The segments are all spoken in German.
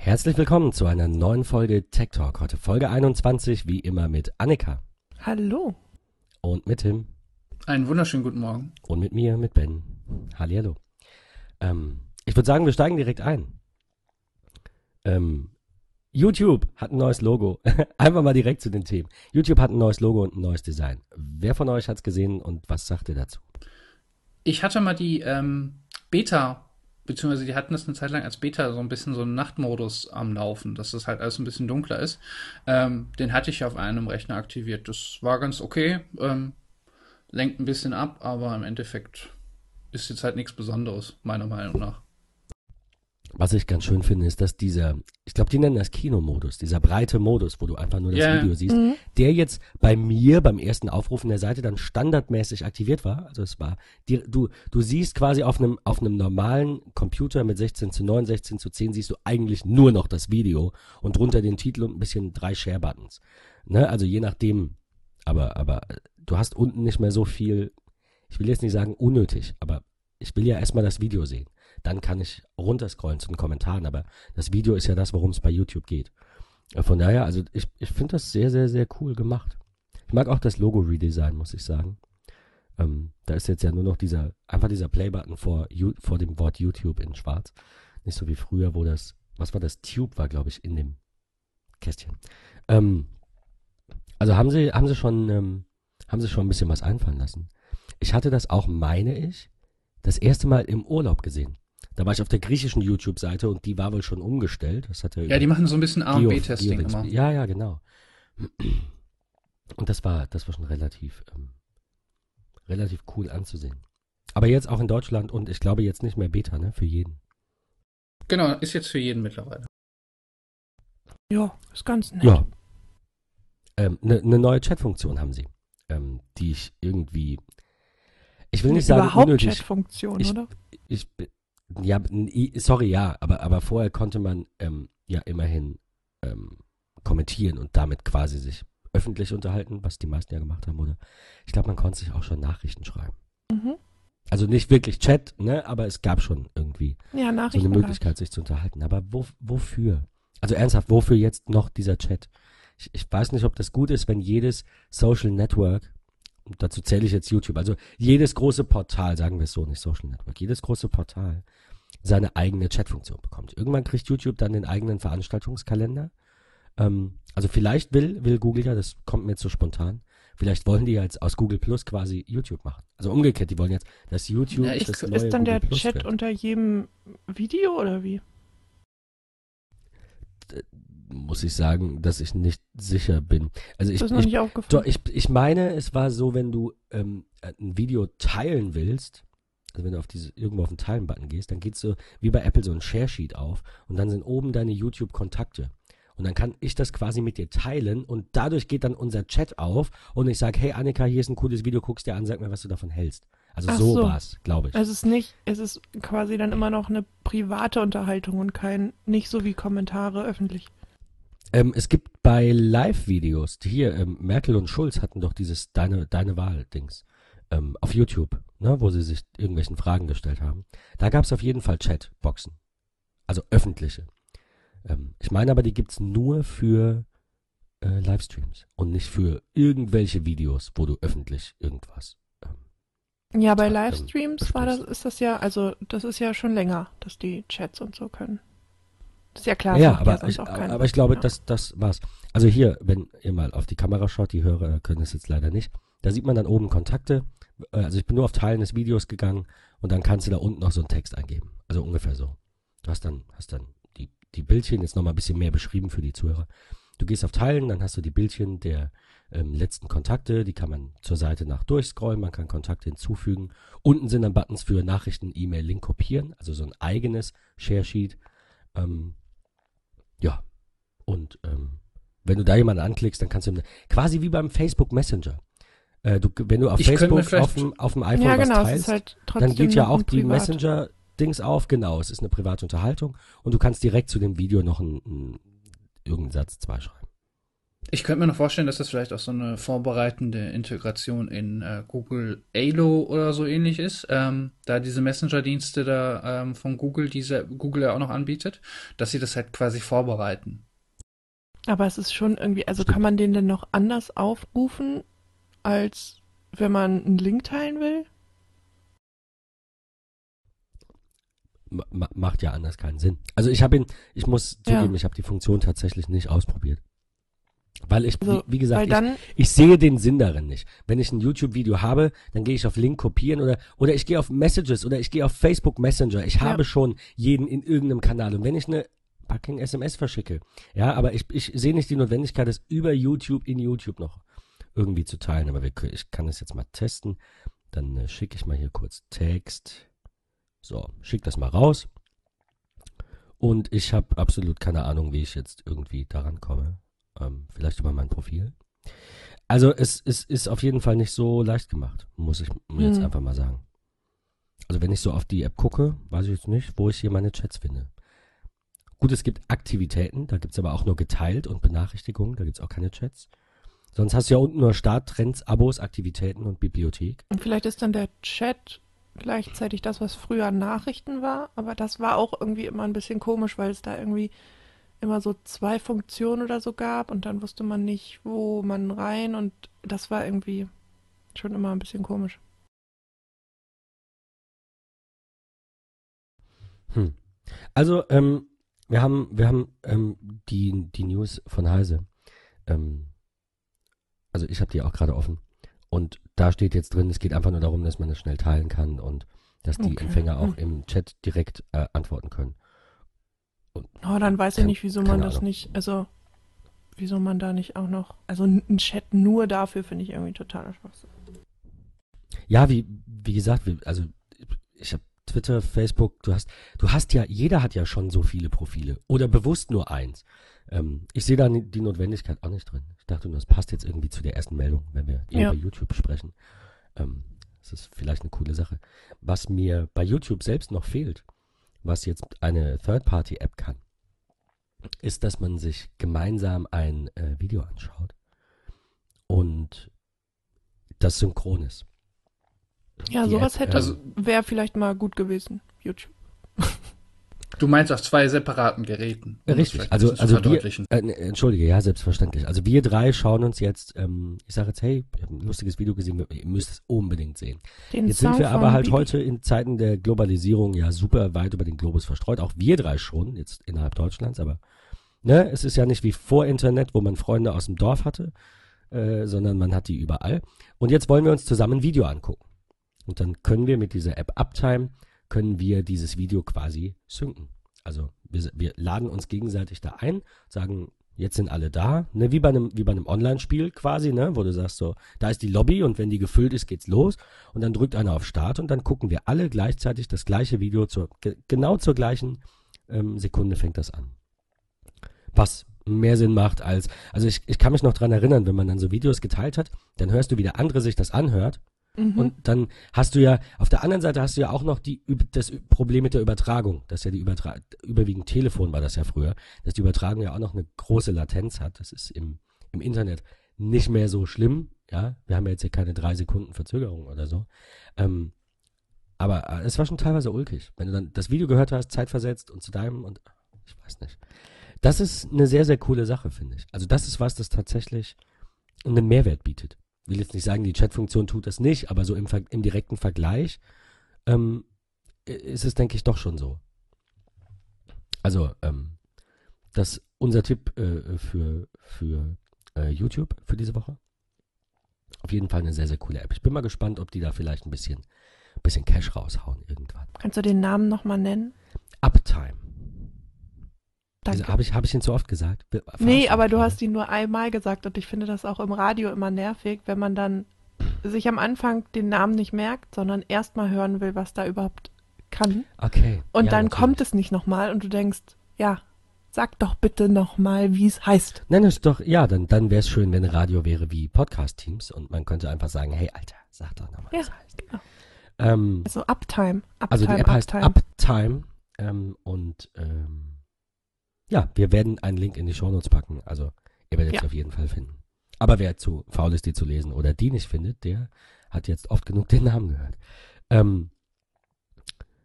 Herzlich willkommen zu einer neuen Folge Tech Talk. Heute Folge 21, wie immer mit Annika Hallo. und mit Tim Einen wunderschönen guten Morgen. und mit mir, mit Ben. Hallihallo. Ähm, ich würde sagen, wir steigen direkt ein. Ähm, YouTube hat ein neues Logo. Einfach mal direkt zu den Themen. YouTube hat ein neues Logo und ein neues Design. Wer von euch hat es gesehen und was sagt ihr dazu? Ich hatte mal die ähm, Beta, beziehungsweise die hatten das eine Zeit lang als Beta so ein bisschen so einen Nachtmodus am Laufen, dass das halt alles ein bisschen dunkler ist. Ähm, den hatte ich auf einem Rechner aktiviert. Das war ganz okay. Ähm, lenkt ein bisschen ab, aber im Endeffekt ist jetzt halt nichts Besonderes, meiner Meinung nach. Was ich ganz schön finde, ist, dass dieser, ich glaube, die nennen das Kinomodus, dieser breite Modus, wo du einfach nur das Ja. Video siehst, der jetzt bei mir beim ersten Aufrufen der Seite dann standardmäßig aktiviert war. Also es war, die, du, du siehst quasi auf einem, auf einem normalen Computer mit 16 zu 9, 16 zu 10 siehst du eigentlich nur noch das Video und drunter den Titel und ein bisschen drei Share-Buttons. Ne? Also je nachdem, aber, aber äh, du hast unten nicht mehr so viel, ich will jetzt nicht sagen unnötig, aber ich will ja erstmal das Video sehen. Dann kann ich runterscrollen zu den Kommentaren, aber das Video ist ja das, worum es bei YouTube geht. Äh, Von daher, also ich, ich finde das sehr, sehr, sehr cool gemacht. Ich mag auch das Logo-Redesign, muss ich sagen. Ähm, da ist jetzt ja nur noch dieser, einfach dieser Play-Button vor, vor dem Wort YouTube in schwarz. Nicht so wie früher, wo das, was war das? Tube war, glaube ich, in dem Kästchen. Ähm, also haben sie, haben sie schon, ähm, haben sie schon ein bisschen was einfallen lassen. Ich hatte das auch, meine ich, das erste Mal im Urlaub gesehen. Da war ich auf der griechischen YouTube-Seite und die war wohl schon umgestellt. Das hat er Ja, die machen so ein bisschen A und B-Testing immer. Ja, ja, genau. Und das war, das war schon relativ, ähm, relativ cool anzusehen. Aber jetzt auch in Deutschland und ich glaube jetzt nicht mehr Beta, ne, für jeden. Genau, ist jetzt für jeden mittlerweile. Ja, ist ganz nett. Ja. Eine ähm, ne neue Chat-Funktion haben sie, ähm, die ich irgendwie, ich will nicht sagen Überhaupt unnötig. Chat-Funktion, Ich- oder? Ich, b- ja, sorry, ja, aber, aber vorher konnte man ähm, ja immerhin ähm, kommentieren und damit quasi sich öffentlich unterhalten, was die meisten ja gemacht haben, oder? Ich glaube, man konnte sich auch schon Nachrichten schreiben. Mhm. Also nicht wirklich Chat, ne, aber es gab schon irgendwie Ja, so eine. Möglichkeit, sich zu unterhalten. Aber wo, wofür? Also ernsthaft, wofür jetzt noch dieser Chat? Ich, ich weiß nicht, ob das gut ist, wenn jedes Social Network, dazu zähle ich jetzt YouTube, also jedes große Portal, sagen wir es so, nicht Social Network, jedes große Portal seine eigene Chatfunktion bekommt. Irgendwann kriegt YouTube dann den eigenen Veranstaltungskalender. Ähm, also vielleicht will, will Google ja, das kommt mir jetzt so spontan, vielleicht wollen die ja jetzt aus Google Plus quasi YouTube machen. Also umgekehrt, die wollen jetzt, dass YouTube Ja, ich- das Ist, neue ist dann der Google Plus Chat wird. unter jedem Video oder wie? muss ich sagen, dass ich nicht sicher bin. Also ich, das ist noch ich, nicht doch, aufgefallen. ich, ich meine, es war so, wenn du ähm, ein Video teilen willst, also wenn du auf diese, irgendwo auf den Teilen-Button gehst, dann geht so wie bei Apple so ein Share-Sheet auf und dann sind oben deine YouTube-Kontakte. Und dann kann ich das quasi mit dir teilen und dadurch geht dann unser Chat auf und ich sage, hey Annika, hier ist ein cooles Video, guckst dir an, sag mir, was du davon hältst. Also Ach so, so. war's, glaube ich. es ist nicht, es ist quasi dann immer noch eine private Unterhaltung und kein, nicht so wie Kommentare öffentlich. Ähm, es gibt bei Live-Videos, hier, ähm, Merkel und Schulz hatten doch dieses Deine, Deine Wahl-Dings ähm, auf YouTube, ne, wo sie sich irgendwelchen Fragen gestellt haben. Da gab es auf jeden Fall Chatboxen. Also öffentliche. Ähm, ich meine aber, die gibt's nur für äh, Livestreams und nicht für irgendwelche Videos, wo du öffentlich irgendwas. Ähm, Ja, bei Ähm, Livestreams war das, ist das ja, also das ist ja schon länger, dass die Chats und so können. Das ist ja klar. ja, aber, ich, auch keiner. aber ich glaube, Ja. das, das war's. Also hier, wenn ihr mal auf die Kamera schaut, die Hörer können es jetzt leider nicht, da sieht man dann oben Kontakte. Äh, Also ich bin nur auf Teilen des Videos gegangen und dann kannst du da unten noch so einen Text eingeben. Also ungefähr so. Du hast dann, hast dann die, die Bildchen jetzt nochmal ein bisschen mehr beschrieben für die Zuhörer. Du gehst auf Teilen, dann hast du die Bildchen der ähm, letzten Kontakte, die kann man zur Seite nach durchscrollen, man kann Kontakte hinzufügen. Unten sind dann Buttons für Nachrichten, E-Mail, Link kopieren, also so ein eigenes Share-Sheet. Ähm, ja, und ähm, wenn du da jemanden anklickst, dann kannst du quasi wie beim Facebook Messenger. Äh, du, wenn du auf Ich Facebook auf dem, auf dem iPhone ja, was genau, es teilst, ist halt trotzdem dann geht ja auch die. Messenger-Dings auf. Genau, es ist eine private Unterhaltung und du kannst direkt zu dem Video noch einen, einen, irgendeinen Satz zwei schreiben. Ich könnte mir noch vorstellen, dass das vielleicht auch so eine vorbereitende Integration in äh, Google Halo oder so ähnlich ist, ähm, da diese Messenger-Dienste da ähm, von Google, diese Google ja auch noch anbietet, dass sie das halt quasi vorbereiten. Aber es ist schon irgendwie, also kann man den denn noch anders aufrufen, als wenn man einen Link teilen will? Ma macht ja anders keinen Sinn. Also ich habe ihn, ich muss Ja. zugeben, ich habe die Funktion tatsächlich nicht ausprobiert. Weil ich, Also, wie, wie gesagt, ich, ich sehe den Sinn darin nicht. Wenn ich ein YouTube-Video habe, dann gehe ich auf Link kopieren oder, oder ich gehe auf Messages oder ich gehe auf Facebook Messenger. Ich habe schon jeden in irgendeinem Kanal. Und wenn ich eine fucking SMS verschicke, ja, aber ich, ich sehe nicht die Notwendigkeit, das über YouTube in YouTube noch irgendwie zu teilen. Aber wir, ich kann das jetzt mal testen. Dann äh, schicke ich mal hier kurz Text. So, schick das mal raus. Und ich habe absolut keine Ahnung, wie ich jetzt irgendwie daran komme. Ähm, vielleicht über mein Profil. Also es, es ist auf jeden Fall nicht so leicht gemacht, muss ich mir jetzt Hm. einfach mal sagen. Also wenn ich so auf die App gucke, weiß ich jetzt nicht, wo ich hier meine Chats finde. Gut, es gibt Aktivitäten, da gibt es aber auch nur geteilt und Benachrichtigungen, da gibt es auch keine Chats. Sonst hast du ja unten nur Start, Trends, Abos, Aktivitäten und Bibliothek. und vielleicht ist dann der Chat gleichzeitig das, was früher Nachrichten war, aber das war auch irgendwie immer ein bisschen komisch, weil es da irgendwie immer so zwei Funktionen oder so gab und dann wusste man nicht, wo man rein und das war irgendwie schon immer ein bisschen komisch. Hm. Also, ähm, wir haben, wir haben ähm, die, die News von Heise. Ähm, also ich habe die auch gerade offen. Und da steht jetzt drin, es geht einfach nur darum, dass man es schnell teilen kann und dass die Okay. Empfänger auch Hm. im Chat direkt äh, antworten können. Oh, dann weiß ich nicht, wieso man das Ahnung. nicht, also wieso man da nicht auch noch, also ein Chat nur dafür finde ich irgendwie totaler Schwachsinn. Ja, wie, wie gesagt, wie, also ich habe Twitter, Facebook, du hast, du hast ja, jeder hat ja schon so viele Profile oder bewusst nur eins. Ähm, ich sehe da die Notwendigkeit auch nicht drin. Ich dachte nur, das passt jetzt irgendwie zu der ersten Meldung, wenn wir Ja. über YouTube sprechen. Ähm, das ist vielleicht eine coole Sache. Was mir bei YouTube selbst noch fehlt, was jetzt eine Third-Party-App kann, ist, dass man sich gemeinsam ein äh, Video anschaut und das synchron ist. Ja, Die sowas App, hätte, ähm, wäre vielleicht mal gut gewesen, YouTube. Du meinst auf zwei separaten Geräten. um Richtig, also, also wir, verdeutlichen. äh, ne, entschuldige, ja, selbstverständlich. Also wir drei schauen uns jetzt, ähm, ich sage jetzt, hey, ich habe ein lustiges Video gesehen, ihr müsst es unbedingt sehen. Den Jetzt Song sind wir aber halt Bibi. heute in Zeiten der Globalisierung ja super weit über den Globus verstreut, auch wir drei schon, jetzt innerhalb Deutschlands, aber ne, es ist ja nicht wie vor Internet, wo man Freunde aus dem Dorf hatte, äh, sondern man hat die überall. Und jetzt wollen wir uns zusammen ein Video angucken. Und dann können wir mit dieser App Uptime, können wir dieses Video quasi synken. Also wir, wir laden uns gegenseitig da ein, sagen, jetzt sind alle da, ne, wie bei einem, wie bei einem Online-Spiel quasi, ne, wo du sagst so, da ist die Lobby und wenn die gefüllt ist, geht's los und dann drückt einer auf Start und dann gucken wir alle gleichzeitig das gleiche Video zur, ge genau zur gleichen ähm, Sekunde fängt das an. Was mehr Sinn macht als, also ich, ich kann mich noch dran erinnern, wenn man dann so Videos geteilt hat, dann hörst du, wie der andere sich das anhört Mhm. und dann hast du ja, auf der anderen Seite hast du ja auch noch die, das Problem mit der Übertragung, dass ja die Übertra überwiegend Telefon war das ja früher, dass die Übertragung ja auch noch eine große Latenz hat. Das ist im, im Internet nicht mehr so schlimm, ja. Wir haben ja jetzt hier keine drei Sekunden Verzögerung oder so. Ähm, aber äh, es war schon teilweise ulkig, wenn du dann das Video gehört hast, zeitversetzt und zu deinem und ich weiß nicht. Das ist eine sehr, sehr coole Sache, finde ich. Also das ist was, das tatsächlich einen Mehrwert bietet. Ich will jetzt nicht sagen, die Chatfunktion tut das nicht, aber so im, im direkten Vergleich ähm, ist es, denke ich, doch schon so. Also, ähm, das unser Tipp äh, für, für äh, YouTube für diese Woche. Auf jeden Fall eine sehr, sehr coole App. Ich bin mal gespannt, ob die da vielleicht ein bisschen, bisschen Cash raushauen irgendwann. Kannst du den Namen nochmal nennen? Uptime. Danke. Habe ich, hab ich ihn zu oft gesagt? Be- Nee, verarsch aber du hast ihn nur einmal gesagt und ich finde das auch im Radio immer nervig, wenn man dann sich am Anfang den Namen nicht merkt, sondern erstmal hören will, was da überhaupt kann. Okay. Und ja, dann natürlich. kommt es nicht nochmal und du denkst, ja, sag doch bitte nochmal, wie es heißt. Das ist doch, ja, dann, dann wäre es schön, wenn Radio wäre wie Podcast-Teams und man könnte einfach sagen, hey, Alter, sag doch nochmal, Ja, was heißt. genau. Ähm, Also Uptime. Uptime, also die App heißt Uptime. Uptime ähm, und ähm, ja, wir werden einen Link in die Shownotes packen. Also Ihr werdet Ja. sie auf jeden Fall finden. Aber wer zu faul ist, die zu lesen oder die nicht findet, der hat jetzt oft genug den Namen gehört. Ähm,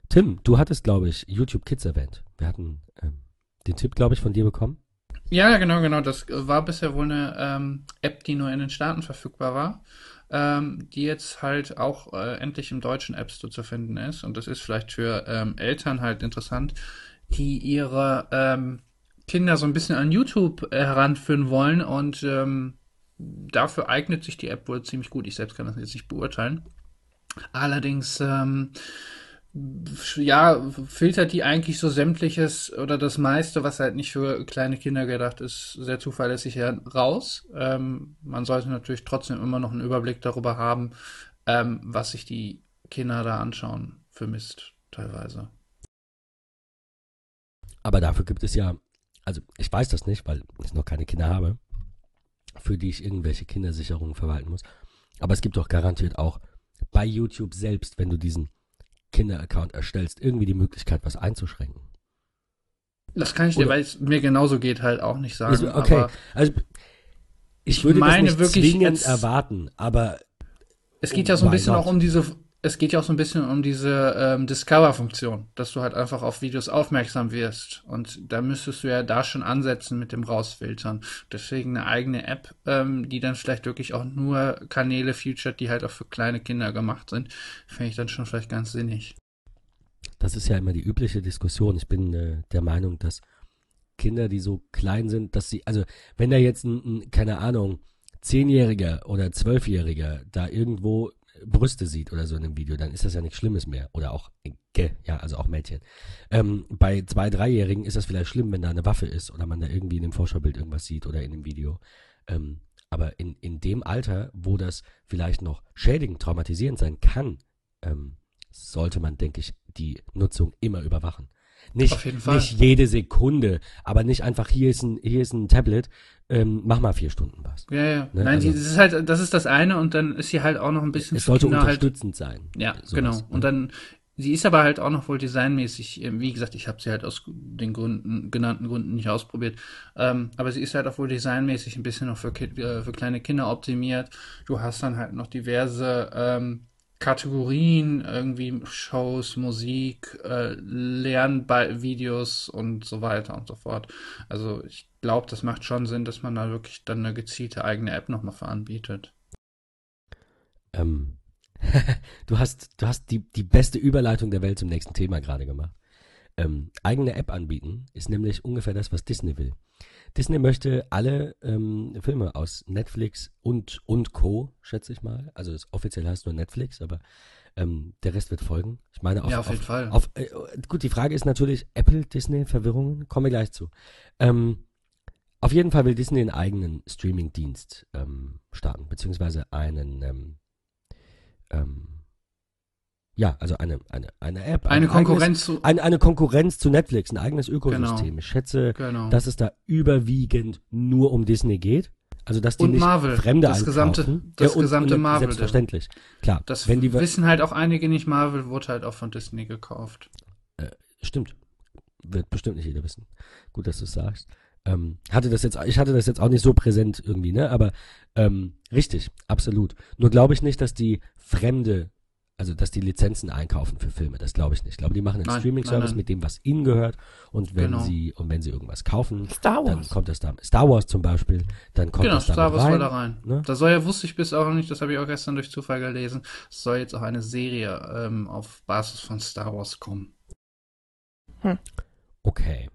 Tim, du hattest, glaube ich, YouTube Kids erwähnt. Wir hatten ähm, den Tipp, glaube ich, von dir bekommen. Ja, genau, genau. Das war bisher wohl eine ähm, App, die nur in den Staaten verfügbar war, ähm, die jetzt halt auch äh, endlich im deutschen App Store zu finden ist. Und das ist vielleicht für ähm, Eltern halt interessant, die ihre ähm, Kinder so ein bisschen an YouTube äh, heranführen wollen. Und ähm, dafür eignet sich die App wohl ziemlich gut. Ich selbst kann das jetzt nicht beurteilen. Allerdings, ähm, ja, filtert die eigentlich so sämtliches oder das meiste, was halt nicht für kleine Kinder gedacht ist, sehr zuverlässig her- raus. Ähm, man sollte natürlich trotzdem immer noch einen Überblick darüber haben, ähm, was sich die Kinder da anschauen für Mist teilweise. Aber dafür gibt es ja, also ich weiß das nicht, weil ich noch keine Kinder habe, für die ich irgendwelche Kindersicherungen verwalten muss. Aber es gibt doch garantiert auch bei YouTube selbst, wenn du diesen Kinder-Account erstellst, irgendwie die Möglichkeit, was einzuschränken. Das kann ich dir, Oder- weil es mir genauso geht, halt auch nicht sagen. Also, okay, Aber also ich Ich würde meine das nicht wirklich zwingend jetzt- erwarten, aber Es geht ja so ein Why bisschen not? auch um diese, es geht ja auch so ein bisschen um diese ähm, Discover-Funktion, dass du halt einfach auf Videos aufmerksam wirst. Und da müsstest du ja da schon ansetzen mit dem Rausfiltern. Deswegen eine eigene App, ähm, die dann vielleicht wirklich auch nur Kanäle featuret, die halt auch für kleine Kinder gemacht sind, finde ich dann schon vielleicht ganz sinnig. das ist ja immer die übliche Diskussion. Ich bin äh, der Meinung, dass Kinder, die so klein sind, dass sie, also wenn da jetzt ein, ein keine Ahnung, Zehnjähriger oder Zwölfjähriger da irgendwo Brüste sieht oder so in einem Video, dann ist das ja nichts Schlimmes mehr. Oder auch, äh, ja, also auch Mädchen. Ähm, bei zwei, dreijährigen ist das vielleicht schlimm, wenn da eine Waffe ist oder man da irgendwie in dem Vorschaubild irgendwas sieht oder in dem Video. Ähm, aber in, in dem Alter, wo das vielleicht noch schädigend, traumatisierend sein kann, ähm, sollte man, denke ich, die Nutzung immer überwachen. Nicht, Auf jeden Fall. nicht jede Sekunde, aber nicht einfach, hier ist ein, hier ist ein Tablet, ähm, mach mal vier Stunden was. Ja, ja. Ne, Nein, also- das ist halt, das ist das eine und dann ist sie halt auch noch ein bisschen Es sollte halt unterstützend sein. Ja, sowas, genau. ne? Und dann, sie ist aber halt auch noch wohl designmäßig, ähm, wie gesagt, ich habe sie halt aus den Gründen, genannten Gründen nicht ausprobiert, ähm, aber sie ist halt auch wohl designmäßig ein bisschen noch für, äh, für kleine Kinder optimiert. Du hast dann halt noch diverse ähm, Kategorien, irgendwie Shows, Musik, äh, Lernvideos und so weiter und so fort. Also ich glaube, das macht schon Sinn, dass man da wirklich dann eine gezielte eigene App nochmal für anbietet. Ähm, du hast, du hast die, die beste Überleitung der Welt zum nächsten Thema gerade gemacht. Ähm, eigene App anbieten ist nämlich ungefähr das, was Disney will. Disney möchte alle ähm, Filme aus Netflix und, und Co., schätze ich mal. Also es offiziell heißt nur Netflix, aber ähm, der Rest wird folgen. Ich meine, auf, Ja, auf jeden Fall. Auf, äh, gut, die Frage ist natürlich, Apple, Disney, Verwirrungen, kommen wir gleich zu. Ähm, auf jeden Fall will Disney einen eigenen Streaming-Dienst ähm, starten, beziehungsweise einen, ähm, ähm, ja, also eine, eine, eine App. Eine ein Konkurrenz zu. Eigenes, eine, eine Konkurrenz zu Netflix, ein eigenes Ökosystem. Genau. Ich schätze, Genau. dass es da überwiegend nur um Disney geht. Also, dass die Und nicht Marvel. Fremde Das gesamte- das und, gesamte und, Marvel. Selbstverständlich. Klar. Das wenn die, wissen halt auch einige nicht. Marvel wurde halt auch von Disney gekauft. Stimmt. Wird bestimmt nicht jeder wissen. Gut, dass du es sagst. Ähm, hatte das jetzt, ich hatte das jetzt auch nicht so präsent irgendwie, ne? Aber ähm, richtig, absolut. Nur glaube ich nicht, dass die Fremde, also dass die Lizenzen einkaufen für Filme. Das glaube ich nicht. Ich glaube, die machen einen Streaming-Service mit dem, was ihnen gehört. Und wenn Genau. sie und wenn sie irgendwas kaufen, Star dann Wars. kommt das da. Star Wars zum Beispiel, dann kommt genau, das da Star mit Wars rein. soll da rein. ne? Da soll ja, wusste ich bis auch noch nicht, das habe ich auch gestern durch Zufall gelesen, es soll jetzt auch eine Serie ähm, auf Basis von Star Wars kommen. Okay.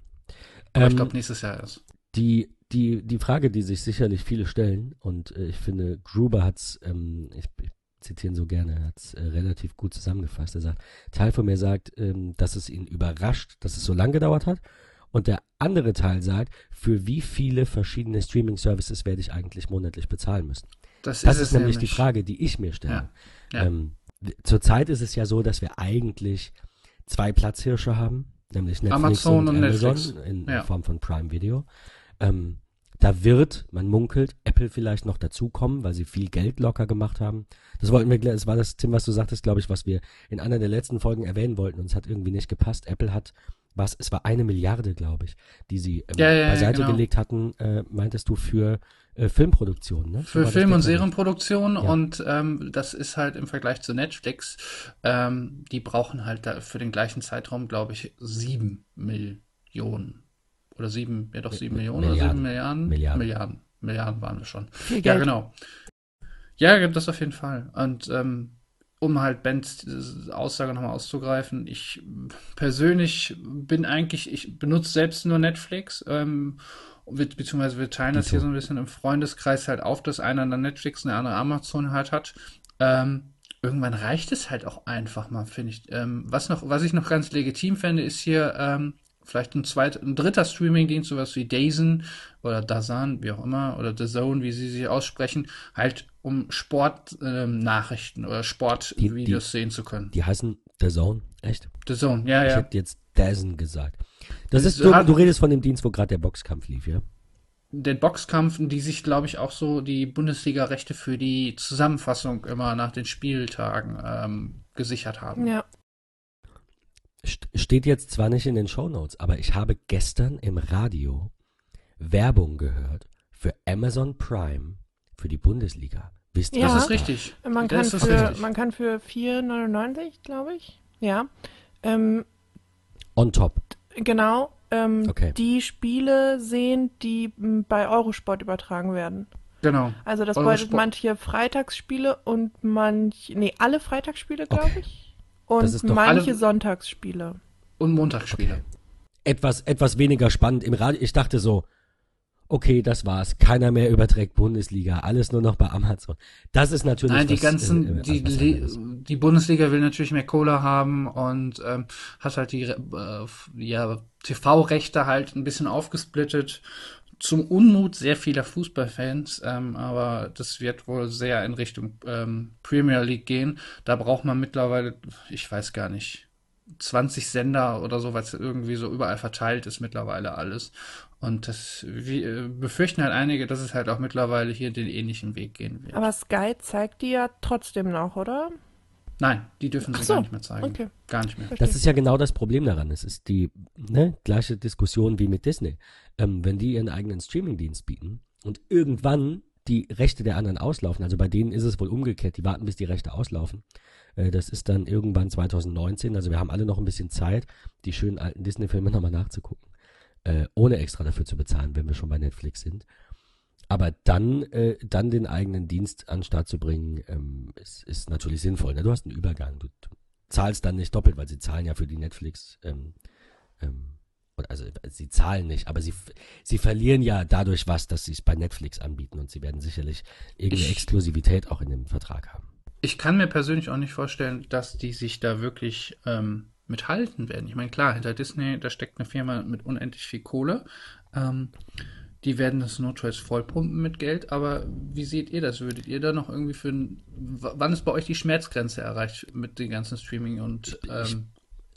Aber ich Ähm, glaube nächstes Jahr erst. Die, die, die Frage, die sich sicherlich viele stellen, und äh, ich finde, Gruber hat's, ähm, ich, ich zitiere ihn so gerne, hat's äh, relativ gut zusammengefasst. Er sagt, Teil von mir sagt, ähm, dass es ihn überrascht, dass es so lange gedauert hat. Und der andere Teil sagt, für wie viele verschiedene Streaming-Services werde ich eigentlich monatlich bezahlen müssen? Das, Das ist ist es nämlich die Frage, die ich mir stelle. Ja, ja. Ähm, zurzeit ist es ja so, dass wir eigentlich zwei Platzhirsche haben, nämlich Netflix Amazon und, und Amazon Netflix. in Ja. Form von Prime Video. Ähm, da wird, man munkelt, Apple vielleicht noch dazukommen, weil sie viel Geld locker gemacht haben. Das wollten wir, das war das, Tim, was du sagtest, glaube ich, was wir in einer der letzten Folgen erwähnen wollten und es hat irgendwie nicht gepasst. Apple hat was, es war eine Milliarde, glaube ich, die sie ähm, Ja, ja, beiseite genau. gelegt hatten, äh, meintest du, für äh, Filmproduktion, ne? Für Film- und. Serienproduktion Ja. und ähm, das ist halt im Vergleich zu Netflix, ähm, die brauchen halt da für den gleichen Zeitraum, glaube ich, sieben Millionen. Oder sieben, ja doch sieben Mi- Millionen oder sieben Milliarden. Milliarden? Milliarden. Milliarden. Milliarden waren wir schon. Viel Ja, Geld. genau. Ja, das auf jeden Fall. Und ähm, um halt Bens Aussage nochmal auszugreifen, ich persönlich bin eigentlich, ich benutze selbst nur Netflix, ähm, be- beziehungsweise wir teilen das hier so ein bisschen im Freundeskreis halt auf, dass einer dann Netflix und der andere Amazon halt hat. Ähm, irgendwann reicht es halt auch einfach mal, finde ich. Ähm, was noch, was ich noch ganz legitim fände, ist hier ähm, vielleicht ein zweiter, ein dritter Streamingdienst, sowas wie Dazen oder Dazan, wie auch immer, oder The Zone, wie sie sie aussprechen, halt um Sportnachrichten oder Sportvideos sehen zu können. Die heißen The Zone, echt? The Zone, ja, Ich ja. hätte jetzt Dazen gesagt. Das ist so, hat- du redest von dem Dienst, wo gerade der Boxkampf lief, ja? Den Boxkampf, die sich, glaube ich, auch so die Bundesliga-Rechte für die Zusammenfassung immer nach den Spieltagen ähm, gesichert haben. Ja. St- Steht jetzt zwar nicht in den Shownotes, aber ich habe gestern im Radio Werbung gehört für Amazon Prime für die Bundesliga. Wisst ihr, Ja. Das was ist richtig. Man kann, Das ist für, richtig. man kann für 4,99, glaube ich. Ja. Ähm, On top. genau. Ähm, Okay. Die Spiele sehen, die m, bei Eurosport übertragen werden. Genau. Also das Eurosport. bedeutet manche Freitagsspiele und manch, nee, alle Freitagsspiele, glaube Okay. ich. Und Das ist doch manche alle- Sonntagsspiele. Und Montagsspiele. Etwas, etwas weniger spannend im Radio. Ich dachte so, okay, das war's. Keiner mehr überträgt Bundesliga. Alles nur noch bei Amazon. Das ist natürlich Nein, die was, ganzen, äh, die, was die, anderes. die Bundesliga will natürlich mehr Kohle haben und ähm, hat halt die äh, ja, TV-Rechte halt ein bisschen aufgesplittet. Zum Unmut sehr vieler Fußballfans, ähm, aber das wird wohl sehr in Richtung ähm, Premier League gehen. Da braucht man mittlerweile, ich weiß gar nicht, 20 Sender oder so, weil es irgendwie so überall verteilt ist mittlerweile alles. Und das wir, äh, befürchten halt einige, dass es halt auch mittlerweile hier den ähnlichen Weg gehen wird. Aber Sky zeigt die ja trotzdem noch, oder? Nein, die dürfen sie so, gar nicht mehr zeigen. okay. Gar nicht mehr. Das ist ja genau das Problem daran. Es ist die ne, gleiche Diskussion wie mit Disney. Ähm, wenn die ihren eigenen Streamingdienst bieten und irgendwann die Rechte der anderen auslaufen, also bei denen ist es wohl umgekehrt, die warten, bis die Rechte auslaufen. Äh, das ist dann irgendwann 2019, also wir haben alle noch ein bisschen Zeit, die schönen alten Disney-Filme nochmal nachzugucken. Äh, ohne extra dafür zu bezahlen, wenn wir schon bei Netflix sind. Aber dann, äh, dann den eigenen Dienst an den Start zu bringen, ähm, ist, ist natürlich sinnvoll. Ne? Du hast einen Übergang. Du, du zahlst dann nicht doppelt, weil sie zahlen ja für die Netflix. Ähm, ähm, also sie zahlen nicht, aber sie, sie verlieren ja dadurch was, dass sie es bei Netflix anbieten und sie werden sicherlich irgendeine Ich- Exklusivität auch in dem Vertrag haben. Ich kann mir persönlich auch nicht vorstellen, dass die sich da wirklich ähm, mithalten werden. Ich meine, klar, hinter Disney, da steckt eine Firma mit unendlich viel Kohle. Ähm, die werden das notfalls vollpumpen mit Geld, aber wie seht ihr das? Würdet ihr da noch irgendwie für wann ist bei euch die Schmerzgrenze erreicht mit den ganzen Streaming und ähm,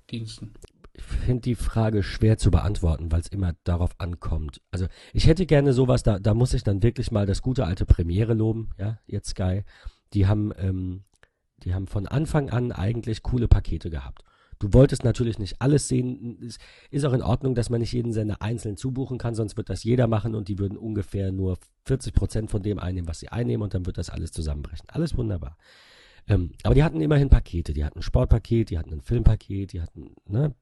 Diensten? Ich finde die Frage schwer zu beantworten, weil es immer darauf ankommt. Also ich hätte gerne sowas, da, da muss ich dann wirklich mal das gute alte Premiere loben, ja, jetzt Sky. Die haben, ähm, die haben von Anfang an eigentlich coole Pakete gehabt. Du wolltest natürlich nicht alles sehen. Es ist auch in Ordnung, dass man nicht jeden Sender einzeln zubuchen kann, sonst wird das jeder machen und die würden ungefähr nur 40 Prozent von dem einnehmen, was sie einnehmen und dann wird das alles zusammenbrechen. Alles wunderbar. Ähm, aber die hatten immerhin Pakete. Die hatten ein Sportpaket, die hatten ein Filmpaket, die hatten, ne,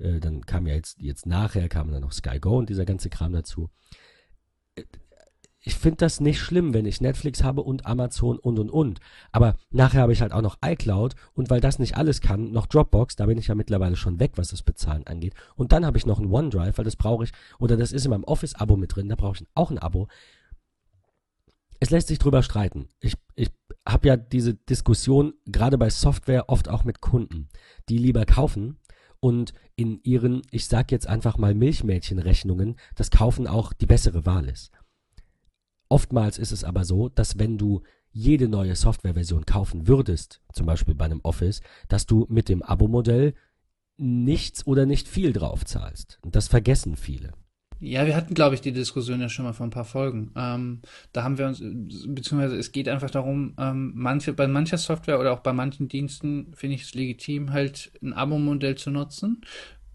äh, dann kam ja jetzt, jetzt nachher kam dann noch Sky Go und dieser ganze Kram dazu. Ich finde das nicht schlimm, wenn ich Netflix habe und Amazon und und und. Aber nachher habe ich halt auch noch iCloud und weil das nicht alles kann, noch Dropbox, da bin ich ja mittlerweile schon weg, was das Bezahlen angeht. Und dann habe ich noch ein OneDrive, weil das brauche ich, oder das ist in meinem Office-Abo mit drin, da brauche ich auch ein Abo. Es lässt sich drüber streiten. Ich, ich habe ja diese Diskussion gerade bei Software oft auch mit Kunden, die lieber kaufen und in ihren, ich sag jetzt einfach mal Milchmädchenrechnungen, das Kaufen auch die bessere Wahl ist. Oftmals ist es aber so, dass wenn du jede neue Softwareversion kaufen würdest, zum Beispiel bei einem Office, dass du mit dem Abo-Modell nichts oder nicht viel drauf zahlst. Und das vergessen viele. Ja, wir hatten, glaube ich, die Diskussion ja schon mal vor ein paar Folgen. Ähm, da haben wir uns, beziehungsweise es geht einfach darum, ähm, manche, bei mancher Software oder auch bei manchen Diensten finde ich es legitim, halt ein Abo-Modell zu nutzen.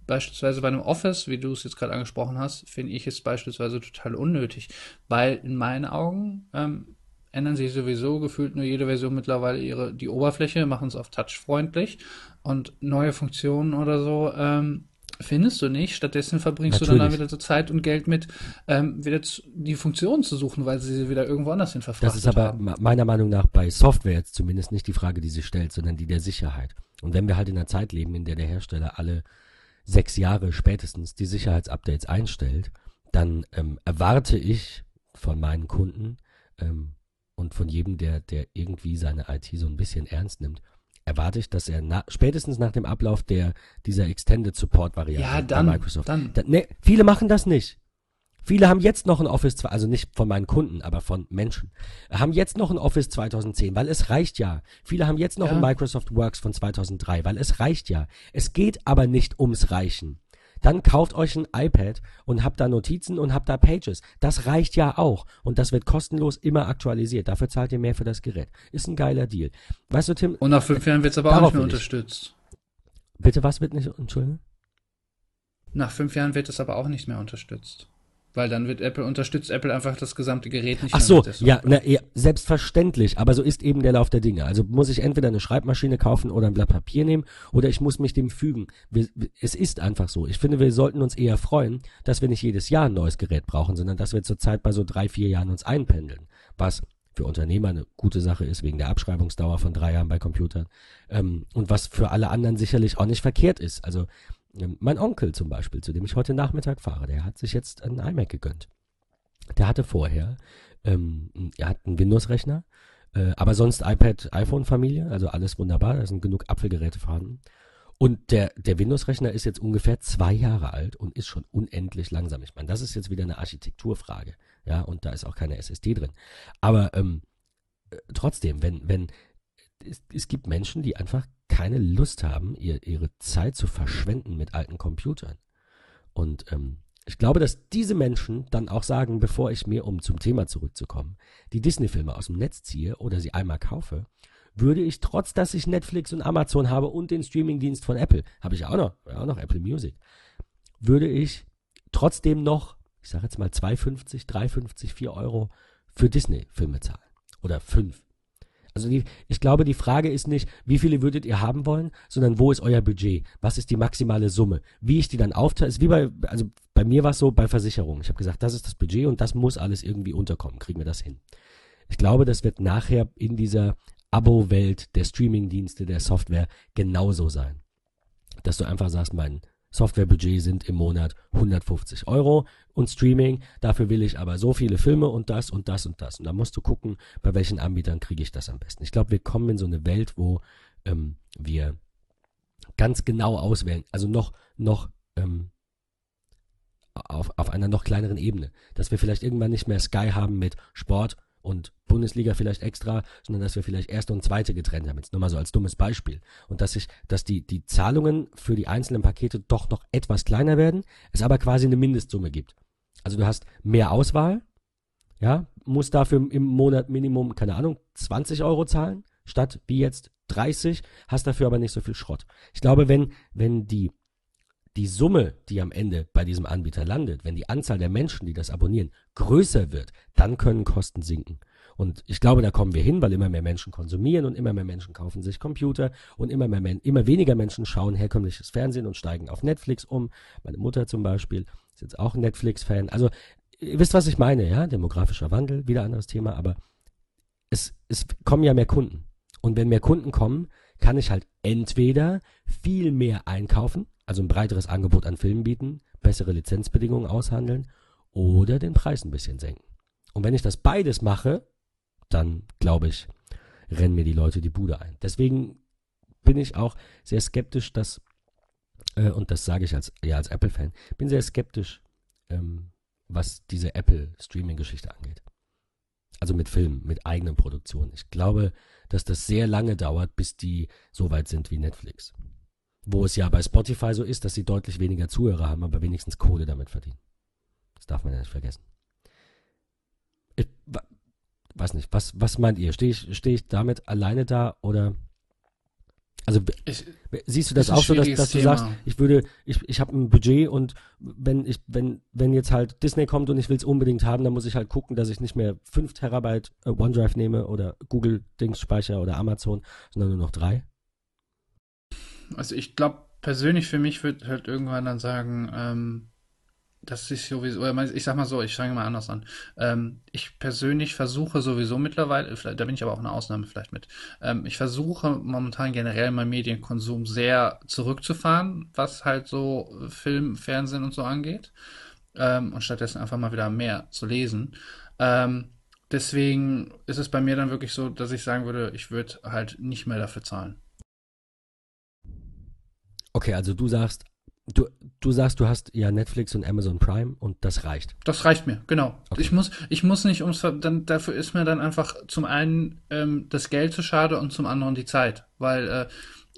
Beispielsweise bei einem Office, wie du es jetzt gerade angesprochen hast, finde ich es beispielsweise total unnötig, weil in meinen Augen ähm, ändern sich sowieso gefühlt nur jede Version mittlerweile ihre die Oberfläche, machen es auf Touch freundlich und neue Funktionen oder so ähm, findest du nicht. Stattdessen verbringst Natürlich. du dann, wieder so Zeit und Geld mit, ähm, wieder zu, die Funktionen zu suchen, weil sie sie wieder irgendwo anders hin verfrachtet Das ist aber haben. meiner Meinung nach bei Software jetzt zumindest nicht die Frage, die sich stellt, sondern die der Sicherheit. Und wenn wir halt in einer Zeit leben, in der der Hersteller alle sechs Jahre spätestens die Sicherheitsupdates einstellt, dann ähm, erwarte ich von meinen Kunden ähm, und von jedem, der, der irgendwie seine IT so ein bisschen ernst nimmt, erwarte ich, dass er na, spätestens nach dem Ablauf der dieser Extended Support Variante ja, dann, bei Microsoft. Dann. Da, ne, viele machen das nicht. Viele haben jetzt noch ein Office, also nicht von meinen Kunden, aber von Menschen, haben jetzt noch ein Office 2010, weil es reicht ja. Viele haben jetzt noch ja. ein Microsoft Works von 2003, weil es reicht ja. Es geht aber nicht ums Reichen. Dann kauft euch ein iPad und habt da Notizen und habt da Pages. Das reicht ja auch. Und das wird kostenlos immer aktualisiert. Dafür zahlt ihr mehr für das Gerät. Ist ein geiler Deal. Weißt du, Tim? Und nach fünf Jahren wird es aber auch nicht mehr unterstützt. Bitte was wird nicht, Entschuldigung? Nach fünf Jahren wird es aber auch nicht mehr unterstützt. Weil dann wird Apple, unterstützt Apple einfach das gesamte Gerät nicht Ach so, ja, na, ja, selbstverständlich, aber so ist eben der Lauf der Dinge. Also muss ich entweder eine Schreibmaschine kaufen oder ein Blatt Papier nehmen oder ich muss mich dem fügen. Wir, es ist einfach so. Ich finde, wir sollten uns eher freuen, dass wir nicht jedes Jahr ein neues Gerät brauchen, sondern dass wir zurzeit bei so drei, vier Jahren uns einpendeln. Was für Unternehmer eine gute Sache ist, wegen der Abschreibungsdauer von drei Jahren bei Computern. Ähm, und was für alle anderen sicherlich auch nicht verkehrt ist. Also mein Onkel zum Beispiel, zu dem ich heute Nachmittag fahre, der hat sich jetzt einen iMac gegönnt. Der hatte vorher, ähm, er hat einen Windows-Rechner, äh, aber sonst iPad, iPhone-Familie, also alles wunderbar, da sind genug Apfelgeräte vorhanden. Und der, der Windows-Rechner ist jetzt ungefähr zwei Jahre alt und ist schon unendlich langsam. Ich meine, das ist jetzt wieder eine Architekturfrage, ja, und da ist auch keine SSD drin. Aber ähm, äh, trotzdem, wenn, wenn, es, es gibt Menschen, die einfach keine Lust haben, ihr, ihre Zeit zu verschwenden mit alten Computern. Und ähm, ich glaube, dass diese Menschen dann auch sagen, bevor ich mir, um zum Thema zurückzukommen, die Disney-Filme aus dem Netz ziehe oder sie einmal kaufe, würde ich trotz, dass ich Netflix und Amazon habe und den Streamingdienst von Apple, habe ich auch noch, auch noch Apple Music, würde ich trotzdem noch, ich sage jetzt mal 2,50, 3,50, 4 Euro für Disney-Filme zahlen. Oder 5. Also die, ich glaube, die Frage ist nicht, wie viele würdet ihr haben wollen, sondern wo ist euer Budget? Was ist die maximale Summe? Wie ich die dann aufteile, ist wie bei, also bei mir war es so bei Versicherungen. Ich habe gesagt, das ist das Budget und das muss alles irgendwie unterkommen. Kriegen wir das hin? Ich glaube, das wird nachher in dieser Abo-Welt der Streaming-Dienste, der Software genauso sein. Dass du einfach sagst, mein Softwarebudget sind im Monat 150 Euro und Streaming. Dafür will ich aber so viele Filme und das und das und das. Und da musst du gucken, bei welchen Anbietern kriege ich das am besten. Ich glaube, wir kommen in so eine Welt, wo ähm, wir ganz genau auswählen, also noch, noch ähm, auf, auf einer noch kleineren Ebene. Dass wir vielleicht irgendwann nicht mehr Sky haben mit Sport und Bundesliga vielleicht extra, sondern dass wir vielleicht erste und zweite getrennt haben. Jetzt nur mal so als dummes Beispiel. Und dass sich, dass die, die Zahlungen für die einzelnen Pakete doch noch etwas kleiner werden, es aber quasi eine Mindestsumme gibt. Also du hast mehr Auswahl, ja, musst dafür im Monat Minimum, keine Ahnung, 20 Euro zahlen, statt wie jetzt 30, hast dafür aber nicht so viel Schrott. Ich glaube, wenn, wenn die die Summe, die am Ende bei diesem Anbieter landet, wenn die Anzahl der Menschen, die das abonnieren, größer wird, dann können Kosten sinken. Und ich glaube, da kommen wir hin, weil immer mehr Menschen konsumieren und immer mehr Menschen kaufen sich Computer und immer, mehr, immer weniger Menschen schauen herkömmliches Fernsehen und steigen auf Netflix um. Meine Mutter zum Beispiel ist jetzt auch Netflix-Fan. Also, ihr wisst, was ich meine, ja? Demografischer Wandel, wieder anderes Thema, aber es, es kommen ja mehr Kunden. Und wenn mehr Kunden kommen, kann ich halt entweder viel mehr einkaufen, also ein breiteres Angebot an Filmen bieten, bessere Lizenzbedingungen aushandeln oder den Preis ein bisschen senken. Und wenn ich das beides mache, dann glaube ich, rennen mir die Leute die Bude ein. Deswegen bin ich auch sehr skeptisch, dass, äh, und das sage ich als, ja, als Apple-Fan, bin sehr skeptisch, ähm, was diese Apple-Streaming-Geschichte angeht. Also mit Filmen, mit eigenen Produktionen. Ich glaube, dass das sehr lange dauert, bis die so weit sind wie Netflix. Wo es ja bei Spotify so ist, dass sie deutlich weniger Zuhörer haben, aber wenigstens Kohle damit verdienen. Das darf man ja nicht vergessen. Ich weiß nicht, was, was meint ihr? Stehe ich, steh ich damit alleine da oder Also Ich, siehst du das auch so, dass, dass du Thema. sagst, ich würde, ich, ich habe ein Budget und wenn ich, wenn, wenn jetzt halt Disney kommt und ich will es unbedingt haben, dann muss ich halt gucken, dass ich nicht mehr 5 Terabyte äh, OneDrive nehme oder Google Dings Speicher oder Amazon, sondern nur noch drei. Also ich glaube, persönlich für mich wird halt irgendwann dann sagen, ähm, dass ich sowieso, ich sag mal so, ich fange mal anders an. Ähm, ich persönlich versuche sowieso mittlerweile, da bin ich aber auch eine Ausnahme vielleicht mit, ähm, ich versuche momentan generell meinen Medienkonsum sehr zurückzufahren, was halt so Film, Fernsehen und so angeht. Ähm, und stattdessen einfach mal wieder mehr zu lesen. Ähm, deswegen ist es bei mir dann wirklich so, dass ich sagen würde, ich würde halt nicht mehr dafür zahlen. Okay, also du sagst, du, du sagst, du hast ja Netflix und Amazon Prime und das reicht. Das reicht mir, genau. Okay. Ich muss, ich muss nicht ums, dann, dafür ist mir dann einfach zum einen ähm, das Geld zu schade und zum anderen die Zeit, weil äh,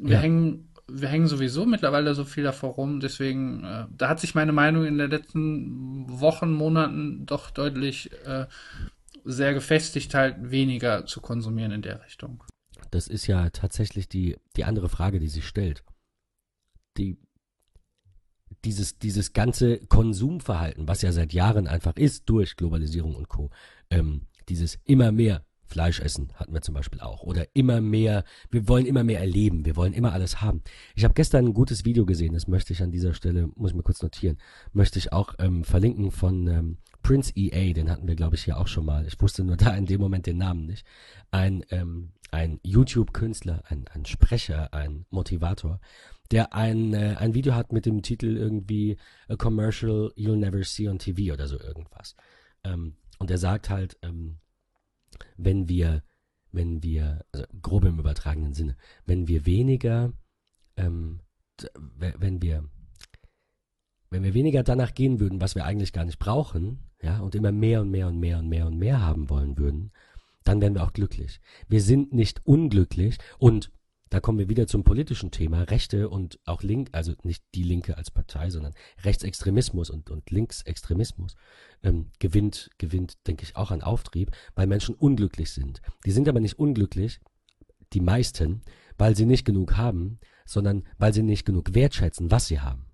wir Ja. hängen, wir hängen sowieso mittlerweile so viel davor rum, deswegen, äh, da hat sich meine Meinung in den letzten Wochen, Monaten doch deutlich äh, sehr gefestigt, halt weniger zu konsumieren in der Richtung. Das ist ja tatsächlich die, die andere Frage, die sich stellt. Die, dieses, dieses ganze Konsumverhalten, was ja seit Jahren einfach ist durch Globalisierung und Co. Ähm, dieses immer mehr Fleisch essen hatten wir zum Beispiel auch. Oder immer mehr, wir wollen immer mehr erleben, wir wollen immer alles haben. Ich habe gestern ein gutes Video gesehen, das möchte ich an dieser Stelle, muss ich mir kurz notieren, möchte ich auch ähm, verlinken von ähm, Prince EA, den hatten wir, glaube ich, hier auch schon mal. Ich wusste nur da in dem Moment den Namen nicht. Ein, ähm, ein YouTube-Künstler, ein, ein Sprecher, ein Motivator, der ein, äh, ein Video hat mit dem Titel irgendwie A Commercial You'll Never See on TV oder so irgendwas. Ähm, und er sagt halt, ähm, wenn wir, wenn wir, also grob im übertragenen Sinne, wenn wir weniger, ähm, wenn wir, wenn wir weniger danach gehen würden, was wir eigentlich gar nicht brauchen, ja, und immer mehr und mehr und mehr und mehr und mehr haben wollen würden, dann wären wir auch glücklich. Wir sind nicht unglücklich und da kommen wir wieder zum politischen Thema. Rechte und auch Link, also nicht die Linke als Partei, sondern Rechtsextremismus und, und Linksextremismus ähm, gewinnt, gewinnt, denke ich, auch an Auftrieb, weil Menschen unglücklich sind. Die sind aber nicht unglücklich, die meisten, weil sie nicht genug haben, sondern weil sie nicht genug wertschätzen, was sie haben.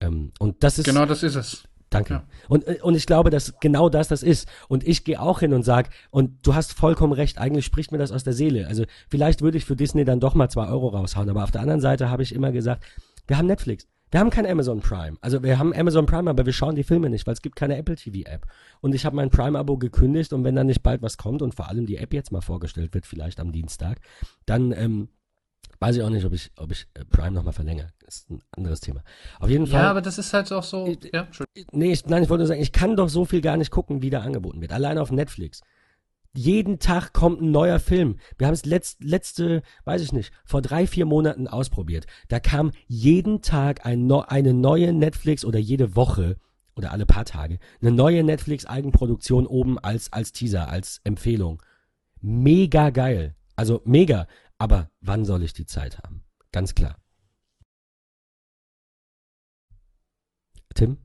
Ähm, und das ist Genau das ist es. Danke. Ja. Und, äh, und ich glaube, dass genau das das ist. Und ich gehe auch hin und sag, und du hast vollkommen recht, eigentlich spricht mir das aus der Seele. Also vielleicht würde ich für Disney dann doch mal zwei Euro raushauen, aber auf der anderen Seite habe ich immer gesagt, wir haben Netflix. Wir haben kein Amazon Prime. Also wir haben Amazon Prime, aber wir schauen die Filme nicht, weil es gibt keine Apple TV App. Und ich habe mein Prime-Abo gekündigt und wenn dann nicht bald was kommt und vor allem die App jetzt mal vorgestellt wird, vielleicht am Dienstag, dann ähm, weiß ich auch nicht, ob ich, ob ich äh, Prime nochmal verlängere. Das ist ein anderes Thema. Auf jeden Fall. Ja, aber das ist halt auch so. Ich- Ja, Entschuldigung. Nee, ich, nein, ich wollte nur sagen, ich kann doch so viel gar nicht gucken, wie da angeboten wird. Allein auf Netflix. Jeden Tag kommt ein neuer Film. Wir haben es letzt, letzte, weiß ich nicht, vor drei, vier Monaten ausprobiert. Da kam jeden Tag ein, eine neue Netflix oder jede Woche oder alle paar Tage eine neue Netflix-Eigenproduktion oben als, als Teaser, als Empfehlung. Mega geil. Also mega. Aber wann soll ich die Zeit haben? Ganz klar. Tim?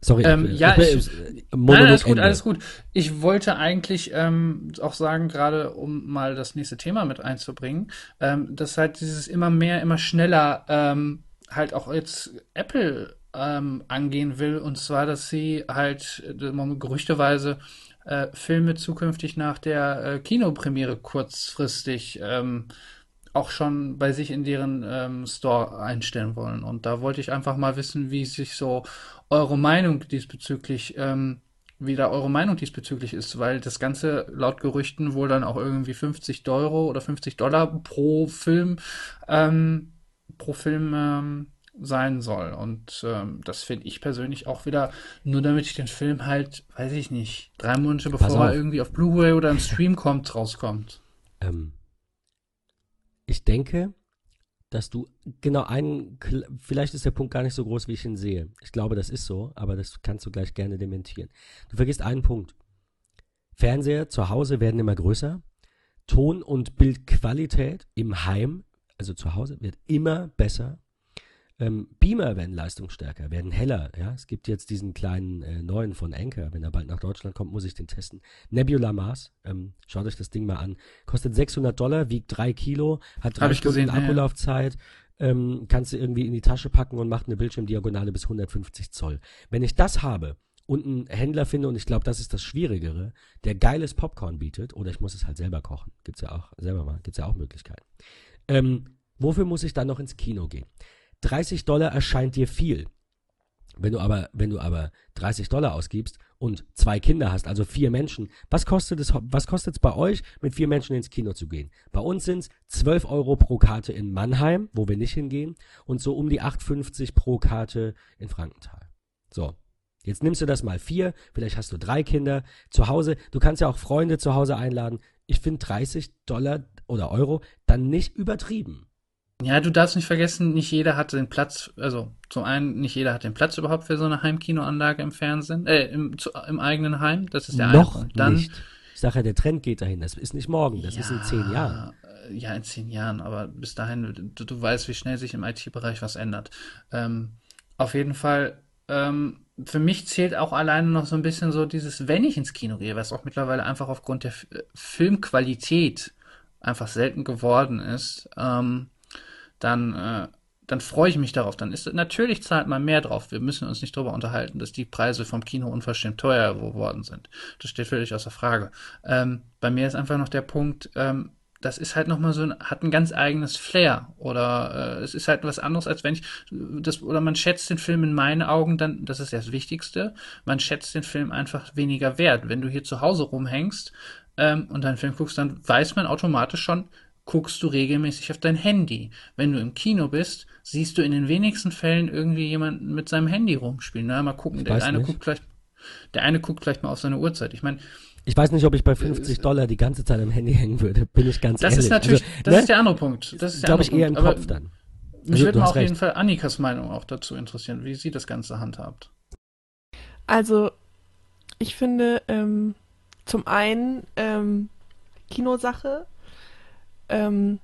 Sorry, Ähm, ich- ja, ich- ich- äh, Nein, alles gut, Ende. alles gut. Ich wollte eigentlich ähm, auch sagen, gerade um mal das nächste Thema mit einzubringen, ähm, dass halt dieses immer mehr, immer schneller ähm, halt auch jetzt Apple ähm, angehen will. Und zwar, dass sie halt äh, gerüchteweise äh, Filme zukünftig nach der äh, Kinopremiere kurzfristig ähm, auch schon bei sich in deren ähm, Store einstellen wollen. Und da wollte ich einfach mal wissen, wie sich so eure Meinung diesbezüglich, ähm, wie da eure Meinung diesbezüglich ist, weil das Ganze laut Gerüchten wohl dann auch irgendwie 50 Euro oder 50 Dollar pro Film, ähm, pro Film ähm, sein soll. Und ähm, das finde ich persönlich auch wieder, nur damit ich den Film halt, weiß ich nicht, drei Monate bevor er irgendwie auf Blu-ray oder im Stream kommt, rauskommt. Ähm, ich denke, dass du genau einen, vielleicht ist der Punkt gar nicht so groß, wie ich ihn sehe. Ich glaube, das ist so, aber das kannst du gleich gerne dementieren. Du vergisst einen Punkt. Fernseher zu Hause werden immer größer. Ton- und Bildqualität im Heim, also zu Hause, wird immer besser. Ähm, Beamer werden leistungsstärker, werden heller. Ja? Es gibt jetzt diesen kleinen äh, neuen von Anker. Wenn er bald nach Deutschland kommt, muss ich den testen. Nebula Mars. Ähm, schaut euch das Ding mal an. Kostet 600 Dollar, wiegt 3 Kilo, hat 3 Hab ich Stunden gesehen, ja, ja. Akkulaufzeit. Ähm, kannst du irgendwie in die Tasche packen und macht eine Bildschirmdiagonale bis 150 Zoll. Wenn ich das habe und einen Händler finde, und ich glaube, das ist das Schwierigere, der geiles Popcorn bietet, oder ich muss es halt selber kochen. Gibt's ja auch, selber mal, gibt's ja auch Möglichkeiten. Ähm, wofür muss ich dann noch ins Kino gehen? 30 Dollar erscheint dir viel. Wenn du aber, wenn du aber 30 Dollar ausgibst und zwei Kinder hast, also vier Menschen, was kostet es, was kostet es bei euch, mit vier Menschen ins Kino zu gehen? Bei uns sind es 12 Euro pro Karte in Mannheim, wo wir nicht hingehen, und so um die 8,50 pro Karte in Frankenthal. So. Jetzt nimmst du das mal vier, vielleicht hast du drei Kinder zu Hause. Du kannst ja auch Freunde zu Hause einladen. Ich finde 30 Dollar oder Euro dann nicht übertrieben. Ja, du darfst nicht vergessen, nicht jeder hat den Platz, also zum einen, nicht jeder hat den Platz überhaupt für so eine Heimkinoanlage im Fernsehen, äh, im, zu, im eigenen Heim. Das ist der eine Noch Punkt. Dann, nicht. Ich sage ja, der Trend geht dahin. Das ist nicht morgen, das ist in zehn Jahren. äh, Ja, in zehn Jahren, aber bis dahin, du, du weißt, wie schnell sich im IT-Bereich was ändert. Ähm, auf jeden Fall, ähm, für mich zählt auch alleine noch so ein bisschen so dieses, wenn ich ins Kino gehe, was auch mittlerweile einfach aufgrund der F- Filmqualität einfach selten geworden ist, ähm, dann, äh, dann freue ich mich darauf. Dann ist natürlich zahlt man mehr drauf. Wir müssen uns nicht darüber unterhalten, dass die Preise vom Kino unverschämt teuer geworden sind. Das steht völlig außer Frage. Ähm, bei mir ist einfach noch der Punkt, ähm, das ist halt nochmal so ein, hat ein ganz eigenes Flair. Oder äh, es ist halt was anderes, als wenn ich das, oder man schätzt den Film in meinen Augen dann, das ist ja das Wichtigste, man schätzt den Film einfach weniger wert. Wenn du hier zu Hause rumhängst ähm, und deinen Film guckst, dann weiß man automatisch schon, guckst du regelmäßig auf dein Handy. Wenn du im Kino bist, siehst du in den wenigsten Fällen irgendwie jemanden mit seinem Handy rumspielen. Na, mal gucken, der eine nicht. guckt vielleicht, der eine guckt vielleicht mal auf seine Uhrzeit. Ich meine, Ich weiß nicht, ob ich bei 50 Dollar die ganze Zeit am Handy hängen würde, bin ich ganz das ehrlich. ist natürlich, also, das ne? ist der andere Punkt. Das ist der glaube ich eher im Punkt. Aber Kopf dann. Mich Also, würde auf jeden. Fall Annikas Meinung auch dazu interessieren, wie sie das Ganze handhabt. Also, ich finde, ähm, zum einen, ähm, Kinosache, ähm,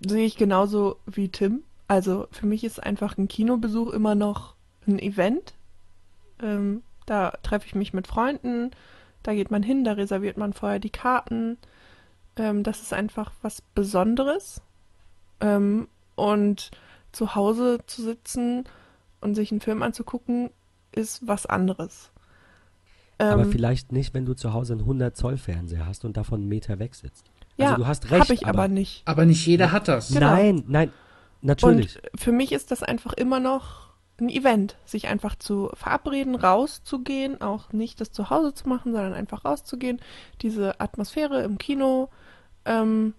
sehe ich genauso wie Tim. Also, für mich ist einfach ein Kinobesuch immer noch ein Event. Ähm, da treffe ich mich mit Freunden, da geht man hin, da reserviert man vorher die Karten. Ähm, das ist einfach was Besonderes. Ähm, und zu Hause zu sitzen und sich einen Film anzugucken, ist was anderes. Aber Ähm, vielleicht nicht, wenn du zu Hause einen 100 Zoll Fernseher hast und davon einen Meter weg sitzt. Also ja, du hast recht, habe ich aber, nicht. Aber nicht jeder hat das. Genau. Nein, nein, natürlich. Und für mich ist das einfach immer noch ein Event, sich einfach zu verabreden, rauszugehen, auch nicht das zu Hause zu machen, sondern einfach rauszugehen, diese Atmosphäre im Kino. Ähm,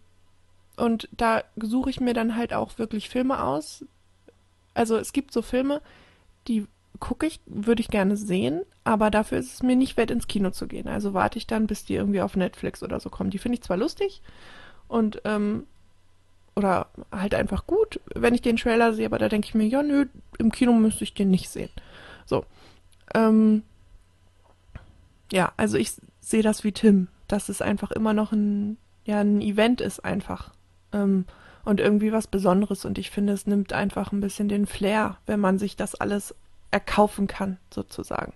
und da suche ich mir dann halt auch wirklich Filme aus. Also es gibt so Filme, die gucke ich, würde ich gerne sehen, aber dafür ist es mir nicht wert, ins Kino zu gehen. Also warte ich dann, bis die irgendwie auf Netflix oder so kommen. Die finde ich zwar lustig und ähm, oder halt einfach gut, wenn ich den Trailer sehe, aber da denke ich mir, ja, nö, im Kino müsste ich den nicht sehen. So. Ähm, ja, also ich sehe das wie Tim, dass es einfach immer noch ein, ja, ein Event ist einfach. Ähm, und irgendwie was Besonderes. Und ich finde, es nimmt einfach ein bisschen den Flair, wenn man sich das alles erkaufen kann, sozusagen.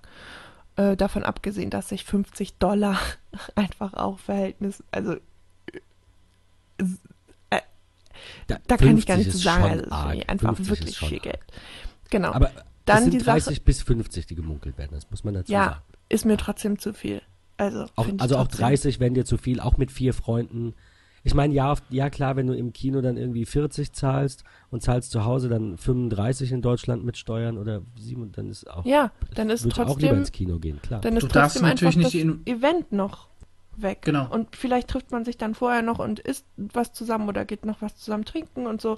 Äh, davon abgesehen, dass sich 50 Dollar einfach auch Verhältnis, also da kann ich gar 50 nicht zu sagen. Also es ist arg. einfach 50 ist wirklich viel arg. Geld. Genau. Aber Dann es sind die Sache- 30 bis 50, die gemunkelt werden, das muss man dazu ja, sagen. ist mir trotzdem zu viel. Also, Auch, also auch trotzdem. 30 wären dir zu viel, auch mit vier Freunden. Ich meine, ja, auf- ja klar, wenn du im Kino dann irgendwie 40 zahlst und zahlst zu Hause dann 35 in Deutschland mit Steuern oder 7, dann ist auch, Ja, dann ist ich auch lieber trotzdem, ins Kino gehen, klar. dann ist Du darfst trotzdem einfach natürlich das nicht In- Event noch weg. Genau. Und vielleicht trifft man sich dann vorher noch und isst was zusammen oder geht noch was zusammen trinken und so.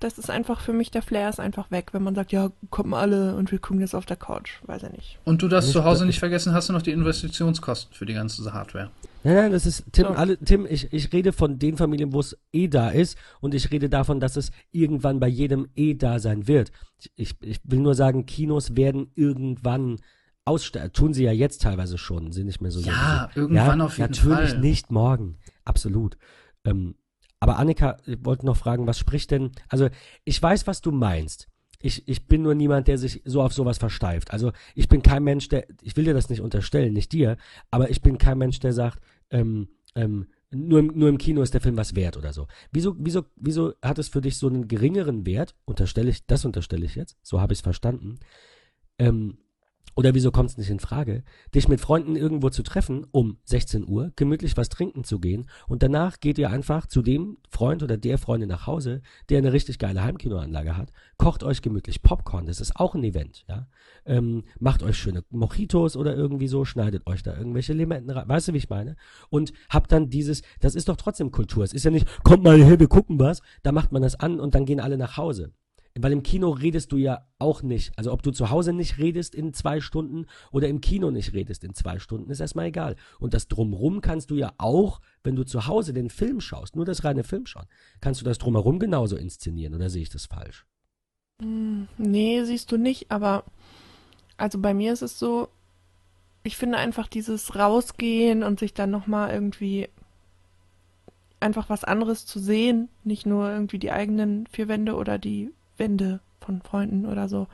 Das ist einfach für mich, der Flair ist einfach weg, wenn man sagt, ja, kommen alle und wir gucken jetzt auf der Couch. Weiß ich nicht. Und du darfst zu Hause nicht vergessen, hast du noch die Investitionskosten für die ganze Hardware. Nein, nein, das ist, Tim, So. alle, Tim, ich, ich rede von den Familien, wo es eh da ist und ich rede davon, dass es irgendwann bei jedem eh da sein wird. Ich, ich will nur sagen, Kinos werden irgendwann aussterben. Tun sie ja jetzt teilweise schon, sind nicht mehr so Ja, sehr. irgendwann auf jeden natürlich Fall. nicht morgen. Absolut. Ähm, aber Annika, ich wollte noch fragen, was spricht denn, also ich weiß, was du meinst. Ich, ich bin nur niemand, der sich so auf sowas versteift. Also ich bin kein Mensch, der, ich will dir das nicht unterstellen, nicht dir, aber ich bin kein Mensch, der sagt, ähm, ähm, nur im, nur im Kino ist der Film was wert oder so. Wieso, wieso, wieso hat es für dich so einen geringeren Wert? Unterstelle ich, das unterstelle ich jetzt, so habe ich es verstanden. Ähm, oder wieso kommt es nicht in Frage, dich mit Freunden irgendwo zu treffen, um 16 Uhr, gemütlich was trinken zu gehen und danach geht ihr einfach zu dem Freund oder der Freundin nach Hause, der eine richtig geile Heimkinoanlage hat, kocht euch gemütlich Popcorn, das ist auch ein Event, ja. Ähm, macht euch schöne Mojitos oder irgendwie so, schneidet euch da irgendwelche Limetten rein, weißt du, wie ich meine? Und habt dann dieses, das ist doch trotzdem Kultur, es ist ja nicht, kommt mal her, wir gucken was, da macht man das an und dann gehen alle nach Hause. Weil im Kino redest du ja auch nicht. Also ob du zu Hause nicht redest in zwei Stunden oder im Kino nicht redest in zwei Stunden, ist erstmal egal. Und das drumrum kannst du ja auch, wenn du zu Hause den Film schaust, nur das reine Film schauen, kannst du das drumherum genauso inszenieren oder sehe ich das falsch? Hm, nee, siehst du nicht, aber also bei mir ist es so, ich finde einfach dieses Rausgehen und sich dann nochmal irgendwie einfach was anderes zu sehen, nicht nur irgendwie die eigenen vier Wände oder die Wände von Freunden oder so.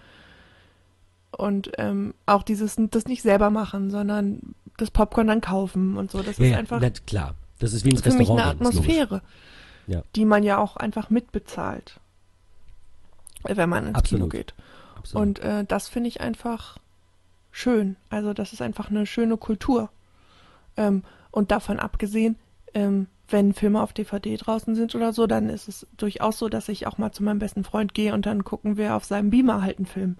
Und ähm, auch dieses, das nicht selber machen, sondern das Popcorn dann kaufen und so. Das Ja, ist ja, einfach na, klar. Das ist wie ins für mich eine Restaurant. ist logisch. Atmosphäre, Ja. die man ja auch einfach mitbezahlt, wenn man ins Absolut. Kino geht. Absolut. Und äh, das finde ich einfach schön. Also das ist einfach eine schöne Kultur. Ähm, und davon abgesehen, ähm, wenn Filme auf DVD draußen sind oder so, dann ist es durchaus so, dass ich auch mal zu meinem besten Freund gehe und dann gucken wir auf seinem Beamer halt einen Film.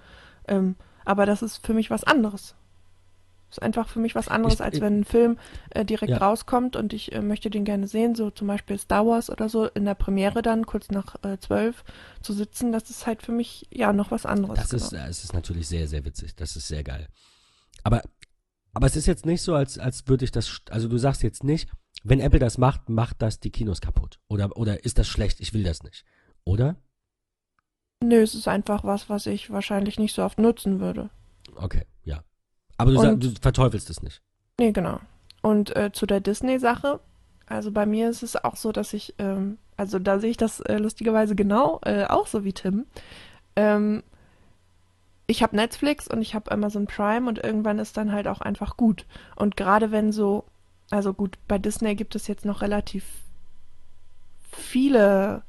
Ähm, aber das ist für mich was anderes. Ist einfach für mich was anderes, Ich- als wenn ein Film äh, direkt Ja. rauskommt und ich äh, möchte den gerne sehen, so zum Beispiel Star Wars oder so, in der Premiere dann kurz nach äh, zwölf zu sitzen, das ist halt für mich ja noch was anderes. Das ist, genau. äh, es ist natürlich sehr, sehr witzig. Das ist sehr geil. Aber, aber es ist jetzt nicht so, als, als würde ich das, also du sagst jetzt nicht, wenn Apple das macht, macht das die Kinos kaputt. Oder, oder ist das schlecht? Ich will das nicht. Oder? Nö, es ist einfach was, was ich wahrscheinlich nicht so oft nutzen würde. Okay, ja. Aber du, Und- du verteufelst es nicht. Nee, genau. Und äh, zu der Disney-Sache, also bei mir ist es auch so, dass ich, ähm, also da sehe ich das äh, lustigerweise genau, äh, auch so wie Tim. Ähm, ich habe Netflix und ich habe Amazon Prime und irgendwann ist dann halt auch einfach gut. Und gerade wenn so, also gut, bei Disney gibt es jetzt noch relativ viele,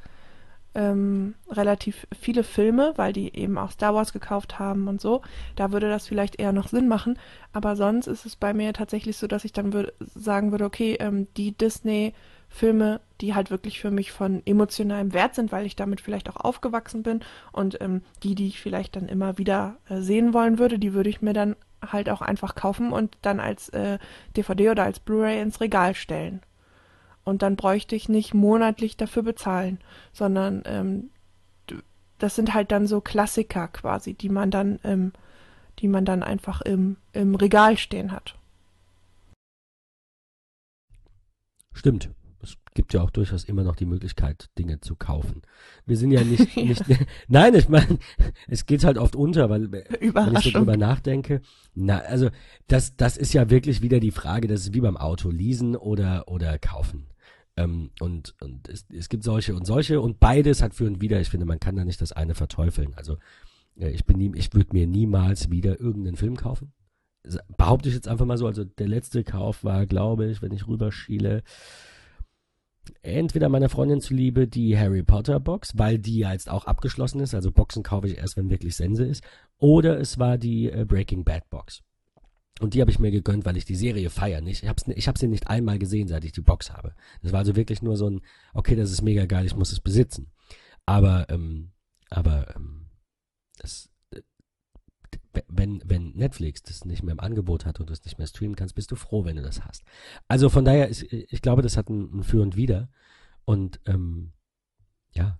ähm, relativ viele Filme, weil die eben auch Star Wars gekauft haben und so. Da würde das vielleicht eher noch Sinn machen. Aber sonst ist es bei mir tatsächlich so, dass ich dann würd, sagen würde, okay, ähm, die Disney-Filme, die halt wirklich für mich von emotionalem Wert sind, weil ich damit vielleicht auch aufgewachsen bin und ähm, die, die ich vielleicht dann immer wieder äh, sehen wollen würde, die würde ich mir dann halt auch einfach kaufen und dann als äh, DVD oder als Blu-ray ins Regal stellen. Und dann bräuchte ich nicht monatlich dafür bezahlen, sondern ähm, das sind halt dann so Klassiker quasi, die man dann ähm, die man dann einfach im, im Regal stehen hat. Stimmt. Gibt ja auch durchaus immer noch die Möglichkeit, Dinge zu kaufen. Wir sind ja nicht, Ja. nicht nein, ich meine, es geht halt oft unter, weil wenn ich so drüber nachdenke, na, also das, das ist ja wirklich wieder die Frage, das ist wie beim Auto, leasen oder, oder kaufen. Ähm, und und es, es gibt solche und solche und beides hat für und wider. Ich finde, man kann da nicht das eine verteufeln. Also äh, ich bin nie, ich würde mir niemals wieder irgendeinen Film kaufen. Behaupte ich jetzt einfach mal so. Also der letzte Kauf war, glaube ich, wenn ich rüberschiele, entweder meiner Freundin zuliebe die Harry Potter Box, weil die ja jetzt auch abgeschlossen ist. Also Boxen kaufe ich erst, wenn wirklich Sense ist. Oder es war die äh, Breaking Bad Box. Und die habe ich mir gegönnt, weil ich die Serie feiere. Ich habe ich hab sie nicht einmal gesehen, seit ich die Box habe. Das war also wirklich nur so ein, okay, das ist mega geil, ich muss es besitzen. Aber, ähm, aber, ähm, das, wenn, wenn Netflix das nicht mehr im Angebot hat und du es nicht mehr streamen kannst, bist du froh, wenn du das hast. Also von daher, ist, ich glaube, das hat ein, ein Für und Wider. Und ähm, ja,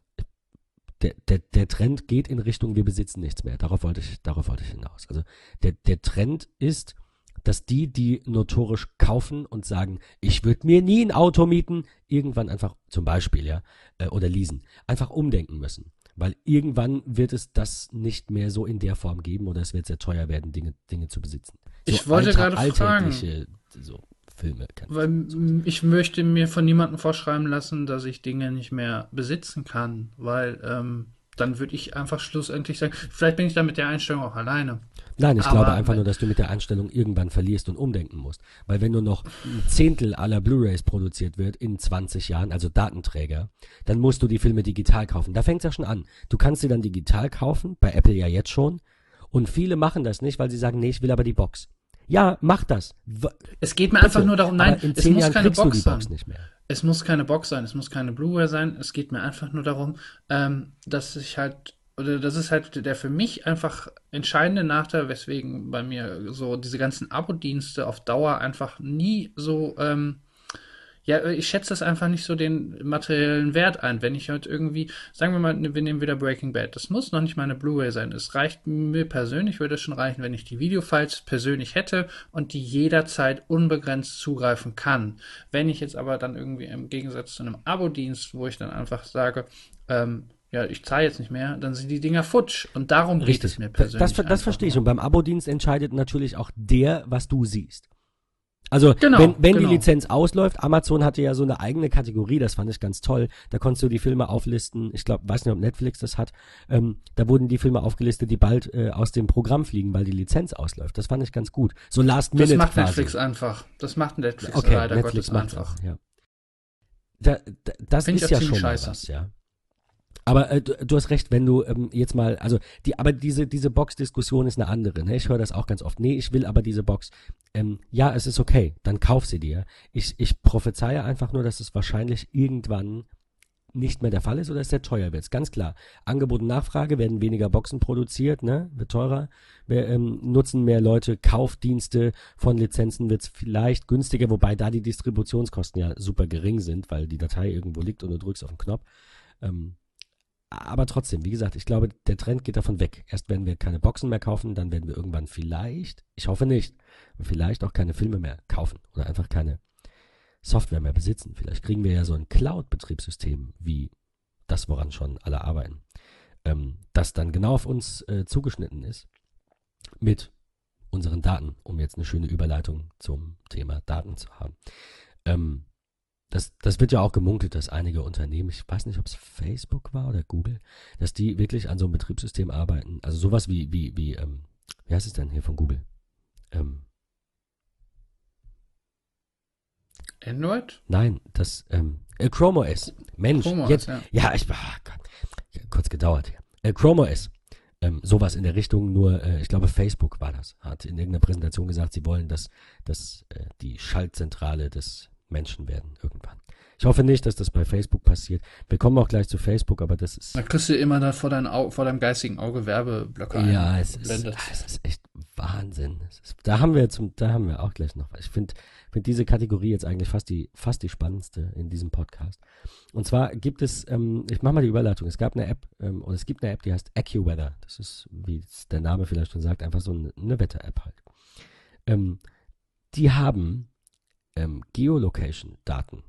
der, der, der Trend geht in Richtung, wir besitzen nichts mehr. Darauf wollte ich, darauf wollte ich hinaus. Also der, der Trend ist, dass die, die notorisch kaufen und sagen, ich würde mir nie ein Auto mieten, irgendwann einfach, zum Beispiel, ja, äh, oder leasen, einfach umdenken müssen. Weil irgendwann wird es das nicht mehr so in der Form geben oder es wird sehr teuer werden, Dinge, Dinge zu besitzen. So Ich wollte gerade fragen. alltägliche, So Filme. Weil m, ich möchte mir von niemandem vorschreiben lassen, dass ich Dinge nicht mehr besitzen kann, weil ähm, dann würde ich einfach schlussendlich sagen, vielleicht bin ich da mit der Einstellung auch alleine. Nein, ich Aber glaube einfach nur, dass du mit der Einstellung irgendwann verlierst und umdenken musst. Weil wenn nur noch ein Zehntel aller Blu-rays produziert wird in 20 Jahren, also Datenträger, dann musst du die Filme digital kaufen. Da fängt es ja schon an. Du kannst sie dann digital kaufen, bei Apple ja jetzt schon. Und viele machen das nicht, weil sie sagen, nee, ich will aber die Box. Ja, mach das. W Es geht mir bitte. einfach nur darum, nein, aber in es zehn muss Jahren keine kriegst du Box die sein. Box nicht mehr. Es muss keine Box sein, es muss keine Blu-ray sein. Es geht mir einfach nur darum, ähm, dass ich halt, oder das ist halt der für mich einfach entscheidende Nachteil, weswegen bei mir so diese ganzen Abo-Dienste auf Dauer einfach nie so, ähm, ja, ich schätze das einfach nicht so den materiellen Wert ein. Wenn ich halt irgendwie, sagen wir mal, wir nehmen wieder Breaking Bad. Das muss noch nicht mal eine Blu-ray sein. Es reicht mir persönlich, würde es schon reichen, wenn ich die Videofiles persönlich hätte und die jederzeit unbegrenzt zugreifen kann. Wenn ich jetzt aber dann irgendwie im Gegensatz zu einem Abo-Dienst, wo ich dann einfach sage, ähm, ja, ich zahle jetzt nicht mehr, dann sind die Dinger futsch. Und darum geht Richtig. es mir Das, persönlich. das, das verstehe ich. Und beim Abo-Dienst entscheidet natürlich auch der, was du siehst. Also, Genau, wenn, wenn genau. die Lizenz ausläuft, Amazon hatte ja so eine eigene Kategorie, das fand ich ganz toll. Da konntest du die Filme auflisten. Ich glaube, weiß nicht, ob Netflix das hat. Ähm, da wurden die Filme aufgelistet, die bald äh, aus dem Programm fliegen, weil die Lizenz ausläuft. Das fand ich ganz gut. So Last Das Minute macht quasi. Netflix einfach. Das macht Netflix Okay, leider Netflix Gottes macht einfach. auch, ja. Da, da, das Find ist ja schon scheiße. was, ja. Aber äh, du, hast recht, wenn du ähm, jetzt mal, also die, aber diese diese Box-Diskussion ist eine andere. Ne? Ich höre das auch ganz oft. Nee, ich will aber diese Box. Ähm, ja, es ist okay, dann kauf sie dir. Ich ich prophezeie einfach nur, dass es wahrscheinlich irgendwann nicht mehr der Fall ist oder es sehr teuer wird. Ganz klar. Angebot und Nachfrage werden weniger Boxen produziert, ne? Wird teurer. Wir, ähm, nutzen mehr Leute Kaufdienste von Lizenzen wird es vielleicht günstiger, wobei da die Distributionskosten ja super gering sind, weil die Datei irgendwo liegt und du drückst auf den Knopf. Ähm, aber trotzdem, wie gesagt, ich glaube, der Trend geht davon weg. Erst werden wir keine Boxen mehr kaufen, dann werden wir irgendwann vielleicht, ich hoffe nicht, vielleicht auch keine Filme mehr kaufen oder einfach keine Software mehr besitzen. Vielleicht kriegen wir ja so ein Cloud-Betriebssystem wie das, woran schon alle arbeiten, ähm, das dann genau auf uns äh, zugeschnitten ist mit unseren Daten, um jetzt eine schöne Überleitung zum Thema Daten zu haben. Ähm, das, das wird ja auch gemunkelt, dass einige Unternehmen, ich weiß nicht, ob es Facebook war oder Google, dass die wirklich an so einem Betriebssystem arbeiten. Also sowas wie, wie, wie, ähm, wie heißt es denn hier von Google? Ähm, Android? nein, das, ähm, äh, Chrome OS. Mensch, Chrome OS, jetzt, ja. ja, ich, ah, Gott, kurz gedauert hier. Äh, Chrome OS. Ähm, sowas in der Richtung, nur, äh, ich glaube, Facebook war das, hat in irgendeiner Präsentation gesagt, sie wollen, dass, dass äh, die Schaltzentrale des Menschen werden irgendwann. Ich hoffe nicht, dass das bei Facebook passiert. Wir kommen auch gleich zu Facebook, aber das ist. Da kriegst du immer da vor, dein Au vor deinem geistigen Auge Werbeblöcke ein. Ja, es ist, blendet. es ist echt Wahnsinn. Ist, da haben wir zum, da haben wir auch gleich noch was. Ich finde find diese Kategorie jetzt eigentlich fast die, fast die spannendste in diesem Podcast. Und zwar gibt es, ähm, ich mache mal die Überleitung. Es gab eine App, ähm, oder es gibt eine App, die heißt AccuWeather. Das ist, wie der Name vielleicht schon sagt, einfach so eine, eine Wetter-App halt. Ähm, die haben ähm, Geolocation-Daten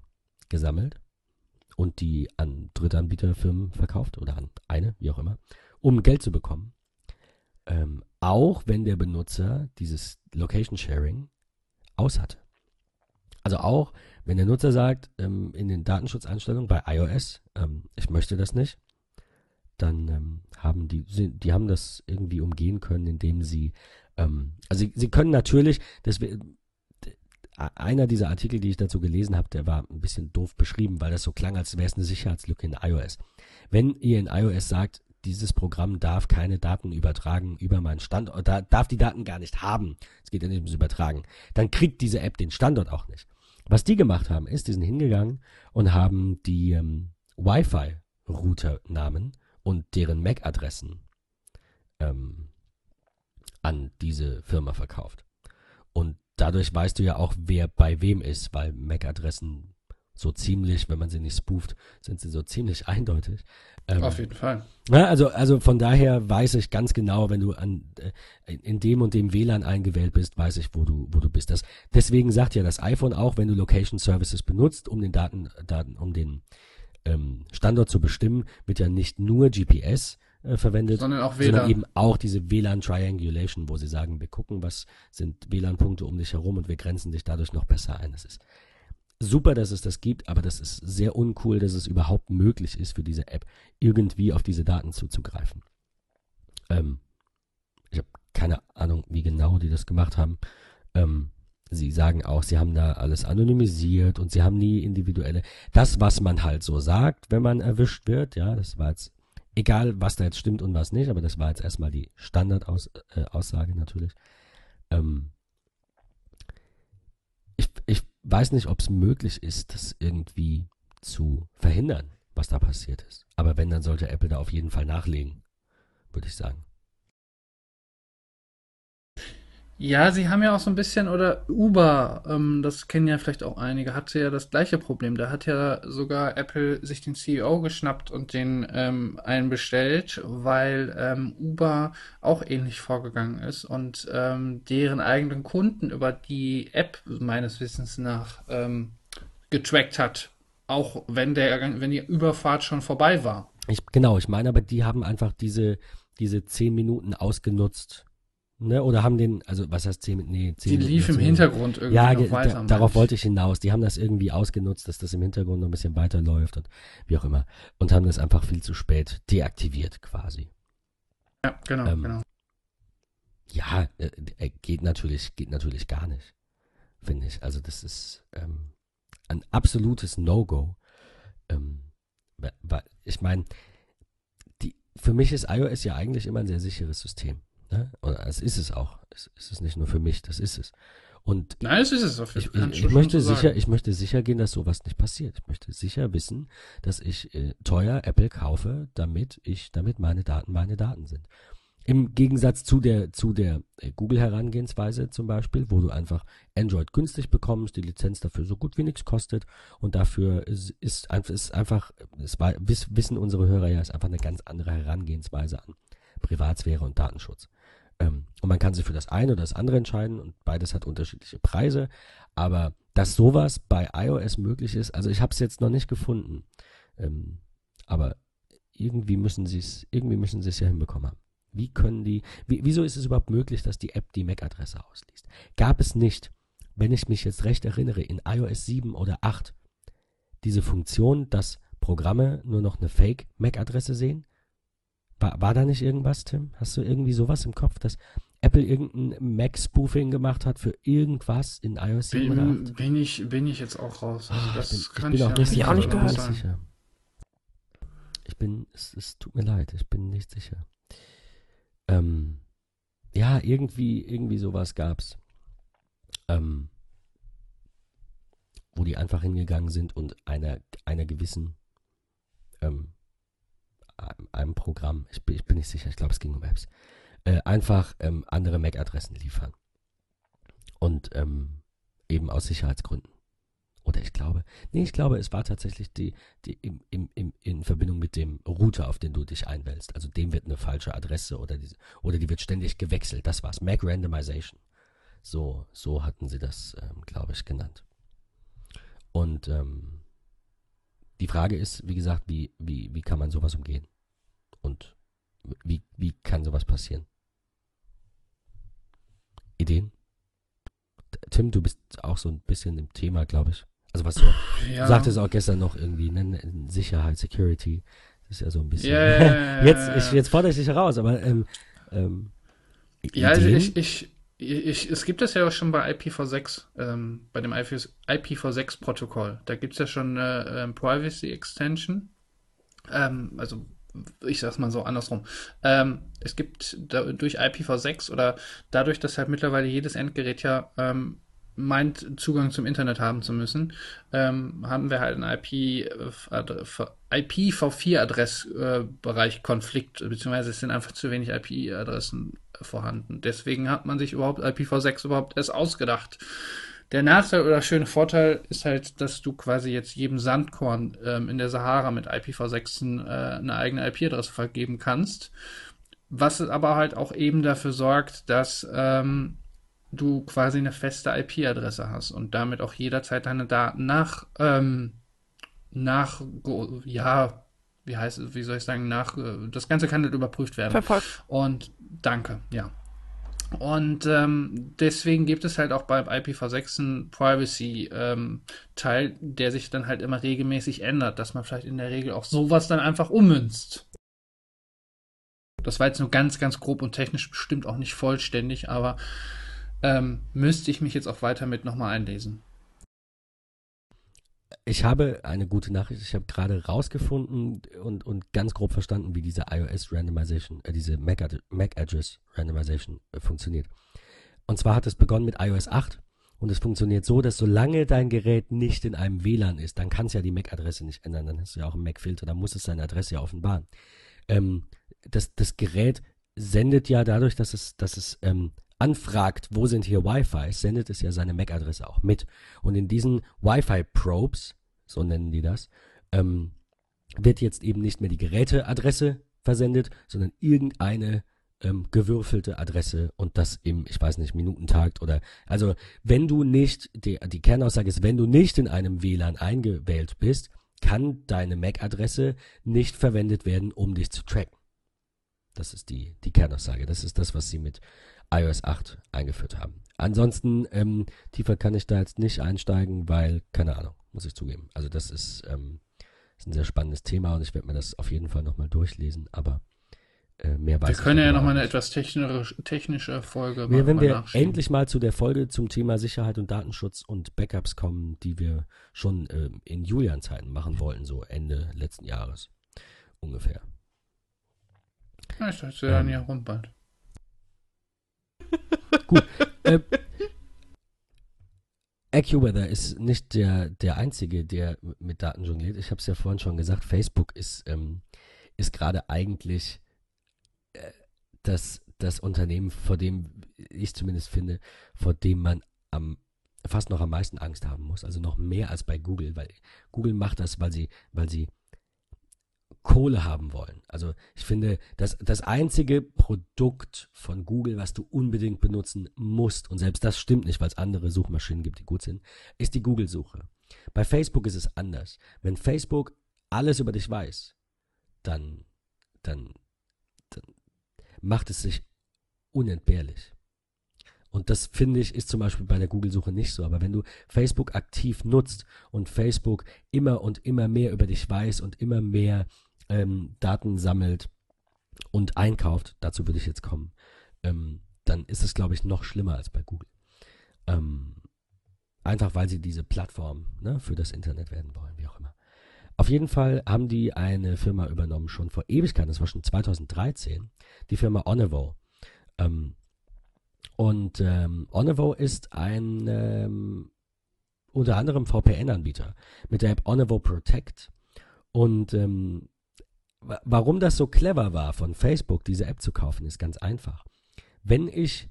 gesammelt und die an Drittanbieterfirmen verkauft oder an eine, wie auch immer, um Geld zu bekommen. Ähm, auch wenn der Benutzer dieses Location Sharing aus hatte. Also auch wenn der Nutzer sagt, ähm, in den Datenschutzeinstellungen bei iOS, ähm, ich möchte das nicht, dann ähm, haben die, die haben das irgendwie umgehen können, indem sie, ähm, also sie, sie können natürlich, das, einer dieser Artikel, die ich dazu gelesen habe, der war ein bisschen doof beschrieben, weil das so klang, als wäre es eine Sicherheitslücke in iOS. Wenn ihr in iOS sagt, dieses Programm darf keine Daten übertragen über meinen Standort, da darf die Daten gar nicht haben, es geht ja nicht ums Übertragen, dann kriegt diese App den Standort auch nicht. Was die gemacht haben, ist, die sind hingegangen und haben die ähm, Wi-Fi-Router-Namen und deren MAC-Adressen ähm, an diese Firma verkauft. Und dadurch weißt du ja auch, wer bei wem ist, weil MAC-Adressen so ziemlich, wenn man sie nicht spooft, sind sie so ziemlich eindeutig. Ähm, Auf jeden Fall. ja, also, also von daher weiß ich ganz genau, wenn du an, äh, in dem und dem WLAN eingewählt bist, weiß ich, wo du, wo du bist. Das, deswegen sagt ja das iPhone auch, wenn du Location Services benutzt, um den Daten, Daten, um den ähm, Standort zu bestimmen, wird ja nicht nur GPS äh, verwendet, Sondern auch sondern WLAN. eben auch diese WLAN Triangulation, wo sie sagen, wir gucken, was sind WLAN-Punkte um dich herum und wir grenzen dich dadurch noch besser ein. Das ist super, dass es das gibt, aber das ist sehr uncool, dass es überhaupt möglich ist für diese App, irgendwie auf diese Daten zuzugreifen. Ähm, ich habe keine Ahnung, wie genau die das gemacht haben. Ähm, sie sagen auch, sie haben da alles anonymisiert und sie haben nie individuelle. Das, was man halt so sagt, wenn man erwischt wird, ja, das war jetzt egal, was da jetzt stimmt und was nicht, aber das war jetzt erstmal die Standardaussage äh, natürlich. Ähm, ich, ich weiß nicht, ob es möglich ist, das irgendwie zu verhindern, was da passiert ist. Aber wenn, dann sollte Apple da auf jeden Fall nachlegen, würde ich sagen. Ja, sie haben ja auch so ein bisschen, oder Uber, ähm, das kennen ja vielleicht auch einige, hatte ja das gleiche Problem. Da hat ja sogar Apple sich den CEO geschnappt und den ähm, einbestellt, weil ähm, Uber auch ähnlich vorgegangen ist und ähm, deren eigenen Kunden über die App meines Wissens nach ähm, getrackt hat. Auch wenn der, wenn die Überfahrt schon vorbei war. Ich, genau, ich meine aber, die haben einfach diese, diese zehn Minuten ausgenutzt Ne, oder haben den, also was heißt 10 nee, 10 Die lief im Hintergrund irgendwie ja, noch weiter. Ja, darauf wollte ich hinaus. Die haben das irgendwie ausgenutzt, dass das im Hintergrund noch ein bisschen weiterläuft und wie auch immer. Und haben das einfach viel zu spät deaktiviert quasi. Ja, genau, ähm, genau. Ja, äh, äh, geht natürlich, geht natürlich gar nicht, finde ich. Also das ist ähm, ein absolutes No-Go. Ähm, ich meine, für mich ist iOS ja eigentlich immer ein sehr sicheres System. Ne? Und das ist es auch. Es ist es nicht nur für mich, das ist es. Und Nein, es ist es auf jeden Fall. Ich, ich, möchte so sicher, ich möchte sicher gehen, dass sowas nicht passiert. Ich möchte sicher wissen, dass ich äh, teuer Apple kaufe, damit ich, damit meine Daten meine Daten sind. Im Gegensatz zu der, zu der äh, Google-Herangehensweise zum Beispiel, wo du einfach Android günstig bekommst, die Lizenz dafür so gut wie nichts kostet und dafür ist, ist, ist einfach, es war, wissen unsere Hörer ja, ist einfach eine ganz andere Herangehensweise an Privatsphäre und Datenschutz. Ähm, und man kann sich für das eine oder das andere entscheiden und beides hat unterschiedliche Preise. Aber dass sowas bei iOS möglich ist, also ich habe es jetzt noch nicht gefunden. Ähm, aber irgendwie müssen sie es, irgendwie müssen sie es ja hinbekommen haben. Wie können die, wie, wieso ist es überhaupt möglich, dass die App die MAC-Adresse ausliest? Gab es nicht, wenn ich mich jetzt recht erinnere, in iOS 7 oder 8 diese Funktion, dass Programme nur noch eine Fake-MAC-Adresse sehen? War, war da nicht irgendwas, Tim? Hast du irgendwie sowas im Kopf, dass Apple irgendein Mac-Spoofing gemacht hat für irgendwas in iOS 7 bin, oder 8? Bin ich, bin ich jetzt auch raus. Also oh, das ich bin, kann ich, bin ich auch nicht sicher. Auch nicht gehört. sicher. Ich bin, es, es tut mir leid, ich bin nicht sicher. Ähm, ja, irgendwie, irgendwie sowas gab's. Ähm, wo die einfach hingegangen sind und einer, einer gewissen ähm, einem Programm, ich bin, ich bin nicht sicher, ich glaube, es ging um Apps, äh, einfach ähm, andere MAC-Adressen liefern. Und ähm, eben aus Sicherheitsgründen. Oder ich glaube, nee, ich glaube, es war tatsächlich die, die im, im, im, in Verbindung mit dem Router, auf den du dich einwählst. Also dem wird eine falsche Adresse oder die, oder die wird ständig gewechselt. Das war's. Mac Randomization. So, so hatten sie das, ähm, glaube ich, genannt. Und ähm, die Frage ist, wie gesagt, wie, wie, wie kann man sowas umgehen? Und wie, wie kann sowas passieren? Ideen? Tim, du bist auch so ein bisschen im Thema, glaube ich. Also was du, ja. sagtest auch gestern noch irgendwie, ne, Sicherheit, Security. Das ist ja so ein bisschen. Ja, ja, jetzt, ich, jetzt fordere ich dich heraus, aber ähm, ähm, ja, also ich, ich, ich, es gibt es ja auch schon bei IPv6, ähm, bei dem IPv6-Protokoll. Da gibt es ja schon eine äh, Privacy Extension. Ähm, also ich sag's mal so andersrum. Ähm, es gibt da, durch IPv6 oder dadurch, dass halt mittlerweile jedes Endgerät ja ähm, meint, Zugang zum Internet haben zu müssen, ähm, haben wir halt einen IP, äh, IPv4-Adressbereich-Konflikt, äh, beziehungsweise es sind einfach zu wenig IP-Adressen vorhanden. Deswegen hat man sich überhaupt IPv6 überhaupt erst ausgedacht. Der Nachteil oder schöne Vorteil ist halt, dass du quasi jetzt jedem Sandkorn ähm, in der Sahara mit IPv6 äh, eine eigene IP-Adresse vergeben kannst. Was aber halt auch eben dafür sorgt, dass ähm, du quasi eine feste IP-Adresse hast und damit auch jederzeit deine Daten nach, ähm, nach, ja, wie heißt es, wie soll ich sagen, nach, äh, das Ganze kann nicht überprüft werden. Verfolgt. Und danke, ja. Und ähm, deswegen gibt es halt auch beim IPv6 einen Privacy-Teil, ähm, der sich dann halt immer regelmäßig ändert, dass man vielleicht in der Regel auch sowas dann einfach ummünzt. Das war jetzt nur ganz, ganz grob und technisch bestimmt auch nicht vollständig, aber ähm, müsste ich mich jetzt auch weiter mit nochmal einlesen. Ich habe eine gute Nachricht. Ich habe gerade rausgefunden und, und ganz grob verstanden, wie diese iOS Randomization, äh, diese Mac, Mac Address Randomization äh, funktioniert. Und zwar hat es begonnen mit iOS 8 und es funktioniert so, dass solange dein Gerät nicht in einem WLAN ist, dann kannst du ja die MAC-Adresse nicht ändern. Dann hast du ja auch einen MAC-Filter, dann muss es seine Adresse ja offenbaren. Ähm, das, das Gerät sendet ja dadurch, dass es, dass es ähm, anfragt, wo sind hier Wi-Fi, sendet es ja seine MAC-Adresse auch mit. Und in diesen Wi-Fi-Probes, so nennen die das, ähm, wird jetzt eben nicht mehr die Geräteadresse versendet, sondern irgendeine ähm, gewürfelte Adresse und das im, ich weiß nicht, Minutentakt oder, also wenn du nicht, die, die Kernaussage ist, wenn du nicht in einem WLAN eingewählt bist, kann deine MAC-Adresse nicht verwendet werden, um dich zu tracken. Das ist die, die Kernaussage. Das ist das, was sie mit iOS 8 eingeführt haben. Ansonsten ähm, tiefer kann ich da jetzt nicht einsteigen, weil, keine Ahnung, muss ich zugeben. Also das ist, ähm, ist ein sehr spannendes Thema und ich werde mir das auf jeden Fall nochmal durchlesen, aber äh, mehr weiß wir können ja nochmal eine etwas technisch, technische Folge machen. Wenn wir endlich mal zu der Folge zum Thema Sicherheit und Datenschutz und Backups kommen, die wir schon äh, in Julian-Zeiten machen wollten, so Ende letzten Jahres ungefähr. Ja, ich dachte, ähm, ja rund bald. Gut. äh, AccuWeather ist nicht der, der einzige, der mit Daten jongliert. Ich habe es ja vorhin schon gesagt, Facebook ist, ähm, ist gerade eigentlich äh, das, das Unternehmen, vor dem ich zumindest finde, vor dem man am fast noch am meisten Angst haben muss. Also noch mehr als bei Google, weil Google macht das, weil sie, weil sie Kohle haben wollen. Also ich finde, das, das einzige Produkt von Google, was du unbedingt benutzen musst, und selbst das stimmt nicht, weil es andere Suchmaschinen gibt, die gut sind, ist die Google-Suche. Bei Facebook ist es anders. Wenn Facebook alles über dich weiß, dann, dann, dann macht es sich unentbehrlich. Und das finde ich ist zum Beispiel bei der Google-Suche nicht so. Aber wenn du Facebook aktiv nutzt und Facebook immer und immer mehr über dich weiß und immer mehr ähm, Daten sammelt und einkauft, dazu würde ich jetzt kommen, ähm, dann ist es, glaube ich, noch schlimmer als bei Google. Ähm, einfach weil sie diese Plattform ne, für das Internet werden wollen, wie auch immer. Auf jeden Fall haben die eine Firma übernommen, schon vor Ewigkeiten, das war schon 2013, die Firma Onevo. Ähm, und ähm, Onevo ist ein ähm, unter anderem VPN-Anbieter mit der App Onevo Protect. Und ähm, warum das so clever war, von Facebook diese App zu kaufen, ist ganz einfach. Wenn ich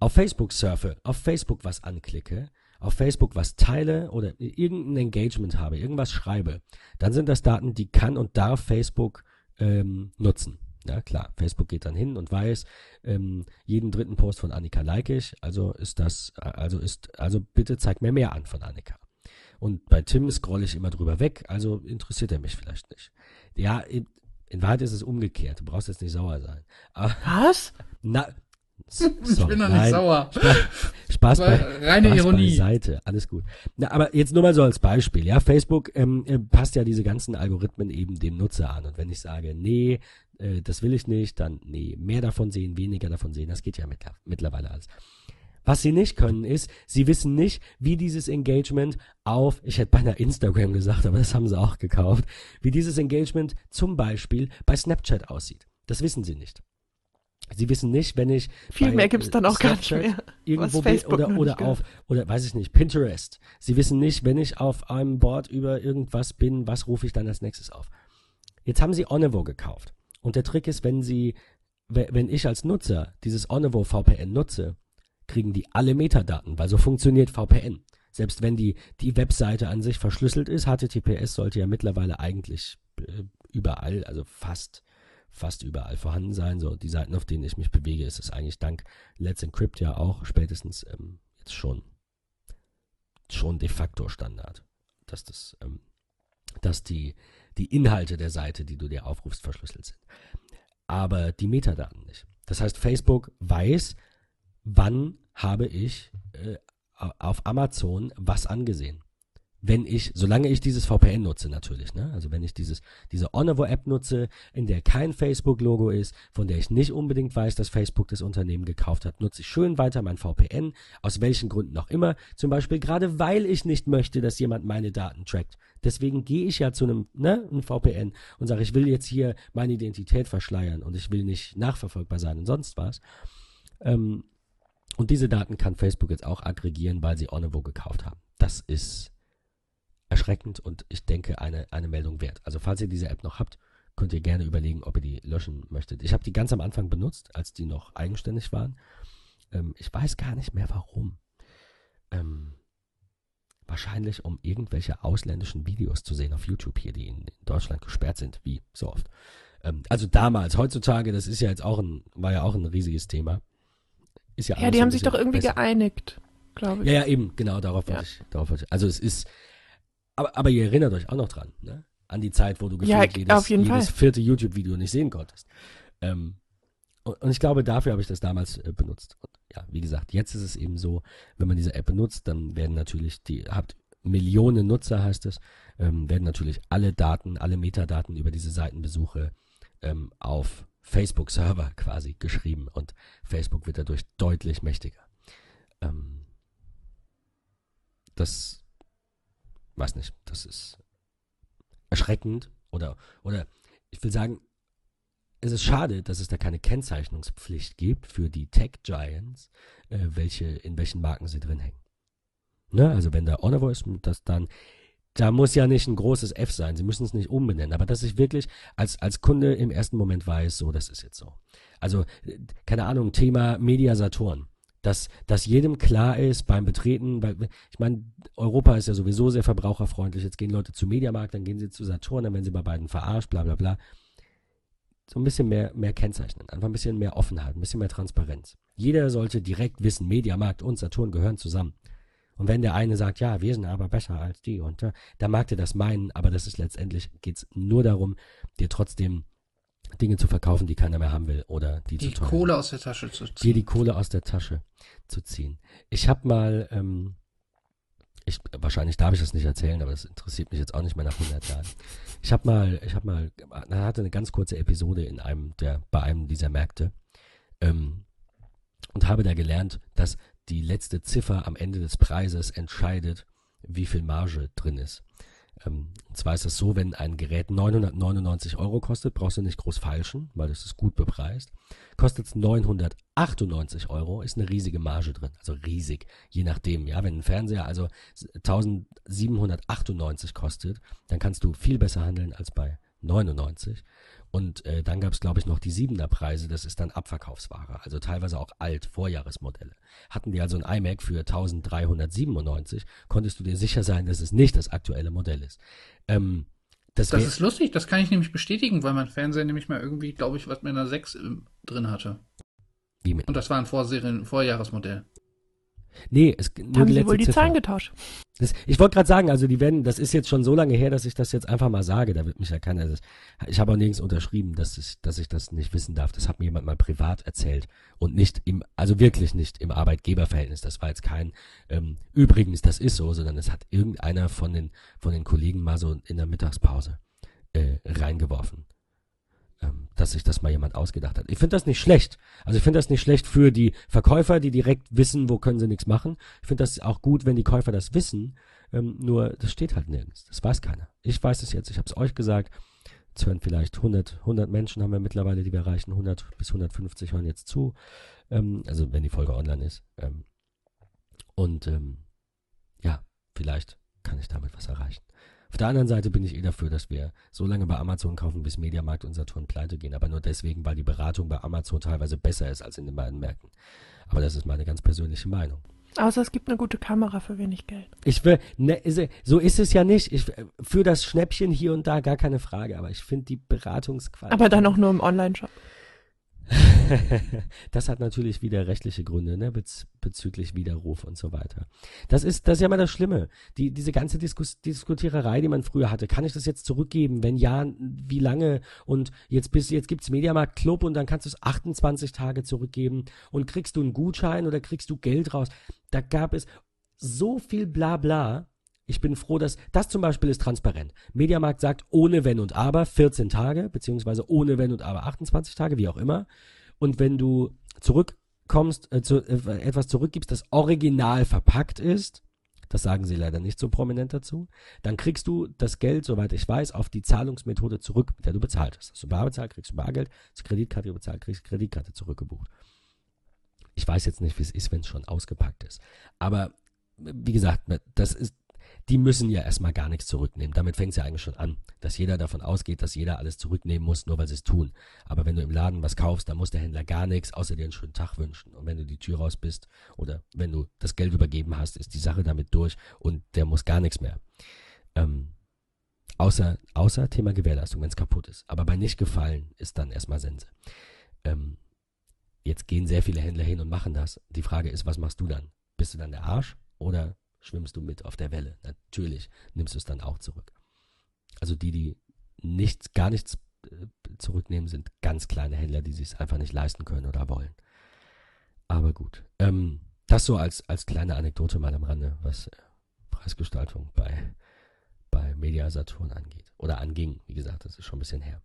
auf Facebook surfe, auf Facebook was anklicke, auf Facebook was teile oder irgendein Engagement habe, irgendwas schreibe, dann sind das Daten, die kann und darf Facebook ähm, nutzen. Ja, klar, Facebook geht dann hin und weiß, ähm, jeden dritten Post von Annika like ich, also ist das, also ist, also bitte zeig mir mehr an von Annika. Und bei Tim scrolle ich immer drüber weg, also interessiert er mich vielleicht nicht. Ja, in Wahrheit ist es umgekehrt. Du brauchst jetzt nicht sauer sein. Aber, Was? Na, sorry, ich bin doch nicht nein. sauer. Spaß, Spaß bei, reine Spaß Ironie. Beiseite. Alles gut. Na, aber jetzt nur mal so als Beispiel. Ja, Facebook ähm, äh, passt ja diese ganzen Algorithmen eben dem Nutzer an. Und wenn ich sage, nee, äh, das will ich nicht, dann nee, mehr davon sehen, weniger davon sehen, das geht ja mittlerweile alles. Was sie nicht können ist, sie wissen nicht, wie dieses Engagement auf, ich hätte beinahe Instagram gesagt, aber das haben sie auch gekauft, wie dieses Engagement zum Beispiel bei Snapchat aussieht. Das wissen sie nicht. Sie wissen nicht, wenn ich viel mehr gibt's dann auch Snapchat gar nicht mehr. Irgendwo bin, oder oder auf oder weiß ich nicht Pinterest. Sie wissen nicht, wenn ich auf einem Board über irgendwas bin, was rufe ich dann als nächstes auf. Jetzt haben Sie Onevo gekauft und der Trick ist, wenn Sie wenn ich als Nutzer dieses Onevo VPN nutze, kriegen die alle Metadaten, weil so funktioniert VPN. Selbst wenn die, die Webseite an sich verschlüsselt ist, HTTPS sollte ja mittlerweile eigentlich äh, überall, also fast, fast überall vorhanden sein. So die Seiten, auf denen ich mich bewege, ist es eigentlich dank Let's Encrypt ja auch spätestens ähm, jetzt schon, schon de facto Standard, dass das, ähm, dass die, die Inhalte der Seite, die du dir aufrufst, verschlüsselt sind. Aber die Metadaten nicht. Das heißt, Facebook weiß, wann habe ich äh, auf Amazon was angesehen? wenn ich, solange ich dieses VPN nutze natürlich, ne? Also wenn ich dieses, diese Onovo-App nutze, in der kein Facebook-Logo ist, von der ich nicht unbedingt weiß, dass Facebook das Unternehmen gekauft hat, nutze ich schön weiter mein VPN, aus welchen Gründen auch immer. Zum Beispiel gerade weil ich nicht möchte, dass jemand meine Daten trackt. Deswegen gehe ich ja zu einem, ne, einem VPN und sage, ich will jetzt hier meine Identität verschleiern und ich will nicht nachverfolgbar sein und sonst was. Ähm, und diese Daten kann Facebook jetzt auch aggregieren, weil sie Onovo gekauft haben. Das ist erschreckend und ich denke eine, eine Meldung wert. Also falls ihr diese App noch habt, könnt ihr gerne überlegen, ob ihr die löschen möchtet. Ich habe die ganz am Anfang benutzt, als die noch eigenständig waren. Ähm, ich weiß gar nicht mehr warum. Ähm, wahrscheinlich, um irgendwelche ausländischen Videos zu sehen auf YouTube hier, die in, in Deutschland gesperrt sind, wie so oft. Ähm, also damals, heutzutage, das ist ja jetzt auch ein, war ja auch ein riesiges Thema. Ist ja, ja die haben sich doch irgendwie besser. geeinigt, glaube ich. Ja, ja, eben, genau, darauf ja. wollte ich, darauf wollte ich. Also es ist, aber, aber ihr erinnert euch auch noch dran, ne? An die Zeit, wo du gefühlt ja, jedes, jedes vierte YouTube-Video nicht sehen konntest. Ähm, und, und, ich glaube, dafür habe ich das damals äh, benutzt. Und ja, wie gesagt, jetzt ist es eben so, wenn man diese App benutzt, dann werden natürlich die, habt Millionen Nutzer, heißt es, ähm, werden natürlich alle Daten, alle Metadaten über diese Seitenbesuche ähm, auf Facebook-Server quasi geschrieben und Facebook wird dadurch deutlich mächtiger. Ähm, das weiß nicht, das ist erschreckend oder, oder ich will sagen, es ist schade, dass es da keine Kennzeichnungspflicht gibt für die Tech Giants, äh, welche, in welchen Marken sie drin hängen. Ne? Also wenn da Honorable ist, das dann, da muss ja nicht ein großes F sein, sie müssen es nicht umbenennen, aber dass ich wirklich als, als Kunde im ersten Moment weiß, so, das ist jetzt so. Also, keine Ahnung, Thema Media Saturn dass, dass jedem klar ist beim Betreten, weil ich meine, Europa ist ja sowieso sehr verbraucherfreundlich. Jetzt gehen Leute zu Mediamarkt, dann gehen sie zu Saturn, dann werden sie bei beiden verarscht, bla bla bla. So ein bisschen mehr, mehr kennzeichnen, einfach ein bisschen mehr Offenheit, ein bisschen mehr Transparenz. Jeder sollte direkt wissen, Mediamarkt und Saturn gehören zusammen. Und wenn der eine sagt, ja, wir sind aber besser als die, und äh, da mag der das meinen, aber das ist letztendlich, geht es nur darum, dir trotzdem Dinge zu verkaufen, die keiner mehr haben will oder die, die zu teuer Kohle aus der Tasche zu ziehen. Dir die Kohle aus der Tasche zu ziehen. Ich habe mal, ähm, ich, wahrscheinlich darf ich das nicht erzählen, aber das interessiert mich jetzt auch nicht mehr nach 100 Jahren. Ich habe mal, ich habe mal, hatte eine ganz kurze Episode in einem der, bei einem dieser Märkte ähm, und habe da gelernt, dass die letzte Ziffer am Ende des Preises entscheidet, wie viel Marge drin ist. Ähm, und zwar ist es so, wenn ein Gerät 999 Euro kostet, brauchst du nicht groß falschen, weil das ist gut bepreist. Kostet es 998 Euro, ist eine riesige Marge drin. Also riesig, je nachdem. Ja, wenn ein Fernseher also 1798 kostet, dann kannst du viel besser handeln als bei 99. Und äh, dann gab es, glaube ich, noch die Siebener Preise, das ist dann Abverkaufsware, also teilweise auch alt, Vorjahresmodelle. Hatten die also ein iMac für 1397, konntest du dir sicher sein, dass es nicht das aktuelle Modell ist. Ähm, das, das ist lustig, das kann ich nämlich bestätigen, weil mein Fernseher nämlich mal irgendwie, glaube ich, was mit einer 6 drin hatte. Wie mit? Und das war ein Vorserien, Vorjahresmodell. Nee, es nur Haben die Sie wohl die Ziffer. Zahlen getauscht? Das, ich wollte gerade sagen, also die werden, das ist jetzt schon so lange her, dass ich das jetzt einfach mal sage. Da wird mich ja keiner. Das, ich habe auch nirgends unterschrieben, dass ich, dass ich das nicht wissen darf. Das hat mir jemand mal privat erzählt und nicht im, also wirklich nicht im Arbeitgeberverhältnis. Das war jetzt kein ähm, übrigens, das ist so, sondern es hat irgendeiner von den von den Kollegen mal so in der Mittagspause äh, reingeworfen dass sich das mal jemand ausgedacht hat. Ich finde das nicht schlecht. Also ich finde das nicht schlecht für die Verkäufer, die direkt wissen, wo können sie nichts machen. Ich finde das auch gut, wenn die Käufer das wissen. Ähm, nur das steht halt nirgends. Das weiß keiner. Ich weiß es jetzt. Ich habe es euch gesagt. Jetzt hören vielleicht 100, 100 Menschen haben wir mittlerweile, die wir erreichen. 100 bis 150 hören jetzt zu. Ähm, also wenn die Folge online ist. Ähm, und ähm, ja, vielleicht kann ich damit was erreichen. Auf der anderen Seite bin ich eh dafür, dass wir so lange bei Amazon kaufen, bis Mediamarkt und Saturn pleite gehen. Aber nur deswegen, weil die Beratung bei Amazon teilweise besser ist als in den beiden Märkten. Aber das ist meine ganz persönliche Meinung. Außer es gibt eine gute Kamera für wenig Geld. Ich will, ne, so ist es ja nicht. Ich, für das Schnäppchen hier und da gar keine Frage, aber ich finde die Beratungsqualität. Aber dann auch nur im Online-Shop. das hat natürlich wieder rechtliche Gründe, ne, bez bezüglich Widerruf und so weiter. Das ist, das ist ja mal das Schlimme. Die, diese ganze Diskus Diskutiererei, die man früher hatte, kann ich das jetzt zurückgeben? Wenn ja, wie lange? Und jetzt bis, jetzt gibt's Mediamarkt Club und dann kannst du es 28 Tage zurückgeben und kriegst du einen Gutschein oder kriegst du Geld raus. Da gab es so viel Blabla. Ich bin froh, dass das zum Beispiel ist transparent. Mediamarkt sagt ohne Wenn und Aber 14 Tage, beziehungsweise ohne Wenn und Aber 28 Tage, wie auch immer. Und wenn du zurückkommst, äh, zu, äh, etwas zurückgibst, das original verpackt ist, das sagen sie leider nicht so prominent dazu, dann kriegst du das Geld, soweit ich weiß, auf die Zahlungsmethode zurück, mit der du bezahlt hast. Hast du bar bezahlt, kriegst du Bargeld, hast du Kreditkarte bezahlt, kriegst du Kreditkarte zurückgebucht. Ich weiß jetzt nicht, wie es ist, wenn es schon ausgepackt ist. Aber wie gesagt, das ist, die müssen ja erstmal gar nichts zurücknehmen. Damit fängt es ja eigentlich schon an, dass jeder davon ausgeht, dass jeder alles zurücknehmen muss, nur weil sie es tun. Aber wenn du im Laden was kaufst, dann muss der Händler gar nichts, außer dir einen schönen Tag wünschen. Und wenn du die Tür raus bist oder wenn du das Geld übergeben hast, ist die Sache damit durch und der muss gar nichts mehr. Ähm, außer, außer Thema Gewährleistung, wenn es kaputt ist. Aber bei nicht gefallen ist dann erstmal Sense. Ähm, jetzt gehen sehr viele Händler hin und machen das. Die Frage ist, was machst du dann? Bist du dann der Arsch oder schwimmst du mit auf der Welle. Natürlich nimmst du es dann auch zurück. Also die, die nichts, gar nichts äh, zurücknehmen, sind ganz kleine Händler, die sich es einfach nicht leisten können oder wollen. Aber gut. Ähm, das so als, als kleine Anekdote mal am Rande, was äh, Preisgestaltung bei, bei Media angeht. Oder anging, wie gesagt, das ist schon ein bisschen her.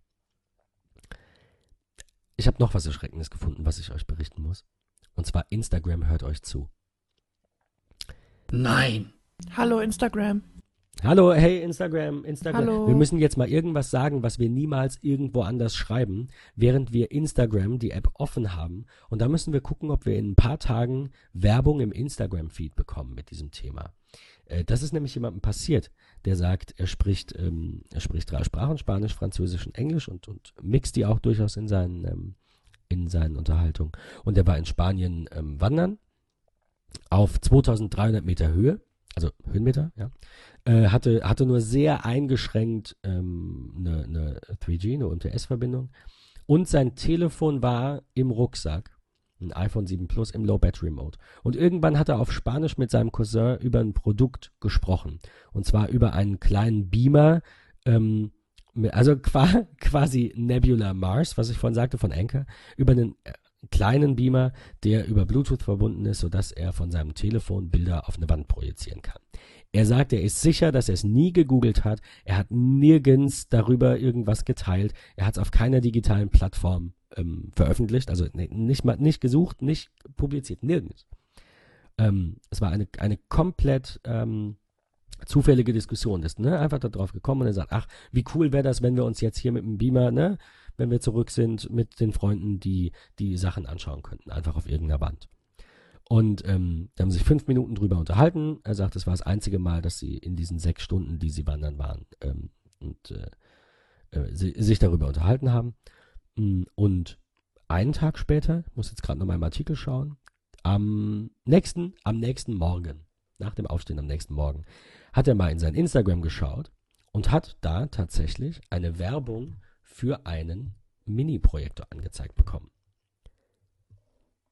Ich habe noch was Erschreckendes gefunden, was ich euch berichten muss. Und zwar Instagram hört euch zu. Nein. Hallo Instagram. Hallo, hey Instagram, Instagram. Hallo. Wir müssen jetzt mal irgendwas sagen, was wir niemals irgendwo anders schreiben, während wir Instagram, die App, offen haben. Und da müssen wir gucken, ob wir in ein paar Tagen Werbung im Instagram-Feed bekommen mit diesem Thema. Äh, das ist nämlich jemandem passiert, der sagt, er spricht, ähm, er spricht drei Sprachen, Spanisch, Französisch und Englisch und, und mixt die auch durchaus in seinen, ähm, in seinen Unterhaltungen. Und er war in Spanien ähm, wandern auf 2300 Meter Höhe, also Höhenmeter, ja, äh, hatte, hatte nur sehr eingeschränkt ähm, eine, eine 3G, eine UMTS-Verbindung. Und sein Telefon war im Rucksack, ein iPhone 7 Plus im Low Battery Mode. Und irgendwann hat er auf Spanisch mit seinem Cousin über ein Produkt gesprochen. Und zwar über einen kleinen Beamer, ähm, also quasi Nebula Mars, was ich vorhin sagte von Anchor, über einen äh, kleinen Beamer, der über Bluetooth verbunden ist, sodass er von seinem Telefon Bilder auf eine Wand projizieren kann. Er sagt, er ist sicher, dass er es nie gegoogelt hat. Er hat nirgends darüber irgendwas geteilt. Er hat es auf keiner digitalen Plattform ähm, veröffentlicht, also nicht nicht gesucht, nicht publiziert, nirgends. Ähm, es war eine eine komplett ähm, zufällige Diskussion. Das ne einfach darauf gekommen und er sagt, ach, wie cool wäre das, wenn wir uns jetzt hier mit dem Beamer ne wenn wir zurück sind mit den Freunden, die die Sachen anschauen könnten, einfach auf irgendeiner Wand. Und ähm, da haben sie sich fünf Minuten drüber unterhalten. Er sagt, es war das einzige Mal, dass sie in diesen sechs Stunden, die sie wandern waren, ähm, und äh, äh, sich darüber unterhalten haben. Mm, und einen Tag später, ich muss jetzt gerade noch mal im Artikel schauen, am nächsten, am nächsten Morgen, nach dem Aufstehen am nächsten Morgen, hat er mal in sein Instagram geschaut und hat da tatsächlich eine Werbung für einen Mini-Projektor angezeigt bekommen.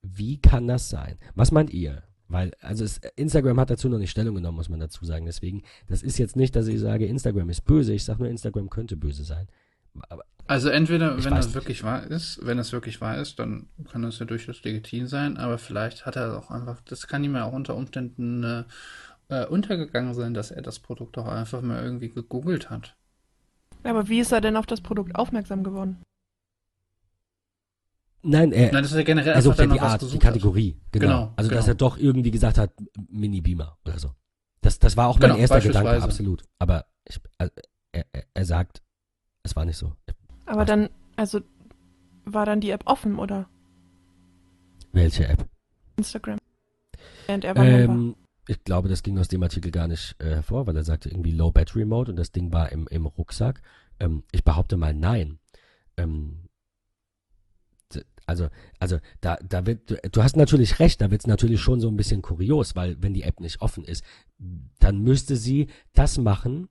Wie kann das sein? Was meint ihr? Weil, also es, Instagram hat dazu noch nicht Stellung genommen, muss man dazu sagen. Deswegen, das ist jetzt nicht, dass ich sage, Instagram ist böse. Ich sage nur, Instagram könnte böse sein. Aber also entweder, wenn das wirklich wahr ist, wenn es wirklich wahr ist, dann kann das ja durchaus legitim sein, aber vielleicht hat er auch einfach, das kann ihm ja auch unter Umständen äh, äh untergegangen sein, dass er das Produkt auch einfach mal irgendwie gegoogelt hat. Aber wie ist er denn auf das Produkt aufmerksam geworden? Nein, er, Nein, das ist ja generell er sucht ja die Art, die Kategorie. Genau. genau also, genau. dass er doch irgendwie gesagt hat, Mini-Beamer oder so. Das, das war auch mein genau, erster Gedanke, absolut. Aber ich, also, er, er, sagt, es war nicht so. Aber dann, also, war dann die App offen, oder? Welche App? Instagram. Während er ähm, ich glaube, das ging aus dem Artikel gar nicht äh, hervor, weil er sagte irgendwie Low Battery Mode und das Ding war im, im Rucksack. Ähm, ich behaupte mal nein. Ähm, also, also da, da wird, du, hast natürlich recht, da wird es natürlich schon so ein bisschen kurios, weil wenn die App nicht offen ist, dann müsste sie das machen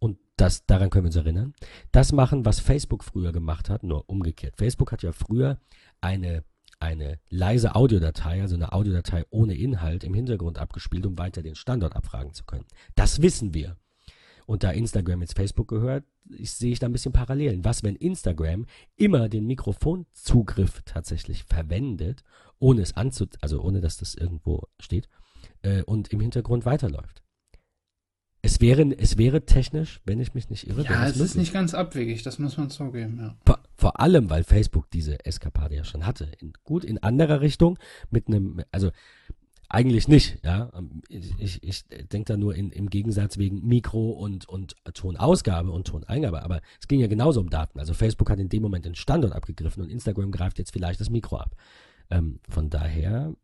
und Das, daran können wir uns erinnern. Das machen, was Facebook früher gemacht hat, nur umgekehrt. Facebook hat ja früher eine, eine leise Audiodatei, also eine Audiodatei ohne Inhalt im Hintergrund abgespielt, um weiter den Standort abfragen zu können. Das wissen wir. Und da Instagram jetzt Facebook gehört, ich, sehe ich da ein bisschen Parallelen. Was, wenn Instagram immer den Mikrofonzugriff tatsächlich verwendet, ohne es anzu, also ohne dass das irgendwo steht, äh, und im Hintergrund weiterläuft? Es wäre, es wäre technisch, wenn ich mich nicht irre. Ja, es möglich. ist nicht ganz abwegig, das muss man zugeben, ja. Vor, allem, weil Facebook diese Eskapade ja schon hatte. In, gut, in anderer Richtung, mit einem, also eigentlich nicht, ja. Ich, ich, ich denke da nur in, im Gegensatz wegen Mikro und, und Tonausgabe und Toneingabe, aber es ging ja genauso um Daten. Also Facebook hat in dem Moment den Standort abgegriffen und Instagram greift jetzt vielleicht das Mikro ab. Ähm, von daher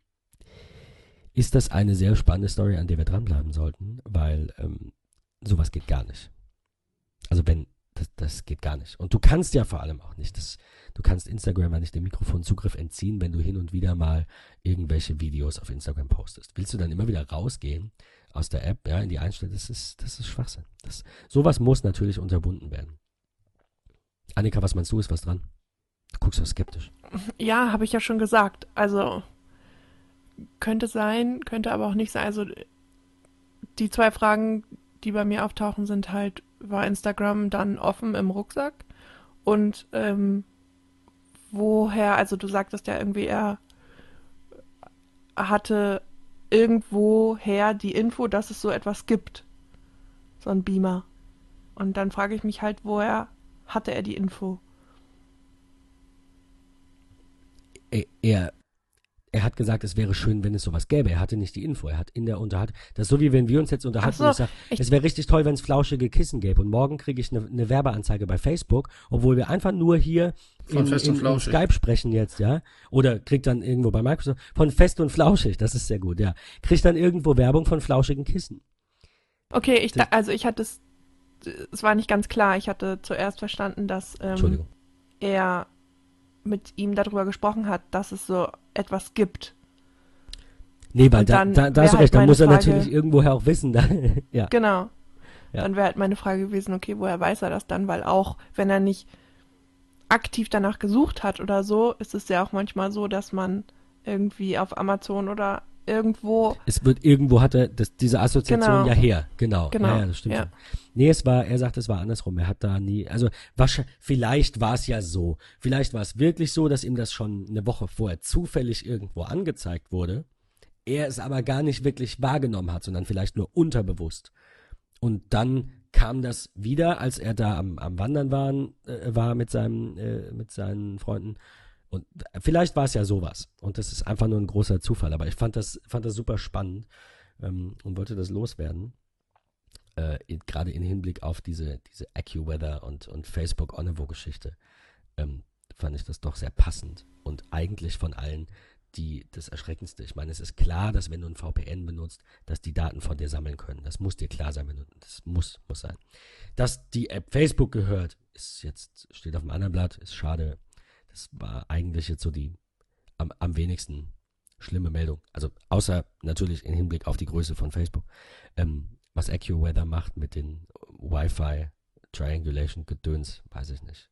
ist das eine sehr spannende Story, an der wir dranbleiben sollten, weil ähm, sowas geht gar nicht. Also wenn, das, das geht gar nicht. Und du kannst ja vor allem auch nicht. Das, du kannst Instagram ja nicht den Mikrofonzugriff entziehen, wenn du hin und wieder mal irgendwelche Videos auf Instagram postest. Willst du dann immer wieder rausgehen aus der App, ja, in die Einstellungen? Das ist, das ist Schwachsinn. Das, sowas muss natürlich unterbunden werden. Annika, was meinst du, ist was dran? Du guckst so skeptisch. Ja, habe ich ja schon gesagt. Also könnte sein, könnte aber auch nicht sein. Also die zwei Fragen, die bei mir auftauchen, sind halt, war Instagram dann offen im Rucksack? Und ähm, woher, also du sagtest ja irgendwie, er hatte irgendwoher die Info, dass es so etwas gibt. So ein Beamer. Und dann frage ich mich halt, woher hatte er die Info? Er, er hat gesagt, es wäre schön, wenn es sowas gäbe. Er hatte nicht die Info. Er hat in der Unterhaltung, das ist so wie wenn wir uns jetzt unterhalten so, und ich sage, es wäre richtig toll, wenn es flauschige Kissen gäbe. Und morgen kriege ich eine, eine Werbeanzeige bei Facebook, obwohl wir einfach nur hier Von in, Fest und in, Flauschig. Skype sprechen jetzt, ja. Oder kriegt dann irgendwo bei Microsoft von Fest und Flauschig, das ist sehr gut, ja. Kriegt dann irgendwo Werbung von flauschigen Kissen. Okay, ich Das- da, also ich hatte es, es war nicht ganz klar. Ich hatte zuerst verstanden, dass ähm, Entschuldigung. er mit ihm darüber gesprochen hat, dass es so etwas gibt. Nee, weil da, da, da hast du halt recht, da muss er Frage- natürlich irgendwoher auch wissen. Da, ja. Genau. Ja. Dann wäre halt meine Frage gewesen, okay, woher weiß er das dann? Weil auch, wenn er nicht aktiv danach gesucht hat oder so, ist es ja auch manchmal so, dass man irgendwie auf Amazon oder irgendwo Es wird irgendwo hat er das, diese Assoziation Genau. ja her, genau. Genau, Ja, ja, das stimmt ja. schon. Nee, es war, er sagt, es war andersrum. Er hat da nie, also wahrscheinlich, vielleicht war es ja so. Vielleicht war es wirklich so, dass ihm das schon eine Woche vorher zufällig irgendwo angezeigt wurde. Er es aber gar nicht wirklich wahrgenommen hat, sondern vielleicht nur unterbewusst. Und dann kam das wieder, als er da am, am Wandern waren, äh, war mit, seinem, äh, mit seinen Freunden. Und vielleicht war es ja sowas. Und das ist einfach nur ein großer Zufall. Aber ich fand das, fand das super spannend ähm, und wollte das loswerden. Äh, Gerade in Hinblick auf diese, diese AccuWeather und, und Facebook Onevo-Geschichte ähm, fand ich das doch sehr passend. Und eigentlich von allen die, das Erschreckendste. Ich meine, es ist klar, dass wenn du ein VPN benutzt, dass die Daten von dir sammeln können. Das muss dir klar sein. Wenn du, das muss, muss sein. Dass die App Facebook gehört, ist jetzt, steht auf dem anderen Blatt, ist schade. Das war eigentlich jetzt so die am, am wenigsten schlimme Meldung. Also außer natürlich im Hinblick auf die Größe von Facebook. Ähm, was AccuWeather macht mit den Wi-Fi Triangulation Gedöns, weiß ich nicht.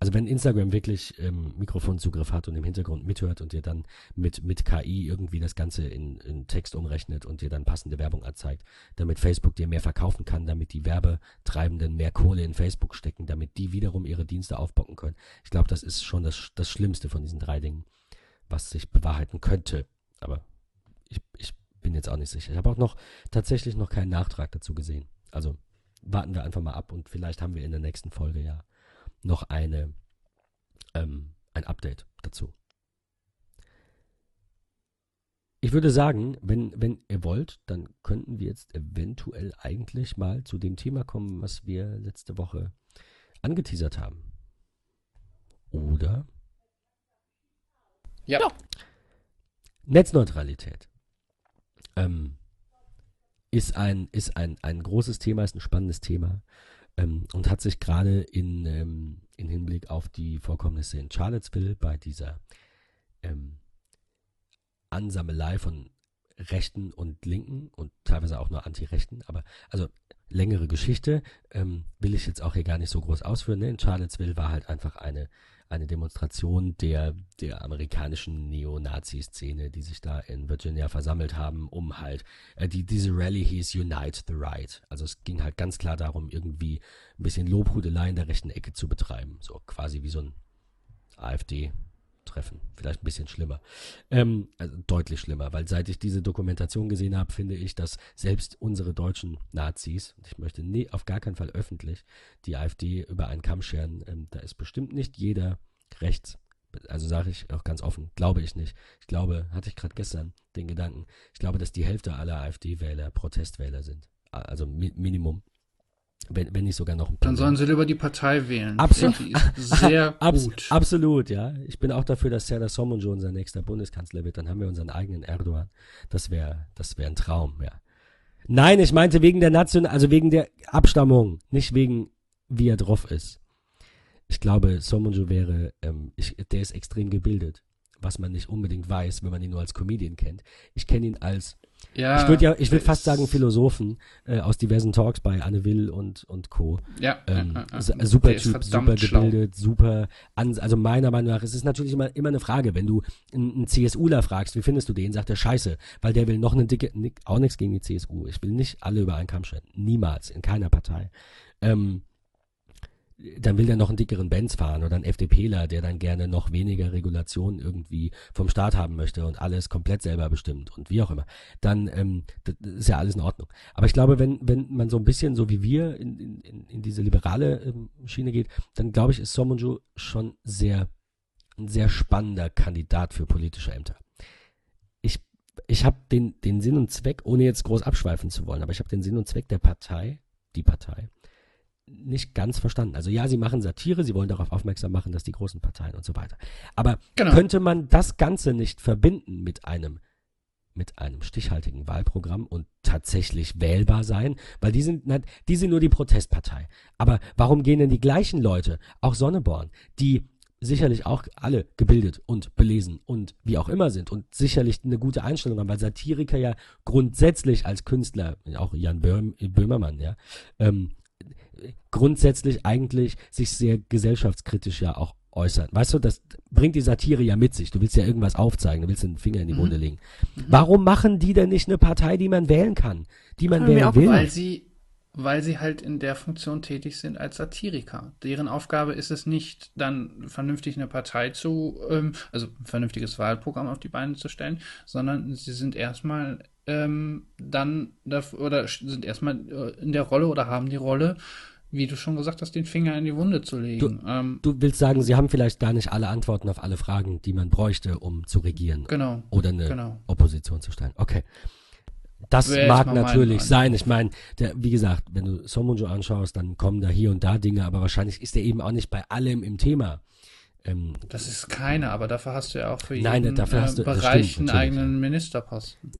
Also wenn Instagram wirklich ähm, Mikrofonzugriff hat und im Hintergrund mithört und dir dann mit, mit KI irgendwie das Ganze in, in Text umrechnet und dir dann passende Werbung anzeigt, damit Facebook dir mehr verkaufen kann, damit die Werbetreibenden mehr Kohle in Facebook stecken, damit die wiederum ihre Dienste aufbocken können. Ich glaube, das ist schon das, das Schlimmste von diesen drei Dingen, was sich bewahrheiten könnte. Aber ich, ich bin jetzt auch nicht sicher. Ich habe auch noch tatsächlich noch keinen Nachtrag dazu gesehen. Also warten wir einfach mal ab und vielleicht haben wir in der nächsten Folge ja noch eine, ähm, ein Update dazu. Ich würde sagen, wenn, wenn ihr wollt, dann könnten wir jetzt eventuell eigentlich mal zu dem Thema kommen, was wir letzte Woche angeteasert haben. Oder Ja. Ja. Netzneutralität. Ähm, ist ein, ist ein, ein großes Thema, ist ein spannendes Thema ähm, und hat sich gerade in, ähm, in Hinblick auf die Vorkommnisse in Charlottesville bei dieser ähm, Ansammelei von Rechten und Linken und teilweise auch nur Antirechten, aber also längere Geschichte, ähm, will ich jetzt auch hier gar nicht so groß ausführen. Ne? In Charlottesville war halt einfach eine, eine Demonstration der, der amerikanischen Neonazi-Szene, die sich da in Virginia versammelt haben, um halt, äh, die, diese Rallye hieß Unite the Right. Also es ging halt ganz klar darum, irgendwie ein bisschen Lobhudelei in der rechten Ecke zu betreiben. So quasi wie so ein AfD treffen. Vielleicht ein bisschen schlimmer. Ähm, also deutlich schlimmer, weil seit ich diese Dokumentation gesehen habe, finde ich, dass selbst unsere deutschen Nazis, ich möchte nie, auf gar keinen Fall öffentlich die AfD über einen Kamm scheren, ähm, da ist bestimmt nicht jeder rechts. Also sage ich auch ganz offen, glaube ich nicht. Ich glaube, hatte ich gerade gestern den Gedanken, ich glaube, dass die Hälfte aller AfD-Wähler Protestwähler sind. Also Mi Minimum. Wenn, wenn nicht sogar noch ein paar. Dann sollen sie lieber die Partei wählen. Absolut. Sehr Abs gut. Absolut, ja. Ich bin auch dafür, dass Serdar Somuncu unser nächster Bundeskanzler wird. Dann haben wir unseren eigenen Erdogan. Das wäre das wäre ein Traum, ja. Nein, ich meinte wegen der Nation, also wegen der Abstammung, nicht wegen wie er drauf ist. Ich glaube, Somuncu wäre, ähm, ich, der ist extrem gebildet, was man nicht unbedingt weiß, wenn man ihn nur als Comedian kennt. Ich kenne ihn als Ja, ich würde ja, ich würde fast sagen Philosophen äh, aus diversen Talks bei Anne Will und und Co. Ja, Ähm, ja, ja, super Typ, super schlau. gebildet, super ans also meiner Meinung nach, es ist natürlich immer, immer eine Frage, wenn du einen, CSUler fragst, wie findest du den, sagt er scheiße, weil der will noch eine dicke, auch nichts gegen die CSU, ich will nicht alle über einen Kamm scheren, niemals, in keiner Partei. Ähm, dann will der noch einen dickeren Benz fahren oder einen FDPler, der dann gerne noch weniger Regulation irgendwie vom Staat haben möchte und alles komplett selber bestimmt und wie auch immer. Dann ähm, ist ja alles in Ordnung. Aber ich glaube, wenn, wenn man so ein bisschen so wie wir in, in, in- in diese liberale ähm, Schiene geht, dann glaube ich, ist Somunju schon sehr, ein sehr spannender Kandidat für politische Ämter. Ich, ich habe den, den Sinn und Zweck, ohne jetzt groß abschweifen zu wollen, aber ich habe den Sinn und Zweck der Partei, die Partei, nicht ganz verstanden. Also ja, sie machen Satire, sie wollen darauf aufmerksam machen, dass die großen Parteien und so weiter. Aber Genau. könnte man das Ganze nicht verbinden mit einem mit einem stichhaltigen Wahlprogramm und tatsächlich wählbar sein, weil die sind die sind nur die Protestpartei. Aber warum gehen denn die gleichen Leute, auch Sonneborn, die sicherlich auch alle gebildet und belesen und wie auch immer sind und sicherlich eine gute Einstellung haben, weil Satiriker ja grundsätzlich als Künstler, auch Jan Böhm, Böhmermann, ja, ähm, grundsätzlich eigentlich sich sehr gesellschaftskritisch ja auch äußern. Weißt du, das bringt die Satire ja mit sich. Du willst ja irgendwas aufzeigen, du willst den Finger in die Mhm. Wunde legen. Warum machen die denn nicht eine Partei, die man wählen kann? Die man wählen auch will? Weil sie, weil sie halt in der Funktion tätig sind als Satiriker. Deren Aufgabe ist es nicht, dann vernünftig eine Partei zu, ähm, also ein vernünftiges Wahlprogramm auf die Beine zu stellen, sondern sie sind erstmal ähm, dann oder sind erstmal äh, in der Rolle oder haben die Rolle, wie du schon gesagt hast, den Finger in die Wunde zu legen. ähm, Du willst sagen, sie haben vielleicht gar nicht alle Antworten auf alle Fragen, die man bräuchte, um zu regieren genau. oder eine Genau. Opposition zu stellen. Okay. Das Wäre mag natürlich sein. Ich meine, wie gesagt, wenn du Somunju anschaust, dann kommen da hier und da Dinge, aber wahrscheinlich ist er eben auch nicht bei allem im Thema. Ähm, Das ist keine, aber dafür hast du ja auch für Nein, jeden dafür äh, hast du- das Bereich einen eigenen Ministerposten.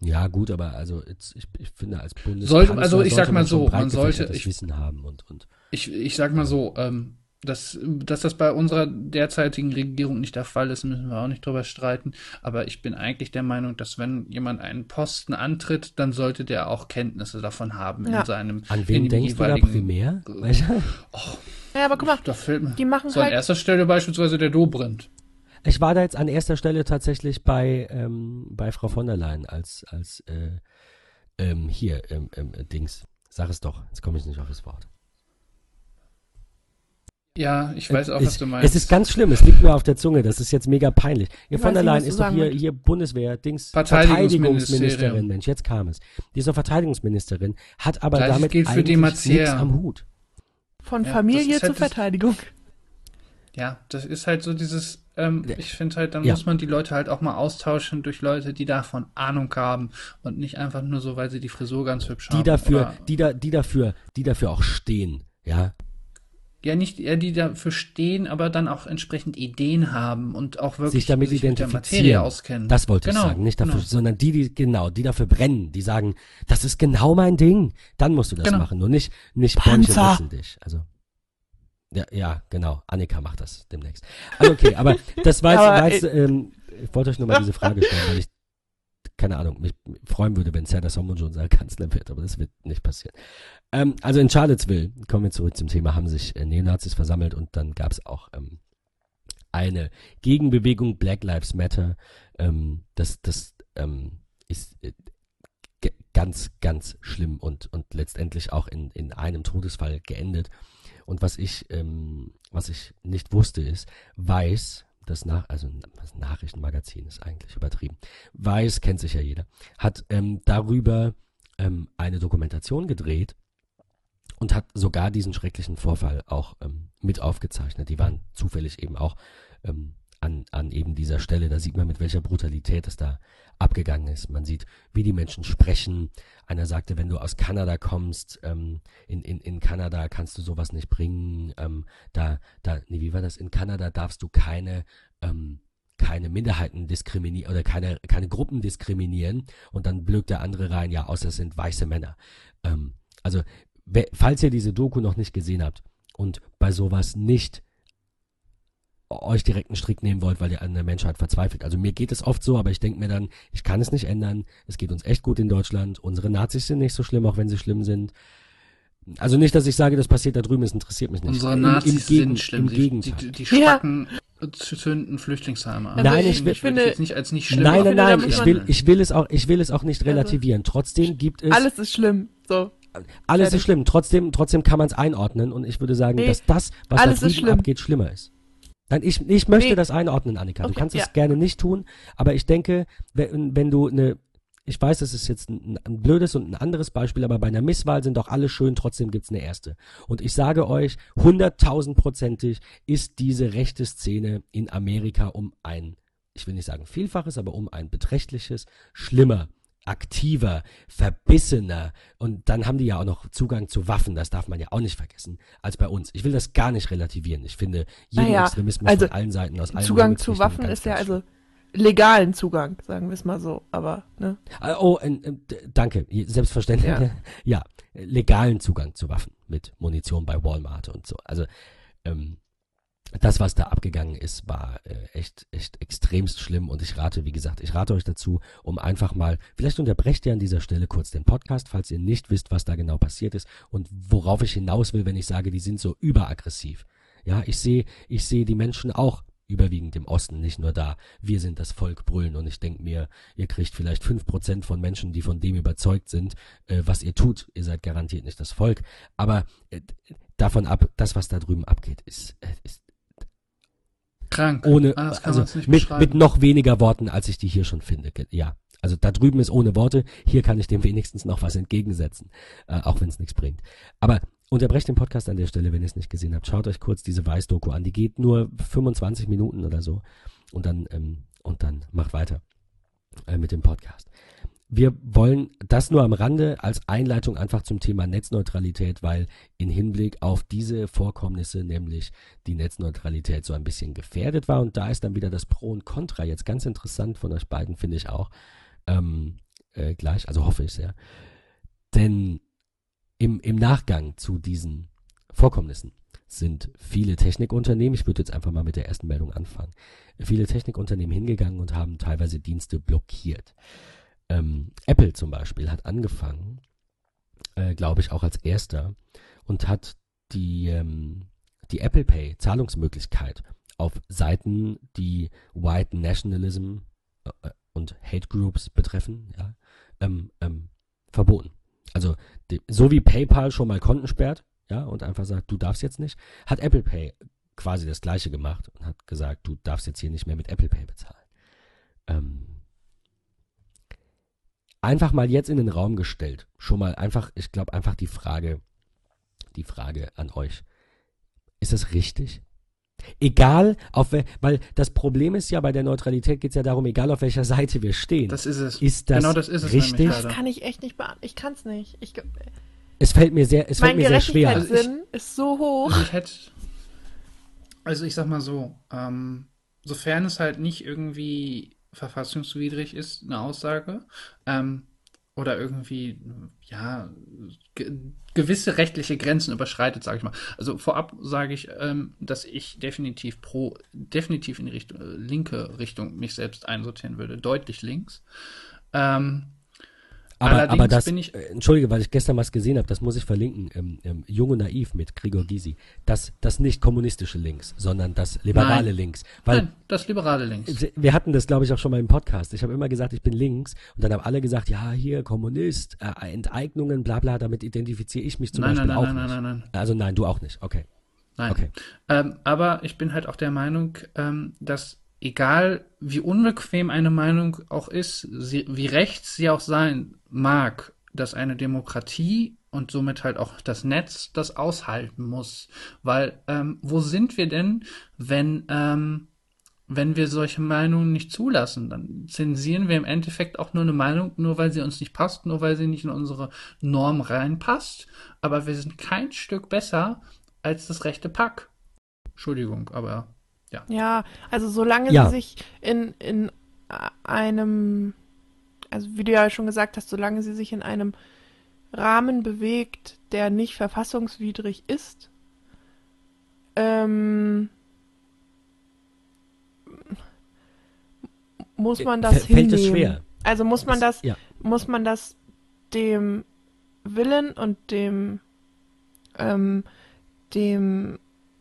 Ja, gut, aber also jetzt, ich, ich finde als Bundeskanzler Sollte- also ich sag sollte mal man schon so, man sollte- ich- Wissen haben und, und Ich, ich sag mal so, ähm, dass, dass das bei unserer derzeitigen Regierung nicht der Fall ist, müssen wir auch nicht drüber streiten. Aber ich bin eigentlich der Meinung, dass wenn jemand einen Posten antritt, dann sollte der auch Kenntnisse davon haben Ja. in seinem an wen denkst du da primär? Weißt du? Ja, aber guck mal, Da fällt mir. die machen So an halt. erster Stelle beispielsweise der Dobrindt. Ich war da jetzt an erster Stelle tatsächlich bei, ähm, bei Frau von der Leyen als, als äh, ähm, hier, ähm, ähm, Dings. Sag es doch, jetzt komme ich nicht auf das Wort. Ja, ich weiß auch, es, was du meinst. Es ist ganz schlimm, es liegt mir auf der Zunge, das ist jetzt mega peinlich. Ja, Ich von der Leyen ist doch hier, hier Bundeswehr, Dings, Verteidigungsministerium. Mensch, jetzt kam es. Die ist doch Verteidigungsministerin, hat aber Gleiches damit eigentlich nichts am Hut. Von Ja, Familie zur halt das- Verteidigung. Ja, das ist halt so dieses, ähm, ich finde halt, dann Ja. muss man die Leute halt auch mal austauschen durch Leute, die davon Ahnung haben und nicht einfach nur so, weil sie die Frisur ganz hübsch haben. Die dafür, Oder, die da, die dafür, die dafür auch stehen, ja. ja, nicht, ja, die dafür stehen, aber dann auch entsprechend Ideen haben und auch wirklich sich damit mit der identifizieren. Materie auskennen. Das wollte Genau, ich sagen, nicht dafür, genau. sondern die, die genau, die dafür brennen, die sagen, das ist genau mein Ding. Dann musst du das Genau. machen, nur nicht nicht Panzer. Dich. Also ja, ja, genau. Annika macht das demnächst. Also okay, aber das weiß, Aber, weiß ähm, ich wollte euch nur mal diese Frage stellen, weil ich keine Ahnung, mich freuen würde, wenn Serdar Somuncu unser Kanzler wird, aber das wird nicht passieren. Ähm, also in Charlottesville, kommen wir zurück zum Thema, haben sich äh, Neonazis versammelt und dann gab es auch ähm, eine Gegenbewegung, Black Lives Matter. Ähm, das das ähm, ist äh, ganz, ganz schlimm und, und letztendlich auch in, in einem Todesfall geendet. Und was ich, ähm, was ich nicht wusste, ist, weiß, das nach, also das Nachrichtenmagazin ist eigentlich übertrieben. Weiß kennt sich ja jeder, hat ähm, darüber ähm, eine Dokumentation gedreht und hat sogar diesen schrecklichen Vorfall auch ähm, mit aufgezeichnet. Die waren zufällig eben auch ähm, an, an eben dieser Stelle. Da sieht man, mit welcher Brutalität es da abgegangen ist. Man sieht, wie die Menschen sprechen. Einer sagte, wenn du aus Kanada kommst, ähm, in, in, in Kanada kannst du sowas nicht bringen. Ähm, da, da, nee, wie war das? In Kanada darfst du keine, ähm, keine Minderheiten diskriminieren oder keine, keine Gruppen diskriminieren. Und dann blökt der andere rein, ja, außer es sind weiße Männer. Ähm, also, falls ihr diese Doku noch nicht gesehen habt und bei sowas nicht euch direkt einen Strick nehmen wollt, weil ihr an der Menschheit verzweifelt. Also mir geht es oft so, aber ich denke mir dann, ich kann es nicht ändern. Es geht uns echt gut in Deutschland. Unsere Nazis sind nicht so schlimm, auch wenn sie schlimm sind. Also nicht, dass ich sage, das passiert da drüben, es interessiert mich nicht. Unsere Nazis Im, im Gegen, sind schlimm. Im Gegenteil. Die, die, die schwacken ja. zünden Flüchtlingsheime an. Nein, ich, will, ich finde, jetzt nicht als nicht schlimm. Nein, nein, nein, ich will, ich will es auch, ich will es auch nicht also relativieren. Trotzdem gibt es. Alles ist schlimm, so. Alles ist schlimm. Trotzdem, trotzdem kann man es einordnen und ich würde sagen, nee, dass das, was da drüben abgeht, schlimmer ist. Nein, ich, ich möchte nee. das einordnen, Annika. Okay, du kannst es ja. gerne nicht tun, aber ich denke, wenn, wenn du eine, ich weiß, das ist jetzt ein, ein, blödes und ein anderes Beispiel, aber bei einer Misswahl sind doch alle schön, trotzdem gibt's eine erste. Und ich sage euch, hunderttausendprozentig ist diese rechte Szene in Amerika um ein, ich will nicht sagen Vielfaches, aber um ein beträchtliches schlimmer aktiver, verbissener und dann haben die ja auch noch Zugang zu Waffen, das darf man ja auch nicht vergessen, als bei uns. Ich will das gar nicht relativieren. Ich finde jeden naja, Extremismus also von allen Seiten aus allen Zugang zu Waffen ist ja also legalen Zugang, sagen wir es mal so, aber ne? Ah, oh, äh, äh, danke, selbstverständlich. Ja. ja, legalen Zugang zu Waffen mit Munition bei Walmart und so. Also ähm, das, was da abgegangen ist, war äh, echt, echt extremst schlimm. Und ich rate, wie gesagt, ich rate euch dazu, um einfach mal, vielleicht unterbrecht ihr an dieser Stelle kurz den Podcast, falls ihr nicht wisst, was da genau passiert ist und worauf ich hinaus will, wenn ich sage, die sind so überaggressiv. Ja, ich sehe, ich sehe die Menschen auch überwiegend im Osten, nicht nur da. Wir sind das Volk brüllen und ich denke mir, ihr kriegt vielleicht fünf Prozent von Menschen, die von dem überzeugt sind, äh, was ihr tut. Ihr seid garantiert nicht das Volk. Aber äh, davon ab, das, was da drüben abgeht, ist, äh, ist Krank. Ohne, ah, also mit, mit noch weniger Worten, als ich die hier schon finde. Ja. Also da drüben ist ohne Worte, hier kann ich dem wenigstens noch was entgegensetzen, äh, auch wenn es nichts bringt. Aber unterbrecht den Podcast an der Stelle, wenn ihr es nicht gesehen habt. Schaut euch kurz diese Weiß-Doku an. Die geht nur 25 Minuten oder so. Und dann, ähm, und dann macht weiter äh, mit dem Podcast. Wir wollen das nur am Rande als Einleitung einfach zum Thema Netzneutralität, weil in Hinblick auf diese Vorkommnisse, nämlich die Netzneutralität so ein bisschen gefährdet war. Und da ist dann wieder das Pro und Contra jetzt ganz interessant von euch beiden, finde ich auch. Ähm, äh, gleich, also hoffe ich sehr. Denn im, im Nachgang zu diesen Vorkommnissen sind viele Technikunternehmen, ich würde jetzt einfach mal mit der ersten Meldung anfangen, viele Technikunternehmen hingegangen und haben teilweise Dienste blockiert. Ähm, Apple zum Beispiel hat angefangen, äh, glaube ich, auch als erster und hat die, ähm, die Apple Pay Zahlungsmöglichkeit auf Seiten, die White Nationalism äh, und Hate Groups betreffen, ja, ähm, ähm, verboten. Also die, so wie PayPal schon mal Konten sperrt, ja, und einfach sagt, du darfst jetzt nicht, hat Apple Pay quasi das gleiche gemacht und hat gesagt, du darfst jetzt hier nicht mehr mit Apple Pay bezahlen. Ähm, einfach mal jetzt in den Raum gestellt. Schon mal einfach, ich glaube einfach die Frage, die Frage an euch. Ist das richtig? Egal, auf weil das Problem ist ja bei der Neutralität geht es ja darum, egal auf welcher Seite wir stehen. Das ist es. Ist das genau das ist es richtig? Das kann ich echt nicht beantworten. Ich kann es nicht. Ich, es fällt mir sehr, es fällt mir sehr schwer. Mein Gerechtigkeitssinn ist so hoch. Also ich hätte, also ich sag mal so, ähm, sofern es halt nicht irgendwie verfassungswidrig ist, eine Aussage. Ähm, oder irgendwie, ja, ge gewisse rechtliche Grenzen überschreitet, sage ich mal. Also vorab sage ich, ähm, dass ich definitiv pro, definitiv in die Richtung, äh, linke Richtung mich selbst einsortieren würde, deutlich links. Ähm, Aber, Allerdings aber das, bin ich- äh, entschuldige, weil ich gestern was gesehen habe, das muss ich verlinken, ähm, ähm, Jung und Naiv mit Gregor Gysi. Das, das nicht kommunistische Links, sondern das liberale Nein. Links. Weil nein, das liberale Links. wir hatten das, glaube ich, auch schon mal im Podcast. Ich habe immer gesagt, ich bin links und dann haben alle gesagt, ja, hier Kommunist, äh, Enteignungen, bla bla, damit identifiziere ich mich zum Nein, Beispiel nein, auch nein, nein, nicht. nein, nein, nein. Also nein, du auch nicht. Okay. Nein. Okay. Ähm, aber ich bin halt auch der Meinung, ähm, dass egal wie unbequem eine Meinung auch ist, sie, wie rechts sie auch sein mag, dass eine Demokratie und somit halt auch das Netz das aushalten muss. Weil ähm, wo sind wir denn, wenn, ähm, wenn wir solche Meinungen nicht zulassen? Dann zensieren wir im Endeffekt auch nur eine Meinung, nur weil sie uns nicht passt, nur weil sie nicht in unsere Norm reinpasst. Aber wir sind kein Stück besser als das rechte Pack. Entschuldigung, aber Ja, also solange Ja. sie sich in, in einem, also wie du ja schon gesagt hast, solange sie sich in einem Rahmen bewegt, der nicht verfassungswidrig ist, ähm, muss man das fällt hinnehmen. es schwer. Also muss man das, Ja. muss man das dem Willen und dem, ähm, dem,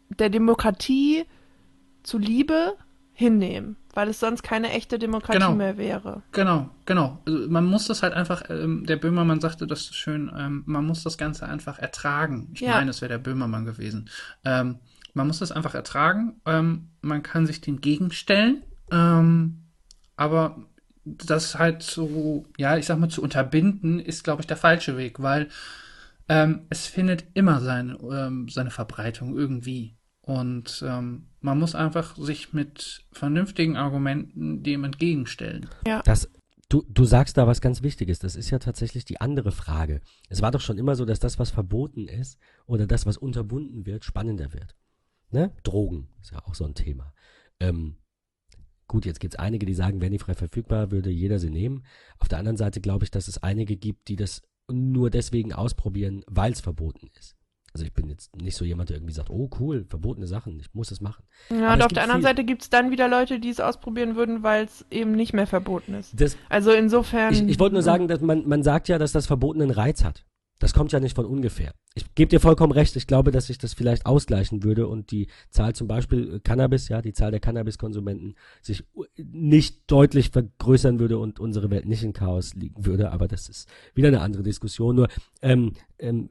der Demokratie zuliebe hinnehmen, weil es sonst keine echte Demokratie Genau. mehr wäre. genau, genau. Also man muss das halt einfach, ähm, der Böhmermann sagte das so schön, ähm, man muss das Ganze einfach ertragen. Ich Ja. meine, es wäre der Böhmermann gewesen. Ähm, man muss das einfach ertragen. Ähm, man kann sich dem gegenstellen, ähm, aber das halt so, ja, ich sag mal, zu unterbinden, ist, glaube ich, der falsche Weg, weil ähm, es findet immer seine, seine Verbreitung irgendwie. Und ähm, man muss einfach sich mit vernünftigen Argumenten dem entgegenstellen. Das, du, du sagst da was ganz Wichtiges. Das ist ja tatsächlich die andere Frage. Es war doch schon immer so, dass das, was verboten ist oder das, was unterbunden wird, spannender wird. Ne? Drogen ist ja auch so ein Thema. Ähm, gut, jetzt gibt es einige, die sagen, wären die frei verfügbar, würde jeder sie nehmen. Auf der anderen Seite glaube ich, dass es einige gibt, die das nur deswegen ausprobieren, weil es verboten ist. Also ich bin jetzt nicht so jemand, der irgendwie sagt, oh cool, verbotene Sachen, ich muss es machen. Ja, Aber und auf der anderen viel- Seite gibt es dann wieder Leute, die es ausprobieren würden, weil es eben nicht mehr verboten ist. Das, Also insofern. Ich, ich wollte nur sagen, dass man, man sagt ja, dass das Verboten einen Reiz hat. Das kommt ja nicht von ungefähr. Ich gebe dir vollkommen recht. Ich glaube, dass sich das vielleicht ausgleichen würde und die Zahl zum Beispiel äh, Cannabis, ja, die Zahl der Cannabiskonsumenten sich nicht deutlich vergrößern würde und unsere Welt nicht in Chaos liegen würde. Aber das ist wieder eine andere Diskussion. Nur ähm, ähm,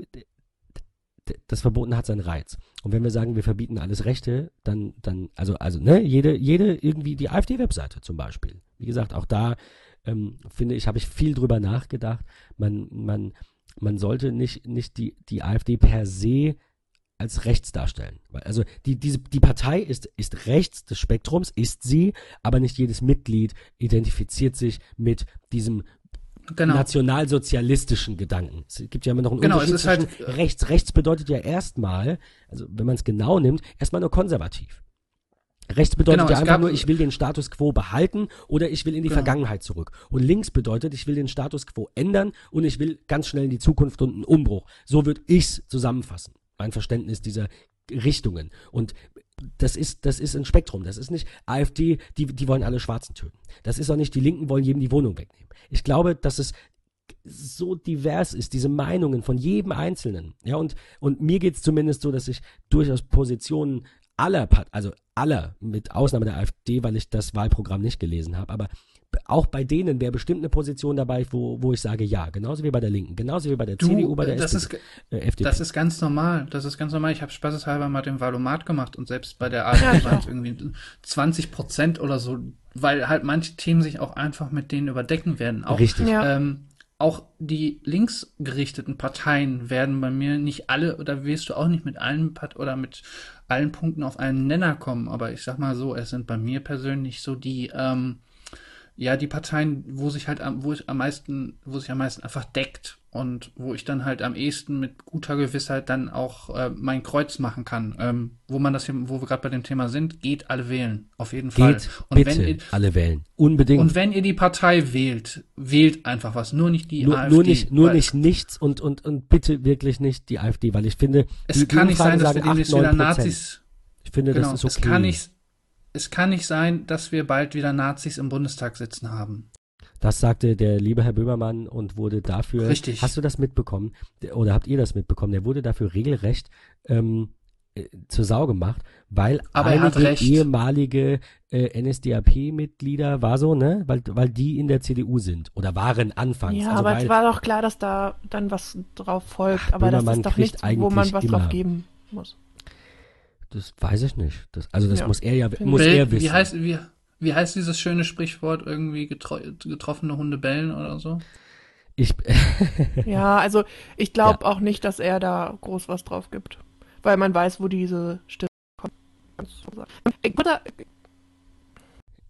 das Verboten hat seinen Reiz. Und wenn wir sagen, wir verbieten alles Rechte, dann, dann, also, also, ne, jede, jede irgendwie die AfD-Webseite zum Beispiel. Wie gesagt, auch da ähm, finde ich, habe ich viel drüber nachgedacht. Man, man, man sollte nicht, nicht die, die AfD per se als rechts darstellen. Also die, diese, die Partei ist, ist rechts des Spektrums, ist sie, aber nicht jedes Mitglied identifiziert sich mit diesem Genau. nationalsozialistischen Gedanken. Es gibt ja immer noch einen Genau, Unterschied es ist halt, zwischen rechts. Rechts bedeutet ja erstmal, also wenn man es genau nimmt, erstmal nur konservativ. Rechts bedeutet Genau, ja es einfach gab- nur, ich will den Status quo behalten oder ich will in die Genau. Vergangenheit zurück. Und links bedeutet, ich will den Status quo ändern und ich will ganz schnell in die Zukunft und einen Umbruch. So würde ich's zusammenfassen. Mein Verständnis dieser Richtungen. Und das ist, das ist ein Spektrum. Das ist nicht AfD, die, die wollen alle Schwarzen töten. Das ist auch nicht, die Linken wollen jedem die Wohnung wegnehmen. Ich glaube, dass es so divers ist, diese Meinungen von jedem Einzelnen. Ja, und, und mir geht's zumindest so, dass ich durchaus Positionen aller, Part also aller, mit Ausnahme der AfD, weil ich das Wahlprogramm nicht gelesen habe, aber auch bei denen wäre bestimmt eine Position dabei, wo, wo ich sage, ja, genauso wie bei der Linken, genauso wie bei der Du, CDU, bei der das SPD, ist, äh, FDP. das ist ganz normal. Das ist ganz normal. Ich habe spaßeshalber mal den Valomat gemacht und selbst bei der AfD waren es irgendwie 20 Prozent oder so, weil halt manche Themen sich auch einfach mit denen überdecken werden. Auch, Richtig. Ja. Ähm, auch die linksgerichteten Parteien werden bei mir nicht alle, oder wirst du auch nicht mit allen Part oder mit allen Punkten auf einen Nenner kommen. Aber ich sag mal so, es sind bei mir persönlich so die, ähm, ja, die Parteien, wo sich halt am, wo ich am meisten, wo sich am meisten einfach deckt und wo ich dann halt am ehesten mit guter Gewissheit dann auch äh, mein Kreuz machen kann. Ähm, wo man das hier, wo wir gerade bei dem Thema sind, geht alle wählen, auf jeden Fall. Geht Und bitte wenn ihr, alle wählen. Unbedingt. und wenn ihr die Partei wählt, wählt einfach was, nur nicht die nur, AfD. nur nicht, nur nicht nichts und, und, und bitte wirklich nicht die AfD, weil ich finde, Es kann nicht sein, dass wir demnächst 8, wieder 9%. Nazis. Ich finde, Genau, das ist okay. es kann nicht, es kann nicht sein, dass wir bald wieder Nazis im Bundestag sitzen haben. Das sagte der liebe Herr Böhmermann und wurde dafür. Richtig. Hast du das mitbekommen? Oder habt ihr das mitbekommen? Der wurde dafür regelrecht ähm, äh, zur Sau gemacht, weil Aber er einige ehemalige äh, NSDAP-Mitglieder war so, ne? Weil, weil die in der CDU sind oder waren anfangs. Ja, also aber weil, es war doch klar, dass da dann was drauf folgt. Ach, aber das Böhmermann ist doch nichts, wo man was immer. drauf geben muss. Das weiß ich nicht. Das, also das Ja. muss er ja muss Bell- er wissen. Wie heißt, wie, wie heißt dieses schöne Sprichwort irgendwie getro getroffene Hunde bellen oder so? ich, Ja, also ich glaube auch nicht, dass er da groß was drauf gibt. Weil man weiß, wo diese Stimme kommt. Äh,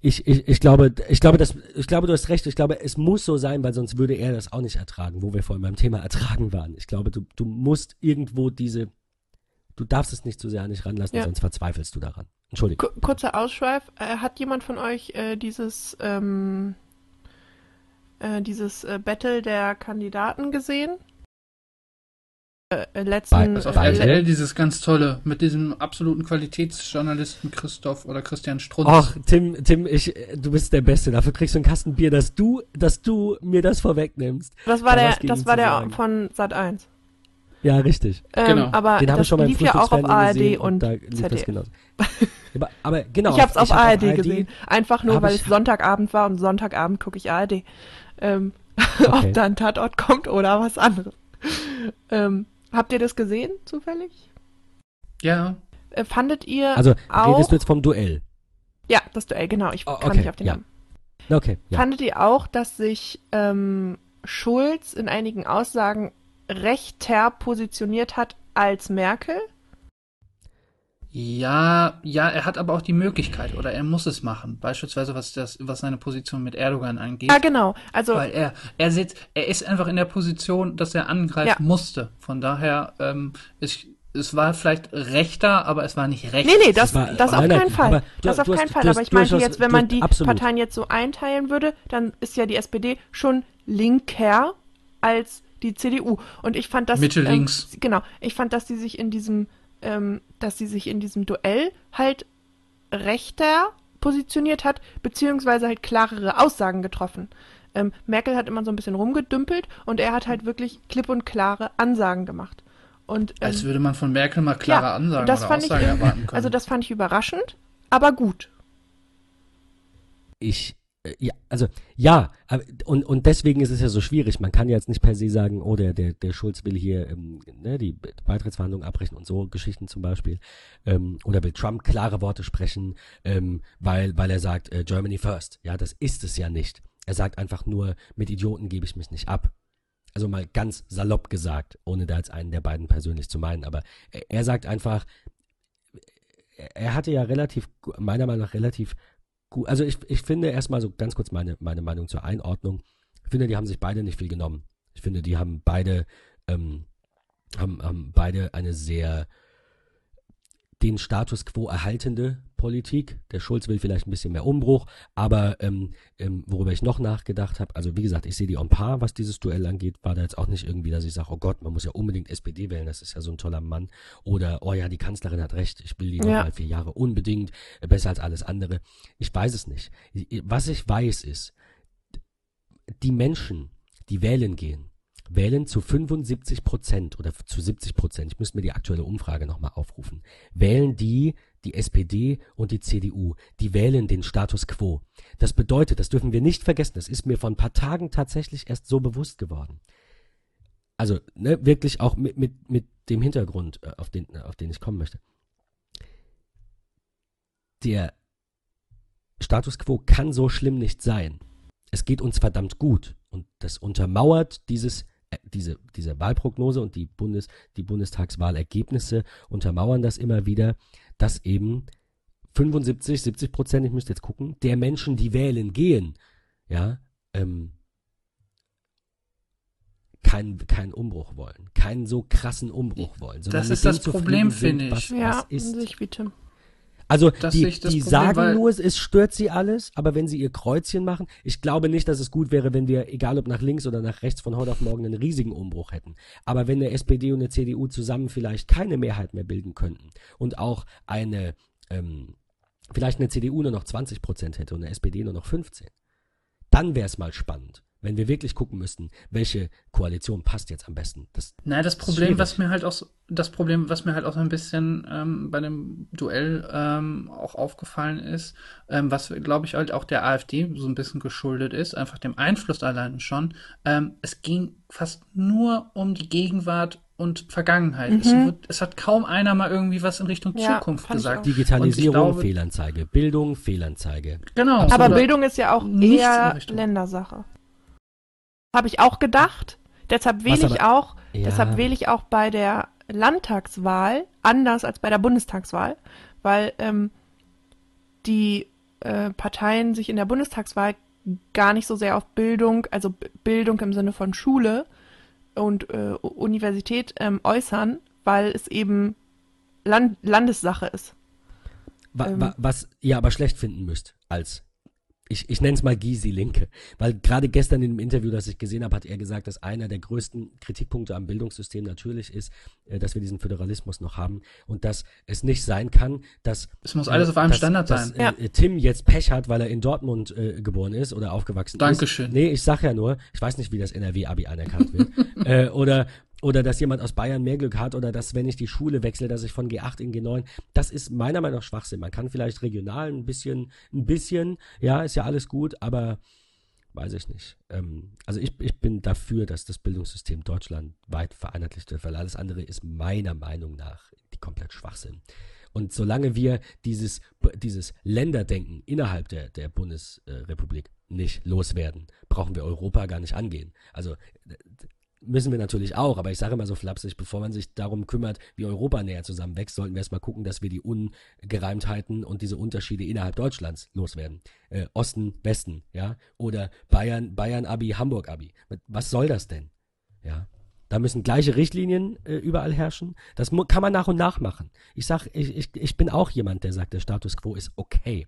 ich, ich, ich glaube, ich glaube, das, ich glaube, du hast recht. Ich glaube, es muss so sein, weil sonst würde er das auch nicht ertragen, wo wir vorhin beim Thema ertragen waren. Ich glaube, du, du musst irgendwo diese, du darfst es nicht zu sehr an dich ranlassen, Ja. sonst verzweifelst du daran. Entschuldigung. ku- kurzer Ausschweif. Äh, hat jemand von euch äh, dieses, ähm, äh, dieses äh, Battle der Kandidaten gesehen? Äh, äh, letzten, Das auf äh, RTL, dieses ganz tolle, mit diesem absoluten Qualitätsjournalisten Christoph oder Christian Strunz. Ach, Tim, Tim, ich, du bist der Beste. Dafür kriegst du einen Kasten Bier, dass du, dass du mir das vorwegnimmst. das war Da der, das war der sagen. von Sat 1. Ja, richtig. Ähm, Genau. Aber Den habe das ich schon beim lief ja auch auf ARD gesehen und da lief das ZDF. genauso. aber, aber genau. Ich habe es auf ARD gesehen. Einfach nur, weil ich- es Sonntagabend war und Sonntagabend gucke ich ARD. Ähm, Okay. Ob da ein Tatort kommt oder was anderes. Ähm, habt ihr das gesehen, zufällig? Ja, Äh, fandet ihr Also, auch... redest du jetzt vom Duell? ja, das Duell, genau. Ich Oh, kann okay, nicht auf den ja. Namen. Okay, ja. Fandet ihr auch, dass sich ähm, Schulz in einigen Aussagen rechter positioniert hat als Merkel? ja, ja, er hat aber auch die Möglichkeit oder er muss es machen. Beispielsweise was das, was seine Position mit Erdogan angeht. Ja, genau. Also, Weil er, er sitzt, er ist einfach in der Position, dass er angreifen Ja. musste. Von daher, ähm, es, es war vielleicht rechter, aber es war nicht recht. nee, nee, das, war- das auf nein, nein, keinen Fall. aber du- das auf du hast- keinen Fall. Aber ich durchaus- jetzt, wenn man die absolut. Parteien jetzt so einteilen würde, dann ist ja die SPD schon linker als die CDU. Und ich fand das. Mitte ähm, links. Genau. Ich fand, dass die sich in diesem, ähm, dass sie sich in diesem Duell halt rechter positioniert hat, beziehungsweise halt klarere Aussagen getroffen. Ähm, Merkel hat immer so ein bisschen rumgedümpelt und er hat halt wirklich klipp und klare Ansagen gemacht. Und, ähm, Als würde man von Merkel mal klare ja, Ansagen das oder fand ich Aussagen irgendwie- erwarten können. Also das fand ich überraschend, aber gut. Ich, ja, also, ja, und, und deswegen ist es ja so schwierig. Man kann ja jetzt nicht per se sagen, oh, der, der, der Schulz will hier ähm, ne, die Beitrittsverhandlungen abbrechen und so Geschichten zum Beispiel. Ähm, oder will Trump klare Worte sprechen, ähm, weil, weil er sagt, äh, Germany first. Ja, das ist es ja nicht. Er sagt einfach nur, mit Idioten gebe ich mich nicht ab. Also mal ganz salopp gesagt, ohne da jetzt einen der beiden persönlich zu meinen, aber er, er sagt einfach, er- er hatte ja relativ, meiner Meinung nach relativ gut, also ich, ich finde erstmal so ganz kurz meine, meine Meinung zur Einordnung. Ich finde, die haben sich beide nicht viel genommen. Ich finde, die haben beide, ähm, haben, haben beide eine sehr den Status quo erhaltende Politik. Der Schulz will vielleicht ein bisschen mehr Umbruch, aber ähm, ähm, worüber ich noch nachgedacht habe, also wie gesagt, ich sehe die en par, was dieses Duell angeht, war da jetzt auch nicht irgendwie, dass ich sage, oh Gott, man muss ja unbedingt SPD wählen, das ist ja so ein toller Mann. Oder, oh ja, die Kanzlerin hat recht, ich will die Ja. mal vier Jahre unbedingt, besser als alles andere. Ich weiß es nicht. Ich- Was ich weiß ist, die Menschen, die wählen gehen, wählen zu 75 Prozent oder zu 70 Prozent, ich müsste mir die aktuelle Umfrage nochmal aufrufen, wählen die die SPD und die CDU. Die wählen den Status quo. Das bedeutet, das dürfen wir nicht vergessen, das ist mir vor ein paar Tagen tatsächlich erst so bewusst geworden. Also ne, wirklich auch mit, mit, mit dem Hintergrund, äh, auf den, auf den ich kommen möchte. Der Status quo kann so schlimm nicht sein. Es geht uns verdammt gut. Und das untermauert dieses, äh, diese, diese Wahlprognose und die, Bundes, die Bundestagswahlergebnisse untermauern das immer wieder, dass eben 75, 70 Prozent, ich müsste jetzt gucken, der Menschen, die wählen gehen, ja, ähm, keinen keinen Umbruch wollen, keinen so krassen Umbruch wollen. sondern Das ist das Problem, finde ich. Was, Ja, was ist. Tim. Also Das die, die Problem, sagen nur, es, es stört sie alles, aber wenn sie ihr Kreuzchen machen, ich glaube nicht, dass es gut wäre, wenn wir, egal ob nach links oder nach rechts, von heute auf morgen einen riesigen Umbruch hätten. Aber wenn eine SPD und eine CDU zusammen vielleicht keine Mehrheit mehr bilden könnten und auch eine, ähm, vielleicht eine CDU nur noch 20 Prozent hätte und eine SPD nur noch 15, Dann wäre es mal spannend wenn wir wirklich gucken müssten, welche Koalition passt jetzt am besten. Das, Nein, das Problem, was mir halt auch so, das Problem, was mir halt auch so ein bisschen ähm, bei dem Duell ähm, auch aufgefallen ist, ähm, was glaube ich halt auch der AfD so ein bisschen geschuldet ist, einfach dem Einfluss allein schon. Ähm, es ging fast nur um die Gegenwart und Vergangenheit. Mhm. Es, wird, es, hat kaum einer mal irgendwie was in Richtung ja, Zukunft gesagt. Digitalisierung, glaube, Fehlanzeige, Bildung, Fehlanzeige. Genau. Aber Bildung ist ja auch eher Ländersache. Habe ich auch gedacht. Deshalb wähle ich auch, ja. deshalb wähle ich auch bei der Landtagswahl anders als bei der Bundestagswahl, weil ähm, die äh, Parteien sich in der Bundestagswahl gar nicht so sehr auf Bildung, also Bildung im Sinne von Schule und äh, Universität ähm, äußern, weil es eben Land Landessache ist. Wa ähm, was ihr aber schlecht finden müsst als ich, ich nenne es mal Gysi Linke, weil gerade gestern in dem Interview, das ich gesehen habe, hat er gesagt, dass einer der größten Kritikpunkte am Bildungssystem natürlich ist, äh, dass wir diesen Föderalismus noch haben und dass es nicht sein kann, dass es muss alles äh, auf einem dass, Standard dass, sein. Dass, äh, Tim jetzt Pech hat, weil er in Dortmund äh, geboren ist oder aufgewachsen Dankeschön. ist. Dankeschön. Nee, ich sag ja nur, ich weiß nicht, wie das NRW-Abi anerkannt wird. äh, oder oder dass jemand aus Bayern mehr Glück hat oder dass, wenn ich die Schule wechsle, dass ich von G8 in G9, das ist meiner Meinung nach Schwachsinn. Man kann vielleicht regional ein bisschen, ein bisschen, ja, ist ja alles gut, aber weiß ich nicht. Ähm, also ich, ich bin dafür, dass das Bildungssystem Deutschland weit vereinheitlicht wird, weil alles andere ist meiner Meinung nach die komplett Schwachsinn. Und solange wir dieses, dieses Länderdenken innerhalb der, der Bundesrepublik nicht loswerden, brauchen wir Europa gar nicht angehen. Also müssen wir natürlich auch, aber ich sage immer so flapsig, bevor man sich darum kümmert, wie Europa näher zusammenwächst, sollten wir erstmal gucken, dass wir die Ungereimtheiten und diese Unterschiede innerhalb Deutschlands loswerden. Äh, Osten, Westen, ja, oder Bayern, Bayern-Abi, Hamburg-Abi. Was soll das denn? Ja. Da müssen gleiche Richtlinien äh, überall herrschen. Das kann man nach und nach machen. Ich sag, ich, ich, ich bin auch jemand, der sagt, der Status quo ist okay.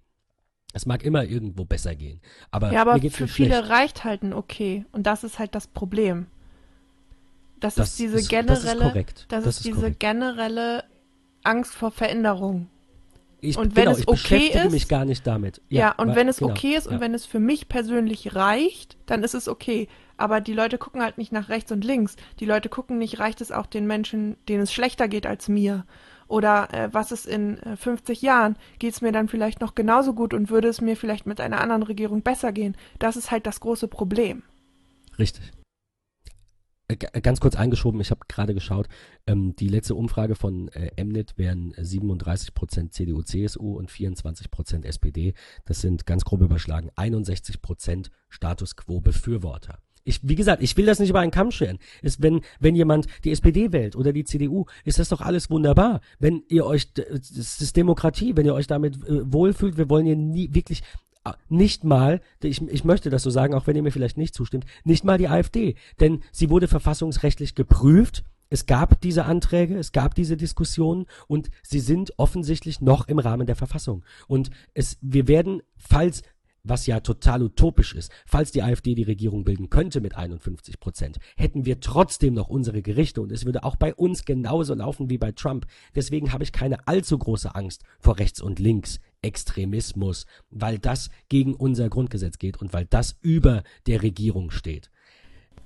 Es mag immer irgendwo besser gehen. Aber, ja, aber für viele schlecht. reicht halt ein okay. Und das ist halt das Problem. Das, das ist diese ist, generelle, das ist, das ist, ist diese korrekt. generelle Angst vor Veränderung. Ich, und wenn genau, es okay ist, mich gar nicht damit. Ja, ja und weil, wenn es genau, okay ist ja. und wenn es für mich persönlich reicht, dann ist es okay. Aber die Leute gucken halt nicht nach rechts und links. Die Leute gucken nicht, reicht es auch den Menschen, denen es schlechter geht als mir? Oder äh, was ist in äh, 50 Jahren? Geht es mir dann vielleicht noch genauso gut und würde es mir vielleicht mit einer anderen Regierung besser gehen? Das ist halt das große Problem. Richtig. Äh, äh, ganz kurz eingeschoben, ich habe gerade geschaut, ähm, die letzte Umfrage von äh, Mnet wären 37 Prozent CDU, CSU und 24 Prozent SPD. Das sind ganz grob überschlagen 61 Prozent Status Quo Befürworter. Ich, wie gesagt, ich will das nicht über einen Kamm scheren. Ist, wenn, wenn jemand die SPD wählt oder die CDU, ist das doch alles wunderbar. Wenn ihr euch, das ist Demokratie, wenn ihr euch damit äh, wohlfühlt, wir wollen hier nie wirklich nicht mal, ich, ich möchte das so sagen, auch wenn ihr mir vielleicht nicht zustimmt, nicht mal die AfD. Denn sie wurde verfassungsrechtlich geprüft. Es gab diese Anträge, es gab diese Diskussionen und sie sind offensichtlich noch im Rahmen der Verfassung. Und es, wir werden, falls was ja total utopisch ist. Falls die AfD die Regierung bilden könnte mit 51 Prozent, hätten wir trotzdem noch unsere Gerichte und es würde auch bei uns genauso laufen wie bei Trump. Deswegen habe ich keine allzu große Angst vor rechts und links Extremismus, weil das gegen unser Grundgesetz geht und weil das über der Regierung steht.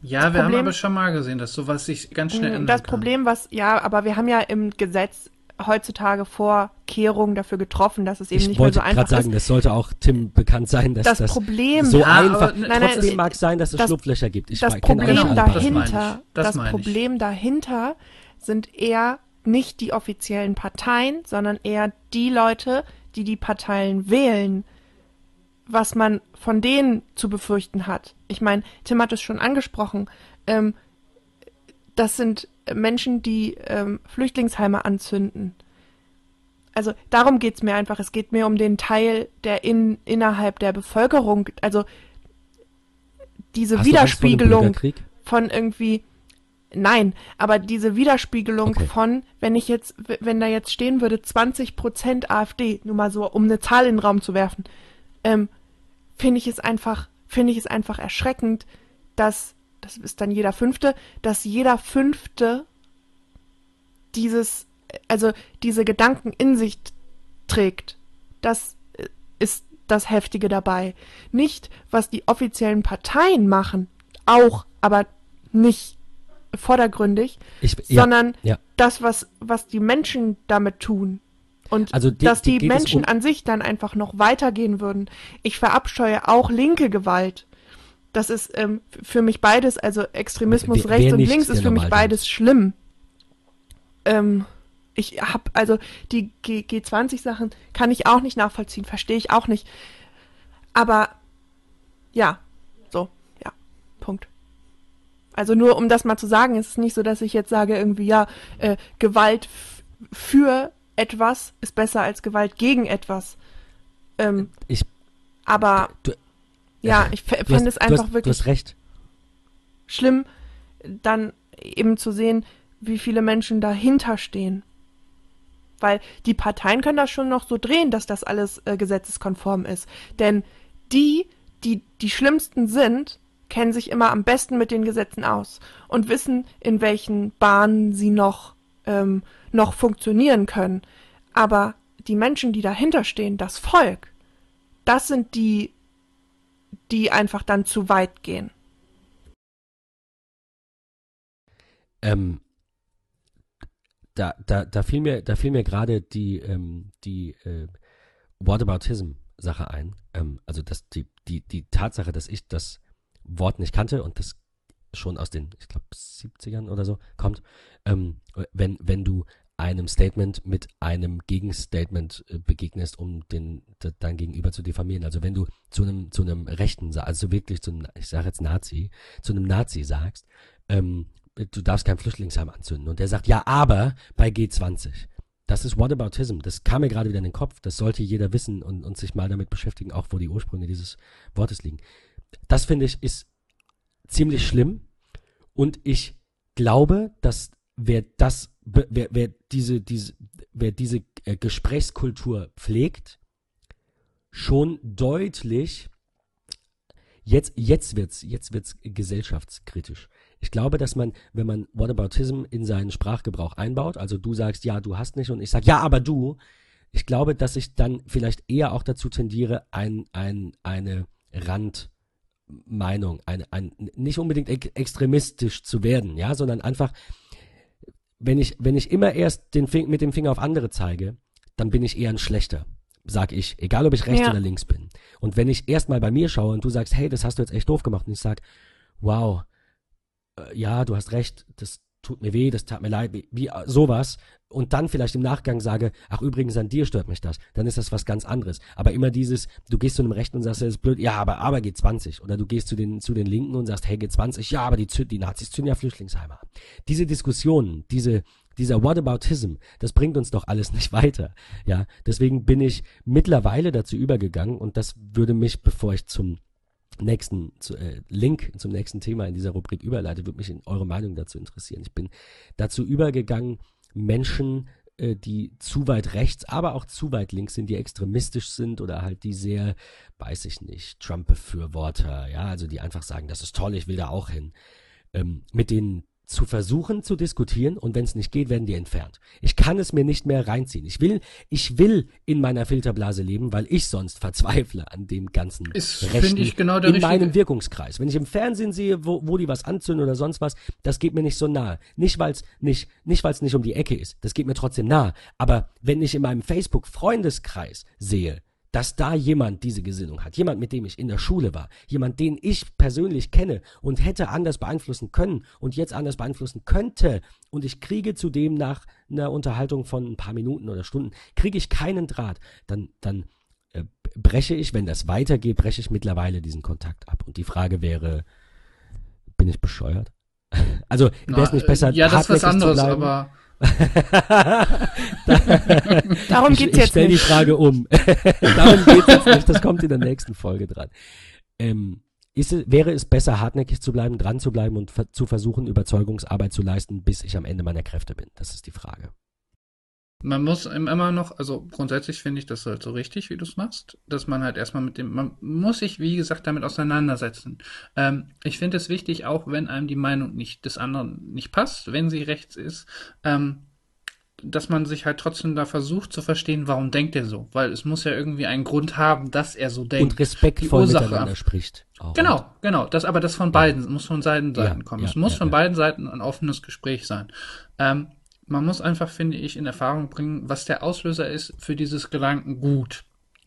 Ja, das wir Problem, haben aber schon mal gesehen, dass sowas sich ganz schnell mm, ändert. Das Problem, was, ja, aber wir haben ja im Gesetz heutzutage Vorkehrungen dafür getroffen, dass es eben ich nicht mehr so einfach ist. Ich wollte sagen, das sollte auch Tim bekannt sein, dass das, das Problem, so ja, einfach. Aber, nein, trotzdem nein, mag sein, dass es das, Schlupflöcher gibt. Ich das Problem dahinter, das, das Problem dahinter sind eher nicht die offiziellen Parteien, sondern eher die Leute, die die Parteien wählen, was man von denen zu befürchten hat. Ich meine, Tim hat es schon angesprochen. Ähm, das sind Menschen, die ähm, Flüchtlingsheime anzünden. Also darum geht es mir einfach. Es geht mir um den Teil, der in, innerhalb der Bevölkerung, also diese Hast Widerspiegelung von irgendwie, nein, aber diese Widerspiegelung okay. von, wenn ich jetzt, wenn da jetzt stehen würde, 20 Prozent AfD, nur mal so, um eine Zahl in den Raum zu werfen, ähm, finde ich es einfach, finde ich es einfach erschreckend, dass das ist dann jeder Fünfte, dass jeder Fünfte dieses, also diese Gedanken in sich trägt. Das ist das Heftige dabei. Nicht, was die offiziellen Parteien machen, auch, aber nicht vordergründig, Ich, ja, sondern ja. das, was, was die Menschen damit tun. Und Also die- dass die die Menschen um- an sich dann einfach noch weitergehen würden. Ich verabscheue auch linke Gewalt. Das ist ähm, für mich beides, also Extremismus Wer- rechts wer und links ist für mich beides schlimm. Ähm, ich hab, also die G G20-Sachen kann ich auch nicht nachvollziehen, verstehe ich auch nicht. Aber ja, so, ja, Punkt. Also nur um das mal zu sagen, es ist nicht so, dass ich jetzt sage irgendwie, ja, äh, Gewalt für etwas ist besser als Gewalt gegen etwas. Ähm, Ich, aber du, ja, ich du hast, fände es einfach hast, wirklich schlimm, dann eben zu sehen, wie viele Menschen dahinter stehen. Weil die Parteien können das schon noch so drehen, dass das alles äh, gesetzeskonform ist. Denn die, die die schlimmsten sind, kennen sich immer am besten mit den Gesetzen aus und wissen, in welchen Bahnen sie noch, ähm, noch funktionieren können. Aber die Menschen, die dahinter stehen, das Volk, das sind die, die einfach dann zu weit gehen. Ähm, da, da, da fiel mir, da fiel mir gerade die, ähm, die äh, Whataboutism-Sache ein. Ähm, also das, die, die, die Tatsache, dass ich das Wort nicht kannte und das schon aus den, ich glaube, 70ern oder so kommt, ähm, wenn, wenn du einem Statement mit einem Gegenstatement äh, begegnest, um den de- dein Gegenüber zu diffamieren. Also wenn du zu einem zu einem Rechten, also wirklich zu einem, ich sage jetzt Nazi, zu einem Nazi sagst, ähm, du darfst kein Flüchtlingsheim anzünden und der sagt, ja, aber bei G20. Das ist Whataboutism. Das kam mir gerade wieder in den Kopf. Das sollte jeder wissen und, und sich mal damit beschäftigen, auch wo die Ursprünge dieses Wortes liegen. Das finde ich ist ziemlich schlimm und ich glaube, dass wer das, wer, wer diese, diese, wer diese äh, Gesprächskultur pflegt, schon deutlich jetzt, jetzt wird's, jetzt wird's gesellschaftskritisch. Ich glaube, dass man, wenn man Whataboutism in seinen Sprachgebrauch einbaut, also du sagst, ja, du hast nicht und ich sag, ja, aber du, ich glaube, dass ich dann vielleicht eher auch dazu tendiere, ein, ein, eine Randmeinung, eine, ein, nicht unbedingt ex extremistisch zu werden, ja, sondern einfach, wenn ich, wenn ich immer erst den Fing, mit dem Finger auf andere zeige, dann bin ich eher ein Schlechter, sag ich, egal ob ich rechts Ja. oder links bin. Und wenn ich erst mal bei mir schaue und du sagst, hey, das hast du jetzt echt doof gemacht und ich sag, wow, äh, ja, du hast recht, das tut mir weh, das tat mir leid, wie, äh, sowas und dann vielleicht im Nachgang sage, ach übrigens an dir stört mich das, dann ist das was ganz anderes. Aber immer dieses, du gehst zu einem Rechten und sagst, das ist blöd, ja, aber aber G20 oder du gehst zu den zu den Linken und sagst, hey G20, ja, aber die die Nazis zünden ja Flüchtlingsheime ab. Diese Diskussionen, diese dieser Whataboutism, das bringt uns doch alles nicht weiter. Ja, deswegen bin ich mittlerweile dazu übergegangen und das würde mich, bevor ich zum nächsten zu, äh, Link zum nächsten Thema in dieser Rubrik überleite, würde mich in eure Meinung dazu interessieren. Ich bin dazu übergegangen, Menschen, äh, die zu weit rechts, aber auch zu weit links sind, die extremistisch sind oder halt die sehr, weiß ich nicht, Trump-Befürworter, ja, also die einfach sagen, das ist toll, ich will da auch hin, ähm, mit denen zu versuchen zu diskutieren und wenn es nicht geht, werden die entfernt. Ich kann es mir nicht mehr reinziehen. Ich will, ich will in meiner Filterblase leben, weil ich sonst verzweifle an dem ganzen Ist, Rechten ich, genau der in richtige- meinem Wirkungskreis. Wenn ich im Fernsehen sehe, wo, wo die was anzünden oder sonst was, das geht mir nicht so nahe. Nicht, weil es nicht, nicht, weil's nicht um die Ecke ist. Das geht mir trotzdem nahe. Aber wenn ich in meinem Facebook-Freundeskreis sehe, dass da jemand diese Gesinnung hat, jemand, mit dem ich in der Schule war, jemand, den ich persönlich kenne und hätte anders beeinflussen können und jetzt anders beeinflussen könnte. Und ich kriege zudem nach einer Unterhaltung von ein paar Minuten oder Stunden, kriege ich keinen Draht, dann, dann äh, breche ich, wenn das weitergeht, breche ich mittlerweile diesen Kontakt ab. Und die Frage wäre, bin ich bescheuert? Also wäre es nicht besser, Ja, das ist was anderes, aber Darum ich, geht's ich jetzt stell die nicht. Frage um. Darum geht's jetzt nicht. Das kommt in der nächsten Folge dran. Ähm, es- wäre es besser, hartnäckig zu bleiben, dran zu bleiben und ver zu versuchen, Überzeugungsarbeit zu leisten, bis ich am Ende meiner Kräfte bin? Das ist die Frage. Man muss im- immer noch, also grundsätzlich finde ich das halt so richtig, wie du es machst, dass man halt erstmal mit dem, man muss sich, wie gesagt, damit auseinandersetzen. Ähm, ich finde es wichtig, auch wenn einem die Meinung nicht des anderen nicht passt, wenn sie rechts ist, ähm, dass man sich halt trotzdem da versucht zu verstehen, warum denkt er so. Weil es muss ja irgendwie einen Grund haben, dass er so denkt. Und respektvoll miteinander spricht. Auch genau, genau. Das, aber das von beiden, ja. muss von beiden Seiten ja, kommen. Ja, es muss von beiden Seiten ein offenes Gespräch sein. Ähm, man muss einfach, finde ich, in Erfahrung bringen, was der Auslöser ist für dieses Gedankengut.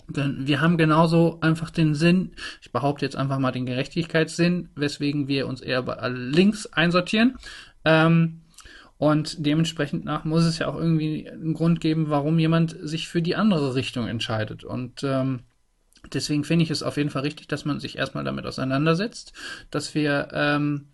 Denn wir haben genauso einfach den Sinn, ich behaupte jetzt einfach mal den Gerechtigkeitssinn, weswegen wir uns eher bei links einsortieren. Ähm, und dementsprechend nach muss es ja auch irgendwie einen Grund geben, warum jemand sich für die andere Richtung entscheidet. Und ähm, deswegen finde ich es auf jeden Fall richtig, dass man sich erstmal damit auseinandersetzt, dass wir, ähm,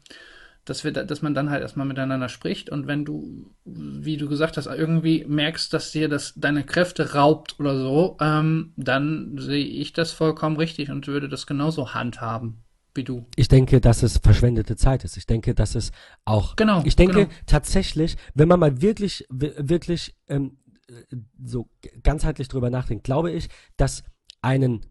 dass wir, dass man dann halt erstmal miteinander spricht. Und wenn du, wie du gesagt hast, irgendwie merkst, dass dir das deine Kräfte raubt oder so, ähm, dann sehe ich das vollkommen richtig und würde das genauso handhaben wie du. Ich denke, dass es verschwendete Zeit ist. Ich denke, dass es auch. Genau. Ich denke genau. tatsächlich, wenn man mal wirklich, wirklich ähm, so ganzheitlich drüber nachdenkt, glaube ich, dass einen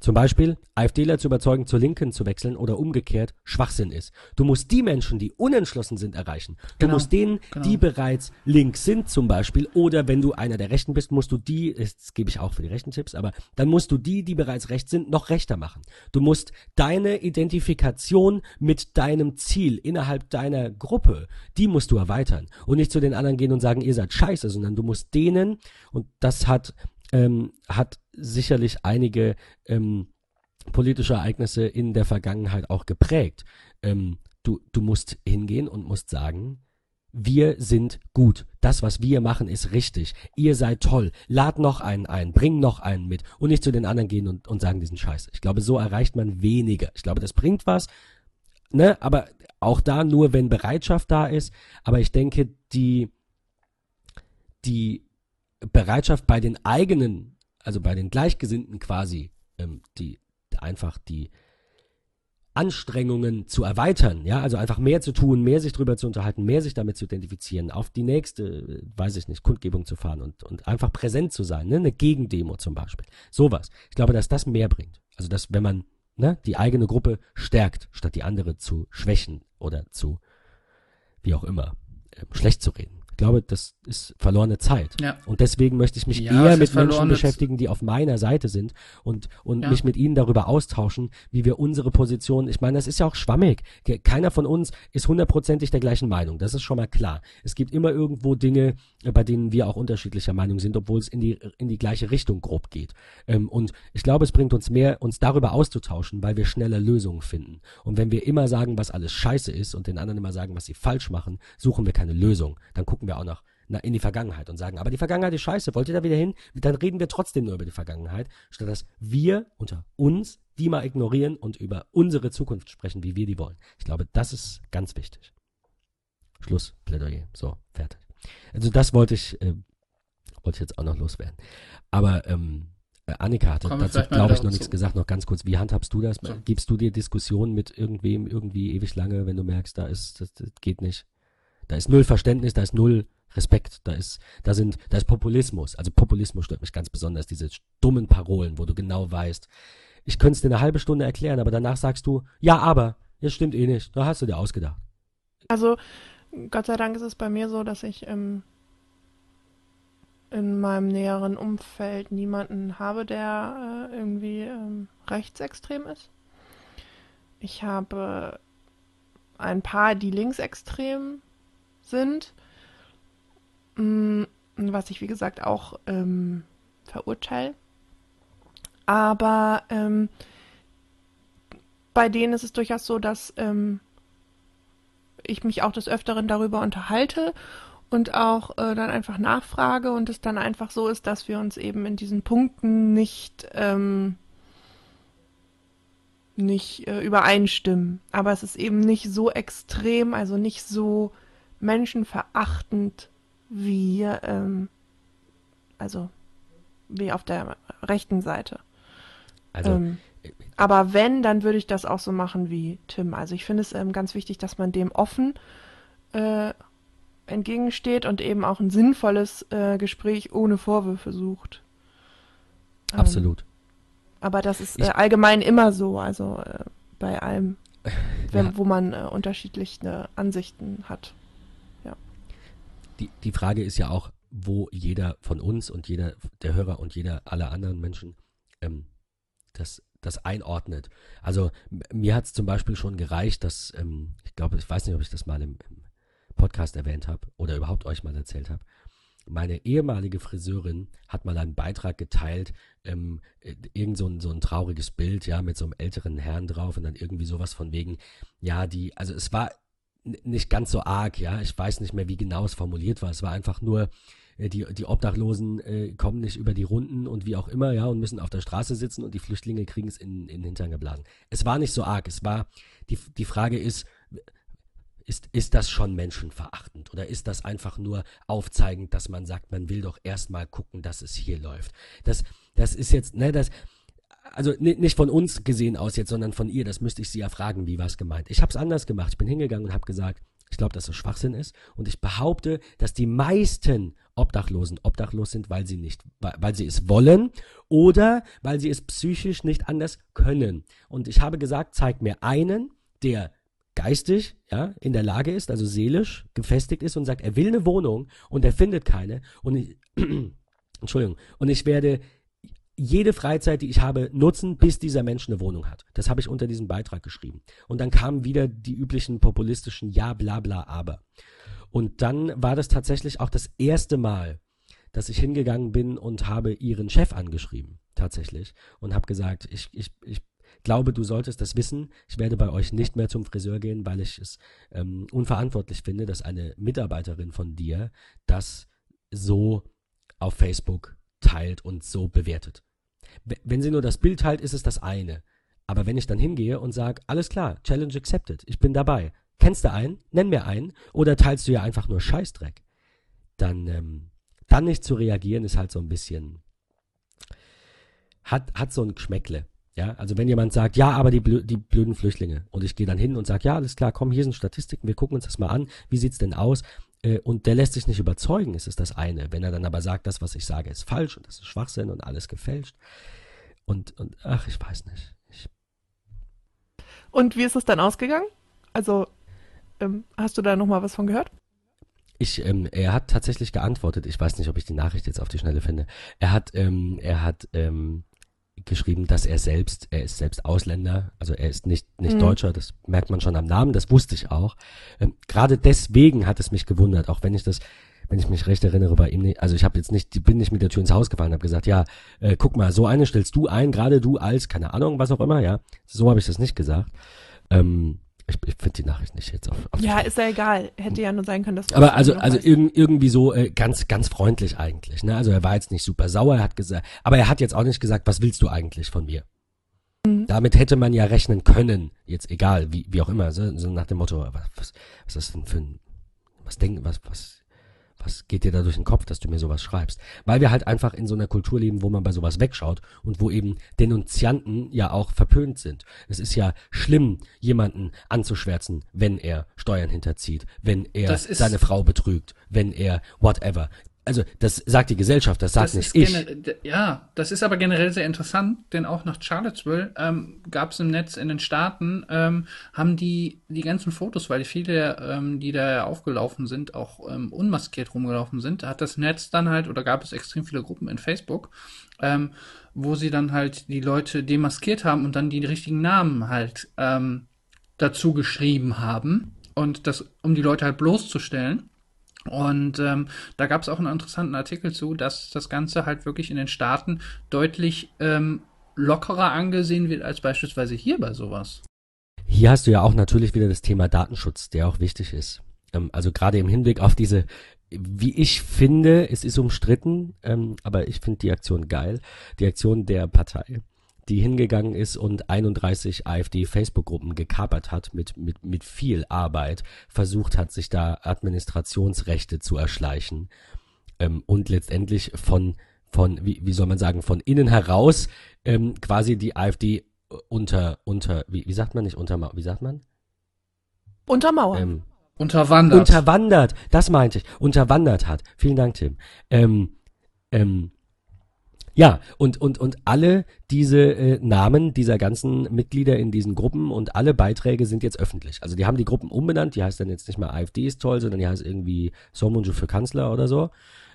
zum Beispiel AfDler zu überzeugen, zur Linken zu wechseln oder umgekehrt Schwachsinn ist. Du musst die Menschen, die unentschlossen sind, erreichen. Du genau, musst denen, genau. die bereits links sind zum Beispiel, oder wenn du einer der Rechten bist, musst du die, das gebe ich auch für die rechten Tipps, aber dann musst du die, die bereits rechts sind, noch rechter machen. Du musst deine Identifikation mit deinem Ziel innerhalb deiner Gruppe, die musst du erweitern und nicht zu den anderen gehen und sagen, ihr seid scheiße, sondern du musst denen, und das hat ähm, hat sicherlich einige ähm, politische Ereignisse in der Vergangenheit auch geprägt. Ähm, du, du musst hingehen und musst sagen, wir sind gut. Das, was wir machen, ist richtig. Ihr seid toll. Lad noch einen ein, bring noch einen mit und nicht zu den anderen gehen und, und sagen, diesen Scheiße. Ich glaube, so erreicht man weniger. Ich glaube, das bringt was, ne, aber auch da nur, wenn Bereitschaft da ist. Aber ich denke, die, die Bereitschaft bei den eigenen, also bei den Gleichgesinnten quasi, ähm, die einfach die Anstrengungen zu erweitern, ja, also einfach mehr zu tun, mehr sich drüber zu unterhalten, mehr sich damit zu identifizieren, auf die nächste, weiß ich nicht, Kundgebung zu fahren und, und einfach präsent zu sein, ne, eine Gegendemo zum Beispiel, sowas. Ich glaube, dass das mehr bringt. Also, dass wenn man ne, die eigene Gruppe stärkt, statt die andere zu schwächen oder zu, wie auch immer, äh, schlecht zu reden glaube, das ist verlorene Zeit. Ja. Und deswegen möchte ich mich ja, eher mit Menschen beschäftigen, die auf meiner Seite sind und, und ja. mich mit ihnen darüber austauschen, wie wir unsere Position, ich meine, das ist ja auch schwammig. Keiner von uns ist hundertprozentig der gleichen Meinung. Das ist schon mal klar. Es gibt immer irgendwo Dinge, äh, bei denen wir auch unterschiedlicher Meinung sind, obwohl es in die, in die gleiche Richtung grob geht. Ähm, und ich glaube, es bringt uns mehr, uns darüber auszutauschen, weil wir schneller Lösungen finden. Und wenn wir immer sagen, was alles scheiße ist und den anderen immer sagen, was sie falsch machen, suchen wir keine Lösung. Dann gucken wir auch noch in die Vergangenheit und sagen, aber die Vergangenheit ist scheiße, wollt ihr da wieder hin? Dann reden wir trotzdem nur über die Vergangenheit, statt dass wir unter uns die mal ignorieren und über unsere Zukunft sprechen, wie wir die wollen. Ich glaube, das ist ganz wichtig. Schluss, Plädoyer. So, fertig. Also das wollte ich, äh, wollte ich jetzt auch noch loswerden. Aber ähm, äh, Annika hatte dazu, glaube ich, noch nichts gesagt. Noch ganz kurz, wie handhabst du das? So. Gibst du dir Diskussionen mit irgendwem irgendwie ewig lange, wenn du merkst, da ist, das, das geht nicht? Da ist null Verständnis, da ist null Respekt, da ist, da sind, da ist Populismus. Also Populismus stört mich ganz besonders, diese dummen Parolen, wo du genau weißt, ich könnte es dir eine halbe Stunde erklären, aber danach sagst du, ja, aber, das stimmt eh nicht, da hast du dir ausgedacht. Also, Gott sei Dank ist es bei mir so, dass ich ähm, in meinem näheren Umfeld niemanden habe, der äh, irgendwie ähm, rechtsextrem ist. Ich habe ein paar, die linksextrem sind. Mm, was ich, wie gesagt, auch ähm, verurteile. Aber ähm, bei denen ist es durchaus so, dass ähm, ich mich auch des Öfteren darüber unterhalte und auch äh, dann einfach nachfrage und es dann einfach so ist, dass wir uns eben in diesen Punkten nicht ähm, nicht äh, übereinstimmen. Aber es ist eben nicht so extrem, also nicht so menschenverachtend wie, ähm, also wie auf der rechten Seite. Also, ähm, aber wenn, dann würde ich das auch so machen wie Tim. Also ich finde es ähm, ganz wichtig, dass man dem offen äh, entgegensteht und eben auch ein sinnvolles äh, Gespräch ohne Vorwürfe sucht. Ähm, Absolut. Aber das ist äh, allgemein immer so, also äh, bei allem, wenn, ja. wo man äh, unterschiedliche Ansichten hat die, die Frage ist ja auch, wo jeder von uns und jeder der Hörer und jeder aller anderen Menschen ähm, das, das einordnet. Also mir hat es zum Beispiel schon gereicht, dass, ähm, ich glaube, ich weiß nicht, ob ich das mal im, im Podcast erwähnt habe oder überhaupt euch mal erzählt habe. Meine ehemalige Friseurin hat mal einen Beitrag geteilt, ähm, äh, irgend so ein, so ein trauriges Bild, ja, mit so einem älteren Herrn drauf und dann irgendwie sowas von wegen, ja, die, also es war nicht ganz so arg, ja, ich weiß nicht mehr, wie genau es formuliert war. Es war einfach nur, äh, die, die Obdachlosen äh, kommen nicht über die Runden und wie auch immer, ja, und müssen auf der Straße sitzen und die Flüchtlinge kriegen es in, in den Hintern geblasen. Es war nicht so arg. Es war, die, die Frage ist, ist, ist das schon menschenverachtend oder ist das einfach nur aufzeigend, dass man sagt, man will doch erstmal gucken, dass es hier läuft? Das, das ist jetzt, ne, das, also nicht von uns gesehen aus jetzt, sondern von ihr, das müsste ich sie ja fragen, wie war es gemeint. Ich habe es anders gemacht. Ich bin hingegangen und habe gesagt, ich glaube, dass das Schwachsinn ist und ich behaupte, dass die meisten Obdachlosen obdachlos sind, weil sie nicht, weil sie es wollen oder weil sie es psychisch nicht anders können. Und ich habe gesagt, zeig mir einen, der geistig, ja, in der Lage ist, also seelisch gefestigt ist und sagt, er will eine Wohnung und er findet keine und ich, Entschuldigung, und ich werde jede Freizeit, die ich habe, nutzen, bis dieser Mensch eine Wohnung hat. Das habe ich unter diesem Beitrag geschrieben. Und dann kamen wieder die üblichen populistischen Ja, bla, bla, aber. Und dann war das tatsächlich auch das erste Mal, dass ich hingegangen bin und habe ihren Chef angeschrieben, tatsächlich. Und habe gesagt, ich, ich, ich glaube, du solltest das wissen. Ich werde bei euch nicht mehr zum Friseur gehen, weil ich es ähm, unverantwortlich finde, dass eine Mitarbeiterin von dir das so auf Facebook teilt und so bewertet. Wenn sie nur das Bild teilt, ist es das eine. Aber wenn ich dann hingehe und sage, alles klar, Challenge accepted, ich bin dabei. Kennst du einen? Nenn mir einen. Oder teilst du ja einfach nur Scheißdreck? Dann, ähm, dann nicht zu reagieren, ist halt so ein bisschen, hat, hat so ein Geschmäckle. Ja, also wenn jemand sagt, ja, aber die, blö die blöden Flüchtlinge und ich gehe dann hin und sage, ja, alles klar, komm, hier sind Statistiken, wir gucken uns das mal an, wie sieht's denn aus? Äh, und der lässt sich nicht überzeugen, ist es das eine. Wenn er dann aber sagt, das, was ich sage, ist falsch und das ist Schwachsinn und alles gefälscht. Und, und ach, ich weiß nicht. Ich und wie ist es dann ausgegangen? Also, ähm, hast du da nochmal was von gehört? Ich, ähm, er hat tatsächlich geantwortet. Ich weiß nicht, ob ich die Nachricht jetzt auf die Schnelle finde. Er hat, ähm, er hat, ähm, geschrieben, dass er selbst, er ist selbst Ausländer, also er ist nicht, nicht mhm. Deutscher, das merkt man schon am Namen, das wusste ich auch. Ähm, Gerade deswegen hat es mich gewundert, auch wenn ich das, wenn ich mich recht erinnere, bei ihm nicht, also ich habe jetzt nicht, bin nicht mit der Tür ins Haus gefallen, habe gesagt, ja, äh, guck mal, so eine stellst du ein, gerade du als, keine Ahnung, was auch immer, ja, so habe ich das nicht gesagt. Ähm, ich, ich finde die Nachricht nicht jetzt auf. auf ja, ist ja egal. Hätte ja nur sein können, dass. Aber also, also irg irgendwie so äh, ganz, ganz freundlich eigentlich. Ne? Also er war jetzt nicht super sauer. Er hat gesagt, aber er hat jetzt auch nicht gesagt, was willst du eigentlich von mir? Mhm. Damit hätte man ja rechnen können. Jetzt egal, wie, wie auch immer. So, so nach dem Motto, was, was, ist denn für ein, was denken, was, was was geht dir da durch den Kopf, dass du mir sowas schreibst? Weil wir halt einfach in so einer Kultur leben, wo man bei sowas wegschaut und wo eben Denunzianten ja auch verpönt sind. Es ist ja schlimm, jemanden anzuschwärzen, wenn er Steuern hinterzieht, wenn er seine Frau betrügt, wenn er whatever also das sagt die Gesellschaft, das sagt das nicht ich. Ja, das ist aber generell sehr interessant, denn auch nach Charlottesville ähm, gab es im Netz in den Staaten, ähm, haben die die ganzen Fotos, weil viele, ähm, die da aufgelaufen sind, auch ähm, unmaskiert rumgelaufen sind, hat das Netz dann halt, oder gab es extrem viele Gruppen in Facebook, ähm, wo sie dann halt die Leute demaskiert haben und dann die richtigen Namen halt ähm, dazu geschrieben haben und das, um die Leute halt bloßzustellen. Und ähm, da gab es auch einen interessanten Artikel zu, dass das Ganze halt wirklich in den Staaten deutlich ähm, lockerer angesehen wird als beispielsweise hier bei sowas. Hier hast du ja auch natürlich wieder das Thema Datenschutz, der auch wichtig ist. Ähm, also gerade im Hinblick auf diese, wie ich finde, es ist umstritten, ähm, aber ich finde die Aktion geil, die Aktion der Partei die hingegangen ist und 31 AfD-Facebook-Gruppen gekapert hat mit, mit, mit viel Arbeit, versucht hat, sich da Administrationsrechte zu erschleichen ähm, und letztendlich von, von wie, wie soll man sagen, von innen heraus ähm, quasi die AfD unter, unter, wie, wie sagt man nicht, unter, wie sagt man? Untermauern. Ähm, unterwandert. Unterwandert, das meinte ich, unterwandert hat. Vielen Dank, Tim. Ähm, ähm, Ja, und, und, und alle diese äh, Namen dieser ganzen Mitglieder in diesen Gruppen und alle Beiträge sind jetzt öffentlich. Also die haben die Gruppen umbenannt, die heißt dann jetzt nicht mehr AfD ist toll, sondern die heißt irgendwie Somunju für Kanzler oder so.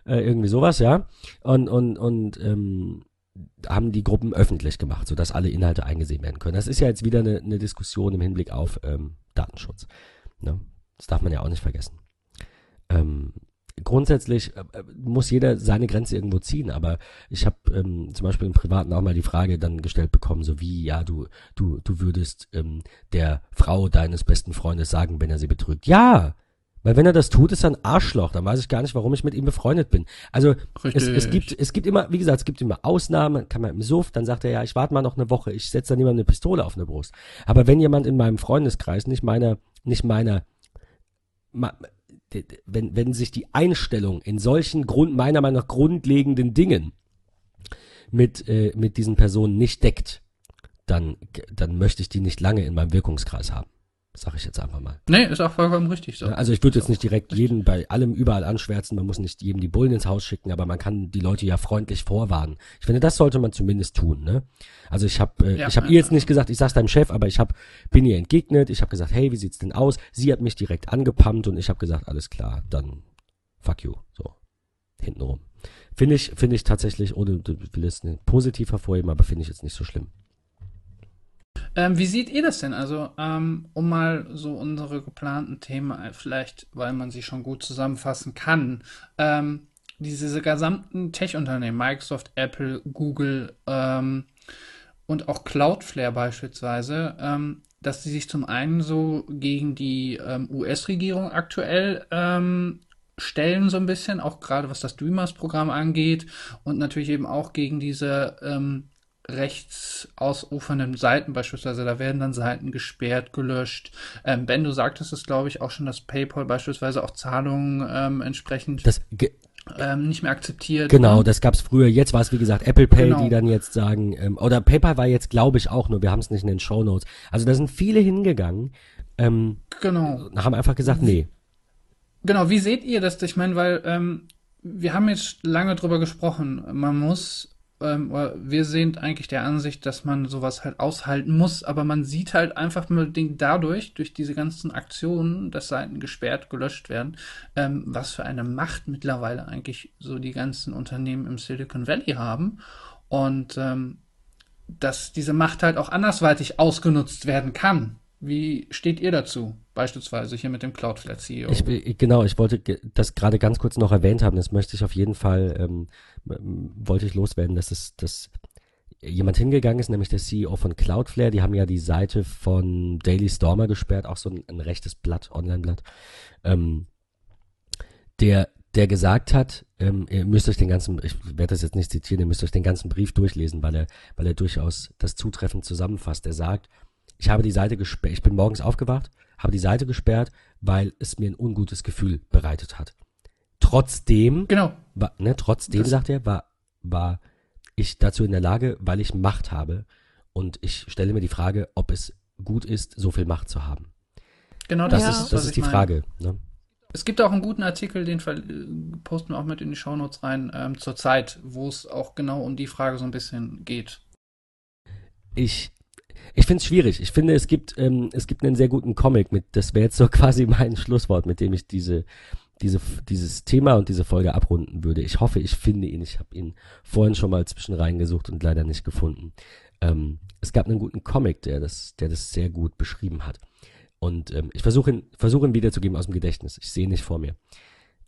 Äh, irgendwie sowas, ja. Und, und, und ähm, haben die Gruppen öffentlich gemacht, sodass alle Inhalte eingesehen werden können. Das ist ja jetzt wieder eine, eine Diskussion im Hinblick auf ähm, Datenschutz. Ne? Das darf man ja auch nicht vergessen. Ähm, grundsätzlich äh, äh, muss jeder seine Grenze irgendwo ziehen, aber ich habe ähm, zum Beispiel im Privaten auch mal die Frage dann gestellt bekommen, so wie, ja, du, du, du würdest ähm, der Frau deines besten Freundes sagen, wenn er sie betrügt. Ja, weil wenn er das tut, ist er ein Arschloch. Dann weiß ich gar nicht, warum ich mit ihm befreundet bin. Also es, es, gibt, es gibt immer, wie gesagt, es gibt immer Ausnahmen. Kann man im Suff, dann sagt er, ja, ich warte mal noch eine Woche. Ich setze dann niemandem eine Pistole auf eine Brust. Aber wenn jemand in meinem Freundeskreis, nicht meiner, nicht meiner, wenn, wenn sich die Einstellung in solchen Grund, meiner Meinung nach grundlegenden Dingen mit, äh, mit diesen Personen nicht deckt, dann, dann möchte ich die nicht lange in meinem Wirkungskreis haben. Sag ich jetzt einfach mal. Nee, ist auch vollkommen richtig so. Also ich würde jetzt nicht direkt jeden bei allem überall anschwärzen, man muss nicht jedem die Bullen ins Haus schicken, aber man kann die Leute ja freundlich vorwarnen. Ich finde, das sollte man zumindest tun, ne? Also ich habe äh, ja, ich habe ihr jetzt nicht gesagt, ich sag's deinem Chef, aber ich habe bin ihr entgegnet, ich habe gesagt, hey, wie sieht's denn aus? Sie hat mich direkt angepumpt und ich habe gesagt, alles klar, dann fuck you, so hintenrum. Finde ich finde ich tatsächlich ohne will es positiv hervorheben, aber finde ich jetzt nicht so schlimm. Ähm, wie seht ihr das denn? Also, ähm, um mal so unsere geplanten Themen äh, vielleicht, weil man sie schon gut zusammenfassen kann, ähm, diese gesamten Tech-Unternehmen, Microsoft, Apple, Google ähm, und auch Cloudflare beispielsweise, ähm, dass sie sich zum einen so gegen die ähm, US-Regierung aktuell stellen so ein bisschen, auch gerade was das Dreamers-Programm angeht und natürlich eben auch gegen diese rechts ausufernden Seiten beispielsweise, da werden dann Seiten gesperrt, gelöscht. Ähm, ben, du sagtest es, glaube ich, auch schon, dass PayPal beispielsweise auch Zahlungen ähm, entsprechend ähm, nicht mehr akzeptiert. Genau, das gab's früher. Jetzt war es, wie gesagt, Apple Pay, genau. die dann jetzt sagen, ähm, oder PayPal war jetzt, glaube ich, auch nur, wir haben es nicht in den Show Notes. Also da sind viele hingegangen, ähm, genau. haben einfach gesagt, nee. Genau, wie seht ihr das? Ich meine, weil ähm, wir haben jetzt lange drüber gesprochen. Man muss ähm, wir sind eigentlich der Ansicht, dass man sowas halt aushalten muss, aber man sieht halt einfach unbedingt dadurch, durch diese ganzen Aktionen, dass Seiten gesperrt, gelöscht werden, ähm, was für eine Macht mittlerweile eigentlich so die ganzen Unternehmen im Silicon Valley haben und ähm, dass diese Macht halt auch andersweitig ausgenutzt werden kann. Wie steht ihr dazu? Beispielsweise hier mit dem Cloudflare CEO. Ich, genau, ich wollte das gerade ganz kurz noch erwähnt haben. Das möchte ich auf jeden Fall, ähm, wollte ich loswerden, dass es, dass jemand hingegangen ist, nämlich der CEO von Cloudflare. Die haben ja die Seite von Daily Stormer gesperrt, auch so ein, ein rechtes Blatt, Online-Blatt. Ähm, der, der gesagt hat, ähm, ihr müsst euch den ganzen, ich werde das jetzt nicht zitieren, ihr müsst euch den ganzen Brief durchlesen, weil er, weil er durchaus das zutreffend zusammenfasst. Er sagt, ich habe die Seite gesperrt, ich bin morgens aufgewacht, habe die Seite gesperrt, weil es mir ein ungutes Gefühl bereitet hat. Trotzdem, genau. war, ne, trotzdem, das sagt er, war, war ich dazu in der Lage, weil ich Macht habe. Und ich stelle mir die Frage, ob es gut ist, so viel Macht zu haben. Genau, das ja. ist, das ist die meine. Frage. Ne? Es gibt auch einen guten Artikel, den posten wir auch mit in die Shownotes rein, ähm, zur Zeit, wo es auch genau um die Frage so ein bisschen geht. Ich ich finde es schwierig. Ich finde, es gibt, ähm, es gibt einen sehr guten Comic mit, das wäre jetzt so quasi mein Schlusswort, mit dem ich diese, diese, dieses Thema und diese Folge abrunden würde. Ich hoffe, ich finde ihn. Ich habe ihn vorhin schon mal zwischen reingesucht und leider nicht gefunden. Ähm, es gab einen guten Comic, der das, der das sehr gut beschrieben hat. Und ähm, ich versuche ihn, versuche ihn wiederzugeben aus dem Gedächtnis. Ich sehe nicht vor mir.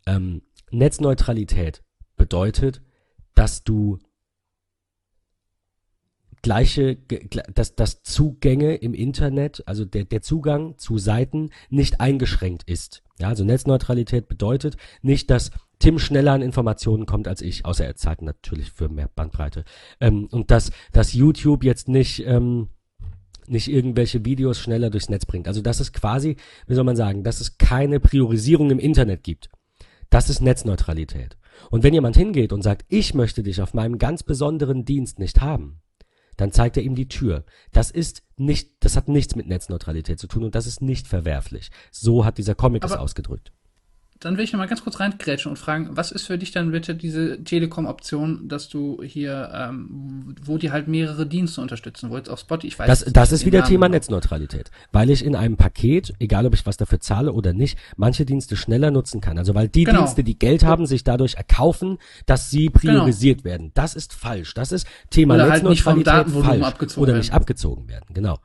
Ähm, Netzneutralität bedeutet, dass du gleiche, dass, dass Zugänge im Internet, also der, der Zugang zu Seiten nicht eingeschränkt ist. Ja, also Netzneutralität bedeutet nicht, dass Tim schneller an Informationen kommt als ich, außer er zahlt natürlich für mehr Bandbreite. Ähm, und dass, dass YouTube jetzt nicht, ähm, nicht irgendwelche Videos schneller durchs Netz bringt. Also dass es quasi, wie soll man sagen, dass es keine Priorisierung im Internet gibt. Das ist Netzneutralität. Und wenn jemand hingeht und sagt, ich möchte dich auf meinem ganz besonderen Dienst nicht haben, dann zeigt er ihm die Tür. Das ist nicht, das hat nichts mit Netzneutralität zu tun und das ist nicht verwerflich. So hat dieser Comic aber, es ausgedrückt. Dann will ich noch mal ganz kurz reingrätschen und fragen, was ist für dich dann bitte diese Telekom-Option, dass du hier, ähm, wo die halt mehrere Dienste unterstützen, wo jetzt auch Spotify, ich weiß Das, das ist wieder Namen Thema genau. Netzneutralität, weil ich in einem Paket, egal ob ich was dafür zahle oder nicht, manche Dienste schneller nutzen kann. Also weil die Genau. Dienste, die Geld haben, sich dadurch erkaufen, dass sie priorisiert werden. Das ist falsch. Das ist Thema Oder halt nicht vom Netzneutralität falsch. abgezogen oder werden. nicht abgezogen werden, genau.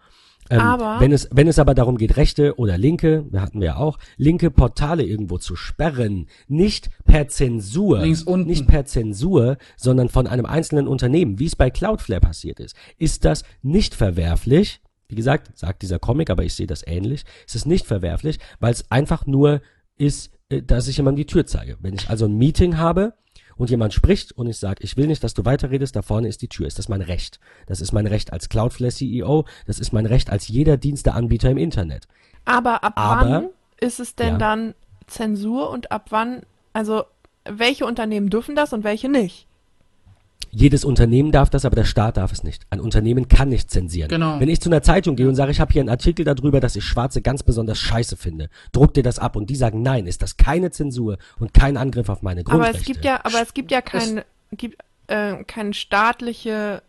Ähm, Aber- wenn es, wenn es aber darum geht, rechte oder linke, wir hatten wir ja auch, linke Portale irgendwo zu sperren, nicht per Zensur, Links unten. nicht per Zensur, sondern von einem einzelnen Unternehmen, wie es bei Cloudflare passiert ist, ist das nicht verwerflich. Wie gesagt, sagt dieser Comic, aber ich sehe das ähnlich. Es ist nicht verwerflich, weil es einfach nur ist, äh, dass ich jemandem die Tür zeige. Wenn ich also ein Meeting habe und jemand spricht und ich sage, ich will nicht, dass du weiterredest, da vorne ist die Tür. Ist das mein Recht? Das ist mein Recht als Cloudflare CEO, das ist mein Recht als jeder Diensteanbieter im Internet. Aber ab Aber- wann ist es denn Ja. dann Zensur und ab wann, also welche Unternehmen dürfen das und welche nicht? Jedes Unternehmen darf das, aber der Staat darf es nicht. Ein Unternehmen kann nicht zensieren. Genau. Wenn ich zu einer Zeitung gehe und sage, ich habe hier einen Artikel darüber, dass ich Schwarze ganz besonders scheiße finde, druck dir das ab und die sagen, nein, ist das keine Zensur und kein Angriff auf meine Aber Grundrechte. es gibt ja, aber es gibt ja kein, gibt, äh, keine staatliche,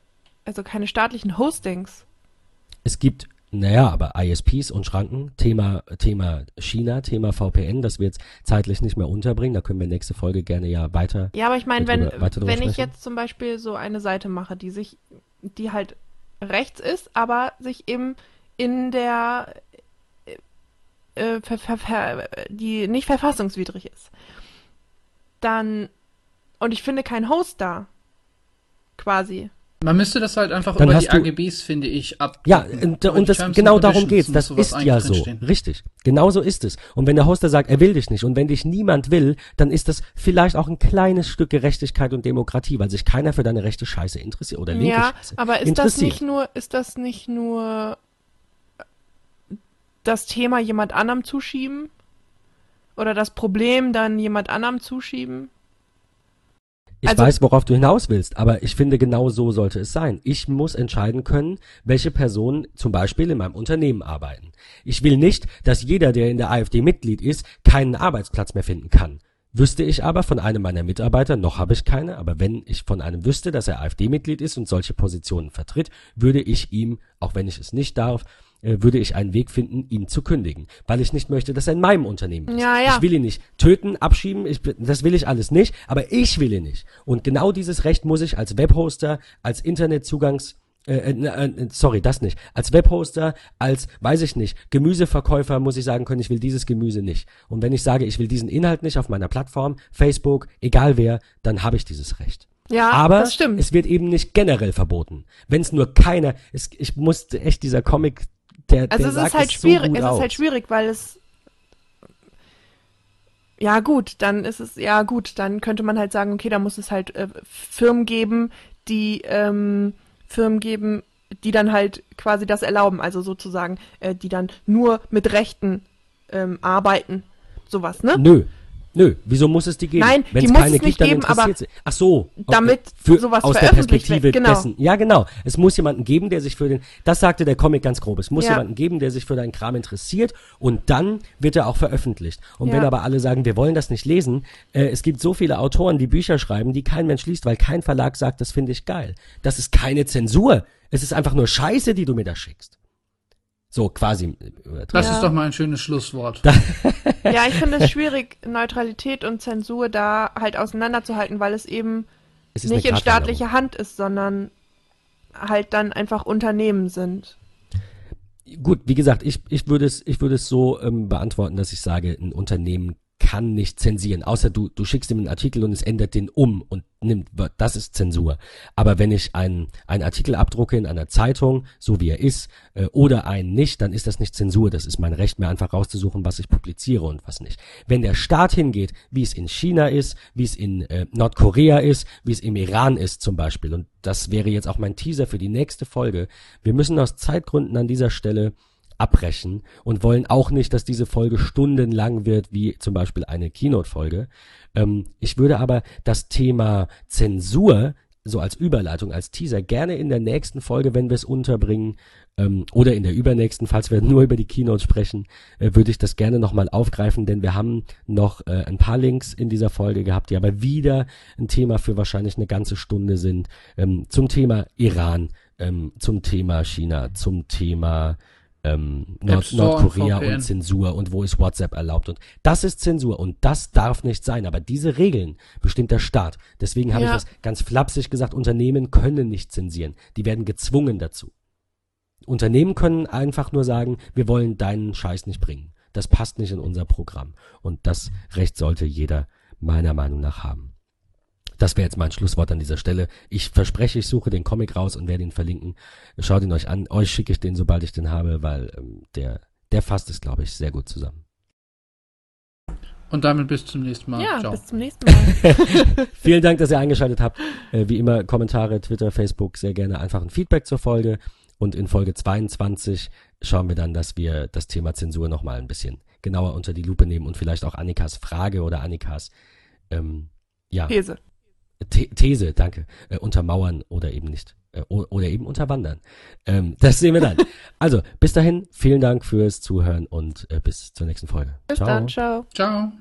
also keine staatlichen Hostings. Es gibt, naja, aber ISPs und Schranken, Thema, Thema China, Thema VPN, das wir jetzt zeitlich nicht mehr unterbringen, da können wir nächste Folge gerne ja weiter. Ja, aber ich meine, wenn, wenn ich jetzt zum Beispiel so eine Seite mache, die sich, die halt rechts ist, aber sich eben in der, äh, ver, ver, ver, die nicht verfassungswidrig ist, dann, und ich finde keinen Host da, quasi. Man müsste das halt einfach Dann über die du- AGBs, finde ich, ab. Ja, und, und das, genau darum geht's. Das ist ja so. Richtig. Genau so ist es. Und wenn der Hoster sagt, er will dich nicht und wenn dich niemand will, dann ist das vielleicht auch ein kleines Stück Gerechtigkeit und Demokratie, weil sich keiner für deine rechte Scheiße interessiert oder linke Ja, Scheiße aber ist das nicht nur, ist das nicht nur das Thema jemand anderem zuschieben? Oder das Problem dann jemand anderem zuschieben? Ich Also- weiß, worauf du hinaus willst, aber ich finde, genau so sollte es sein. Ich muss entscheiden können, welche Personen zum Beispiel in meinem Unternehmen arbeiten. Ich will nicht, dass jeder, der in der AfD Mitglied ist, keinen Arbeitsplatz mehr finden kann. Wüsste ich aber von einem meiner Mitarbeiter, noch habe ich keine, aber wenn ich von einem wüsste, dass er AfD-Mitglied ist und solche Positionen vertritt, würde ich ihm, auch wenn ich es nicht darf, würde ich einen Weg finden, ihn zu kündigen, weil ich nicht möchte, dass er in meinem Unternehmen ist. Ja, ja. Ich will ihn nicht töten, abschieben, ich, das will ich alles nicht, aber ich will ihn nicht. Und genau dieses Recht muss ich als Webhoster, als Internetzugangs äh, äh, äh, sorry, das nicht. Als Webhoster, als, weiß ich nicht, Gemüseverkäufer muss ich sagen können, ich will dieses Gemüse nicht. Und wenn ich sage, ich will diesen Inhalt nicht auf meiner Plattform, Facebook, egal wer, dann habe ich dieses Recht. Ja, Aber das stimmt. es wird eben nicht generell verboten. Wenn es nur keiner, es, ich musste echt dieser Comic, der, Also der es sagt ist halt es schwierig, so es aus. ist halt schwierig, weil es ja gut, dann ist es ja gut, dann könnte man halt sagen, okay, da muss es halt äh, Firmen geben, die ähm, Firmen geben, die dann halt quasi das erlauben, also sozusagen, äh, die dann nur mit Rechten ähm, arbeiten, sowas, ne? Nö. Nö, wieso muss es die geben? Nein, Wenn die es muss keine es nicht gibt, geben, aber sie. Ach so. okay. damit für, sowas aus der Perspektive wird, genau. dessen. Ja, genau. Es muss jemanden geben, der sich für den, das sagte der Comic ganz grob, es muss Ja. jemanden geben, der sich für deinen Kram interessiert und dann wird er auch veröffentlicht. Und Ja. wenn aber alle sagen, wir wollen das nicht lesen, äh, es gibt so viele Autoren, die Bücher schreiben, die kein Mensch liest, weil kein Verlag sagt, das finde ich geil. Das ist keine Zensur. Es ist einfach nur Scheiße, die du mir da schickst. So quasi. äh. Das Ja. ist doch mal ein schönes Schlusswort. Ja, ich finde es schwierig, Neutralität und Zensur da halt auseinanderzuhalten, weil es eben Es nicht in staatlicher Hand ist, sondern halt dann einfach Unternehmen sind. Gut, wie gesagt, ich, ich würde es, ich würde es so ähm, beantworten, dass ich sage, ein Unternehmen kann nicht zensieren, außer du, du schickst ihm einen Artikel und es ändert den um und nimmt, das ist Zensur. Aber wenn ich einen, einen Artikel abdrucke in einer Zeitung, so wie er ist, äh, oder einen nicht, dann ist das nicht Zensur. Das ist mein Recht, mir einfach rauszusuchen, was ich publiziere und was nicht. Wenn der Staat hingeht, wie es in China ist, wie es in äh, Nordkorea ist, wie es im Iran ist zum Beispiel, und das wäre jetzt auch mein Teaser für die nächste Folge, wir müssen aus Zeitgründen an dieser Stelle abbrechen und wollen auch nicht, dass diese Folge stundenlang wird, wie zum Beispiel eine Keynote-Folge. Ähm, ich würde aber das Thema Zensur so als Überleitung, als Teaser, gerne in der nächsten Folge, wenn wir es unterbringen, ähm, oder in der übernächsten, falls wir nur über die Keynote sprechen, äh, würde ich das gerne nochmal aufgreifen, denn wir haben noch äh, ein paar Links in dieser Folge gehabt, die aber wieder ein Thema für wahrscheinlich eine ganze Stunde sind, ähm, zum Thema Iran, ähm, zum Thema China, zum Thema ähm, Nord Nordkorea und, und, Zensur und wo ist WhatsApp erlaubt und das ist Zensur und das darf nicht sein. Aber diese Regeln bestimmt der Staat. Deswegen habe ja. ich das ganz flapsig gesagt, Unternehmen können nicht zensieren. Die werden gezwungen dazu. Unternehmen können einfach nur sagen, wir wollen deinen Scheiß nicht bringen. Das passt nicht in unser Programm. Und das Recht sollte jeder meiner Meinung nach haben. Das wäre jetzt mein Schlusswort an dieser Stelle. Ich verspreche, ich suche den Comic raus und werde ihn verlinken. Schaut ihn euch an. Euch schicke ich den, sobald ich den habe, weil ähm, der, der fasst es, glaube ich, sehr gut zusammen. Und damit bis zum nächsten Mal. Ja, Ciao. bis zum nächsten Mal. Vielen Dank, dass ihr eingeschaltet habt. Äh, wie immer, Kommentare, Twitter, Facebook, sehr gerne einfach ein Feedback zur Folge. Und in Folge 22 schauen wir dann, dass wir das Thema Zensur nochmal ein bisschen genauer unter die Lupe nehmen und vielleicht auch Annikas Frage oder Annikas ähm, ja, These. These, danke, äh, untermauern oder eben nicht. Äh, oder eben unterwandern. Ähm, das sehen wir dann. also, bis dahin, vielen Dank fürs Zuhören und äh, bis zur nächsten Folge. Bis ciao. dann, ciao. Ciao.